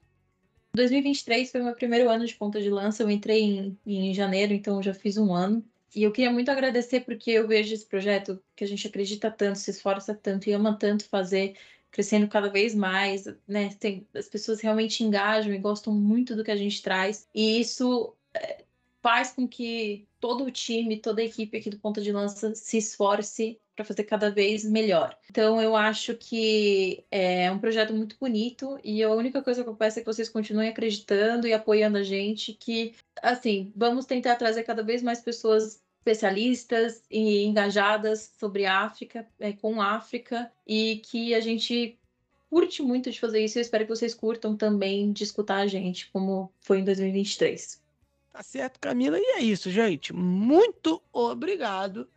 2023 foi meu primeiro ano de ponta de lança. Eu entrei em, em janeiro, então já fiz um ano. E eu queria muito agradecer porque eu vejo esse projeto que a gente acredita tanto, se esforça tanto e ama tanto fazer, crescendo cada vez mais, né? Tem, as pessoas realmente engajam e gostam muito do que a gente traz. E isso é, faz com que todo o time, toda a equipe aqui do Ponta de Lança se esforce para fazer cada vez melhor. Então eu acho que é um projeto muito bonito e a única coisa que eu peço é que vocês continuem acreditando e apoiando a gente, que assim, vamos tentar trazer cada vez mais pessoas especialistas e engajadas sobre África, é, com África, e que a gente curte muito de fazer isso. Eu espero que vocês curtam também de escutar a gente, como foi em 2023. Tá certo, Camila. E é isso, gente. Muito obrigado.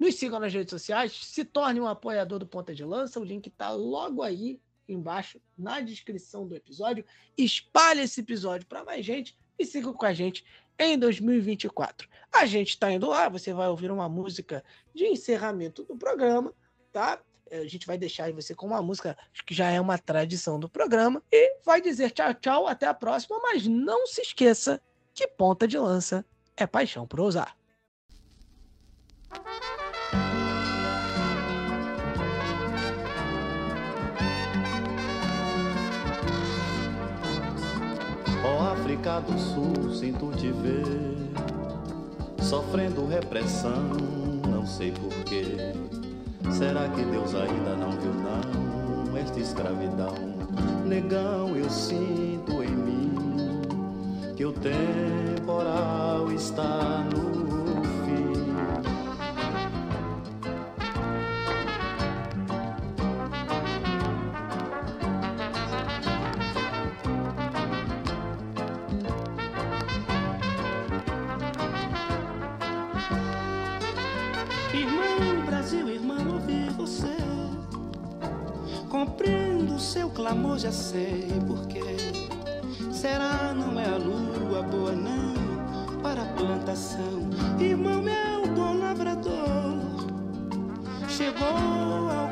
Nos sigam nas redes sociais, se torne um apoiador do Ponta de Lança. O link está logo aí embaixo na descrição do episódio. Espalhe esse episódio para mais gente e siga com a gente em 2024. A gente está indo lá, você vai ouvir uma música de encerramento do programa, tá? A gente vai deixar você com uma música que já é uma tradição do programa e vai dizer tchau, tchau, até a próxima, mas não se esqueça que ponta de lança é paixão por usar. África do Sul sinto te ver. Sofrendo repressão, não sei porquê Será que Deus ainda não viu não Esta escravidão? Negão eu sinto em mim Que o temporal está no clamor já sei porquê. Será não é a lua boa não para a plantação? Irmão meu bom lavrador chegou ao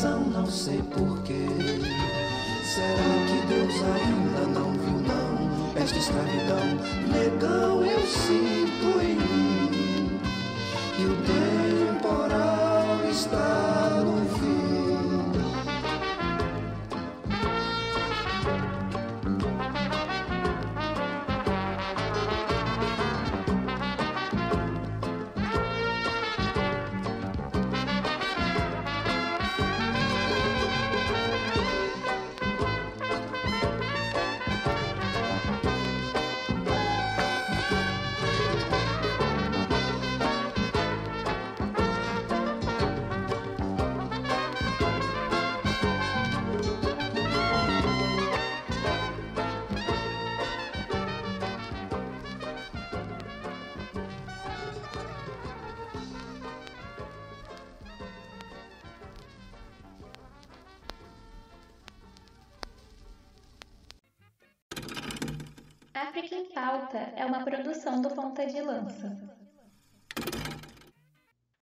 não sei porquê. Será que Deus ainda não viu não esta escravidão? Negão eu sinto em é uma produção do Ponta de Lança.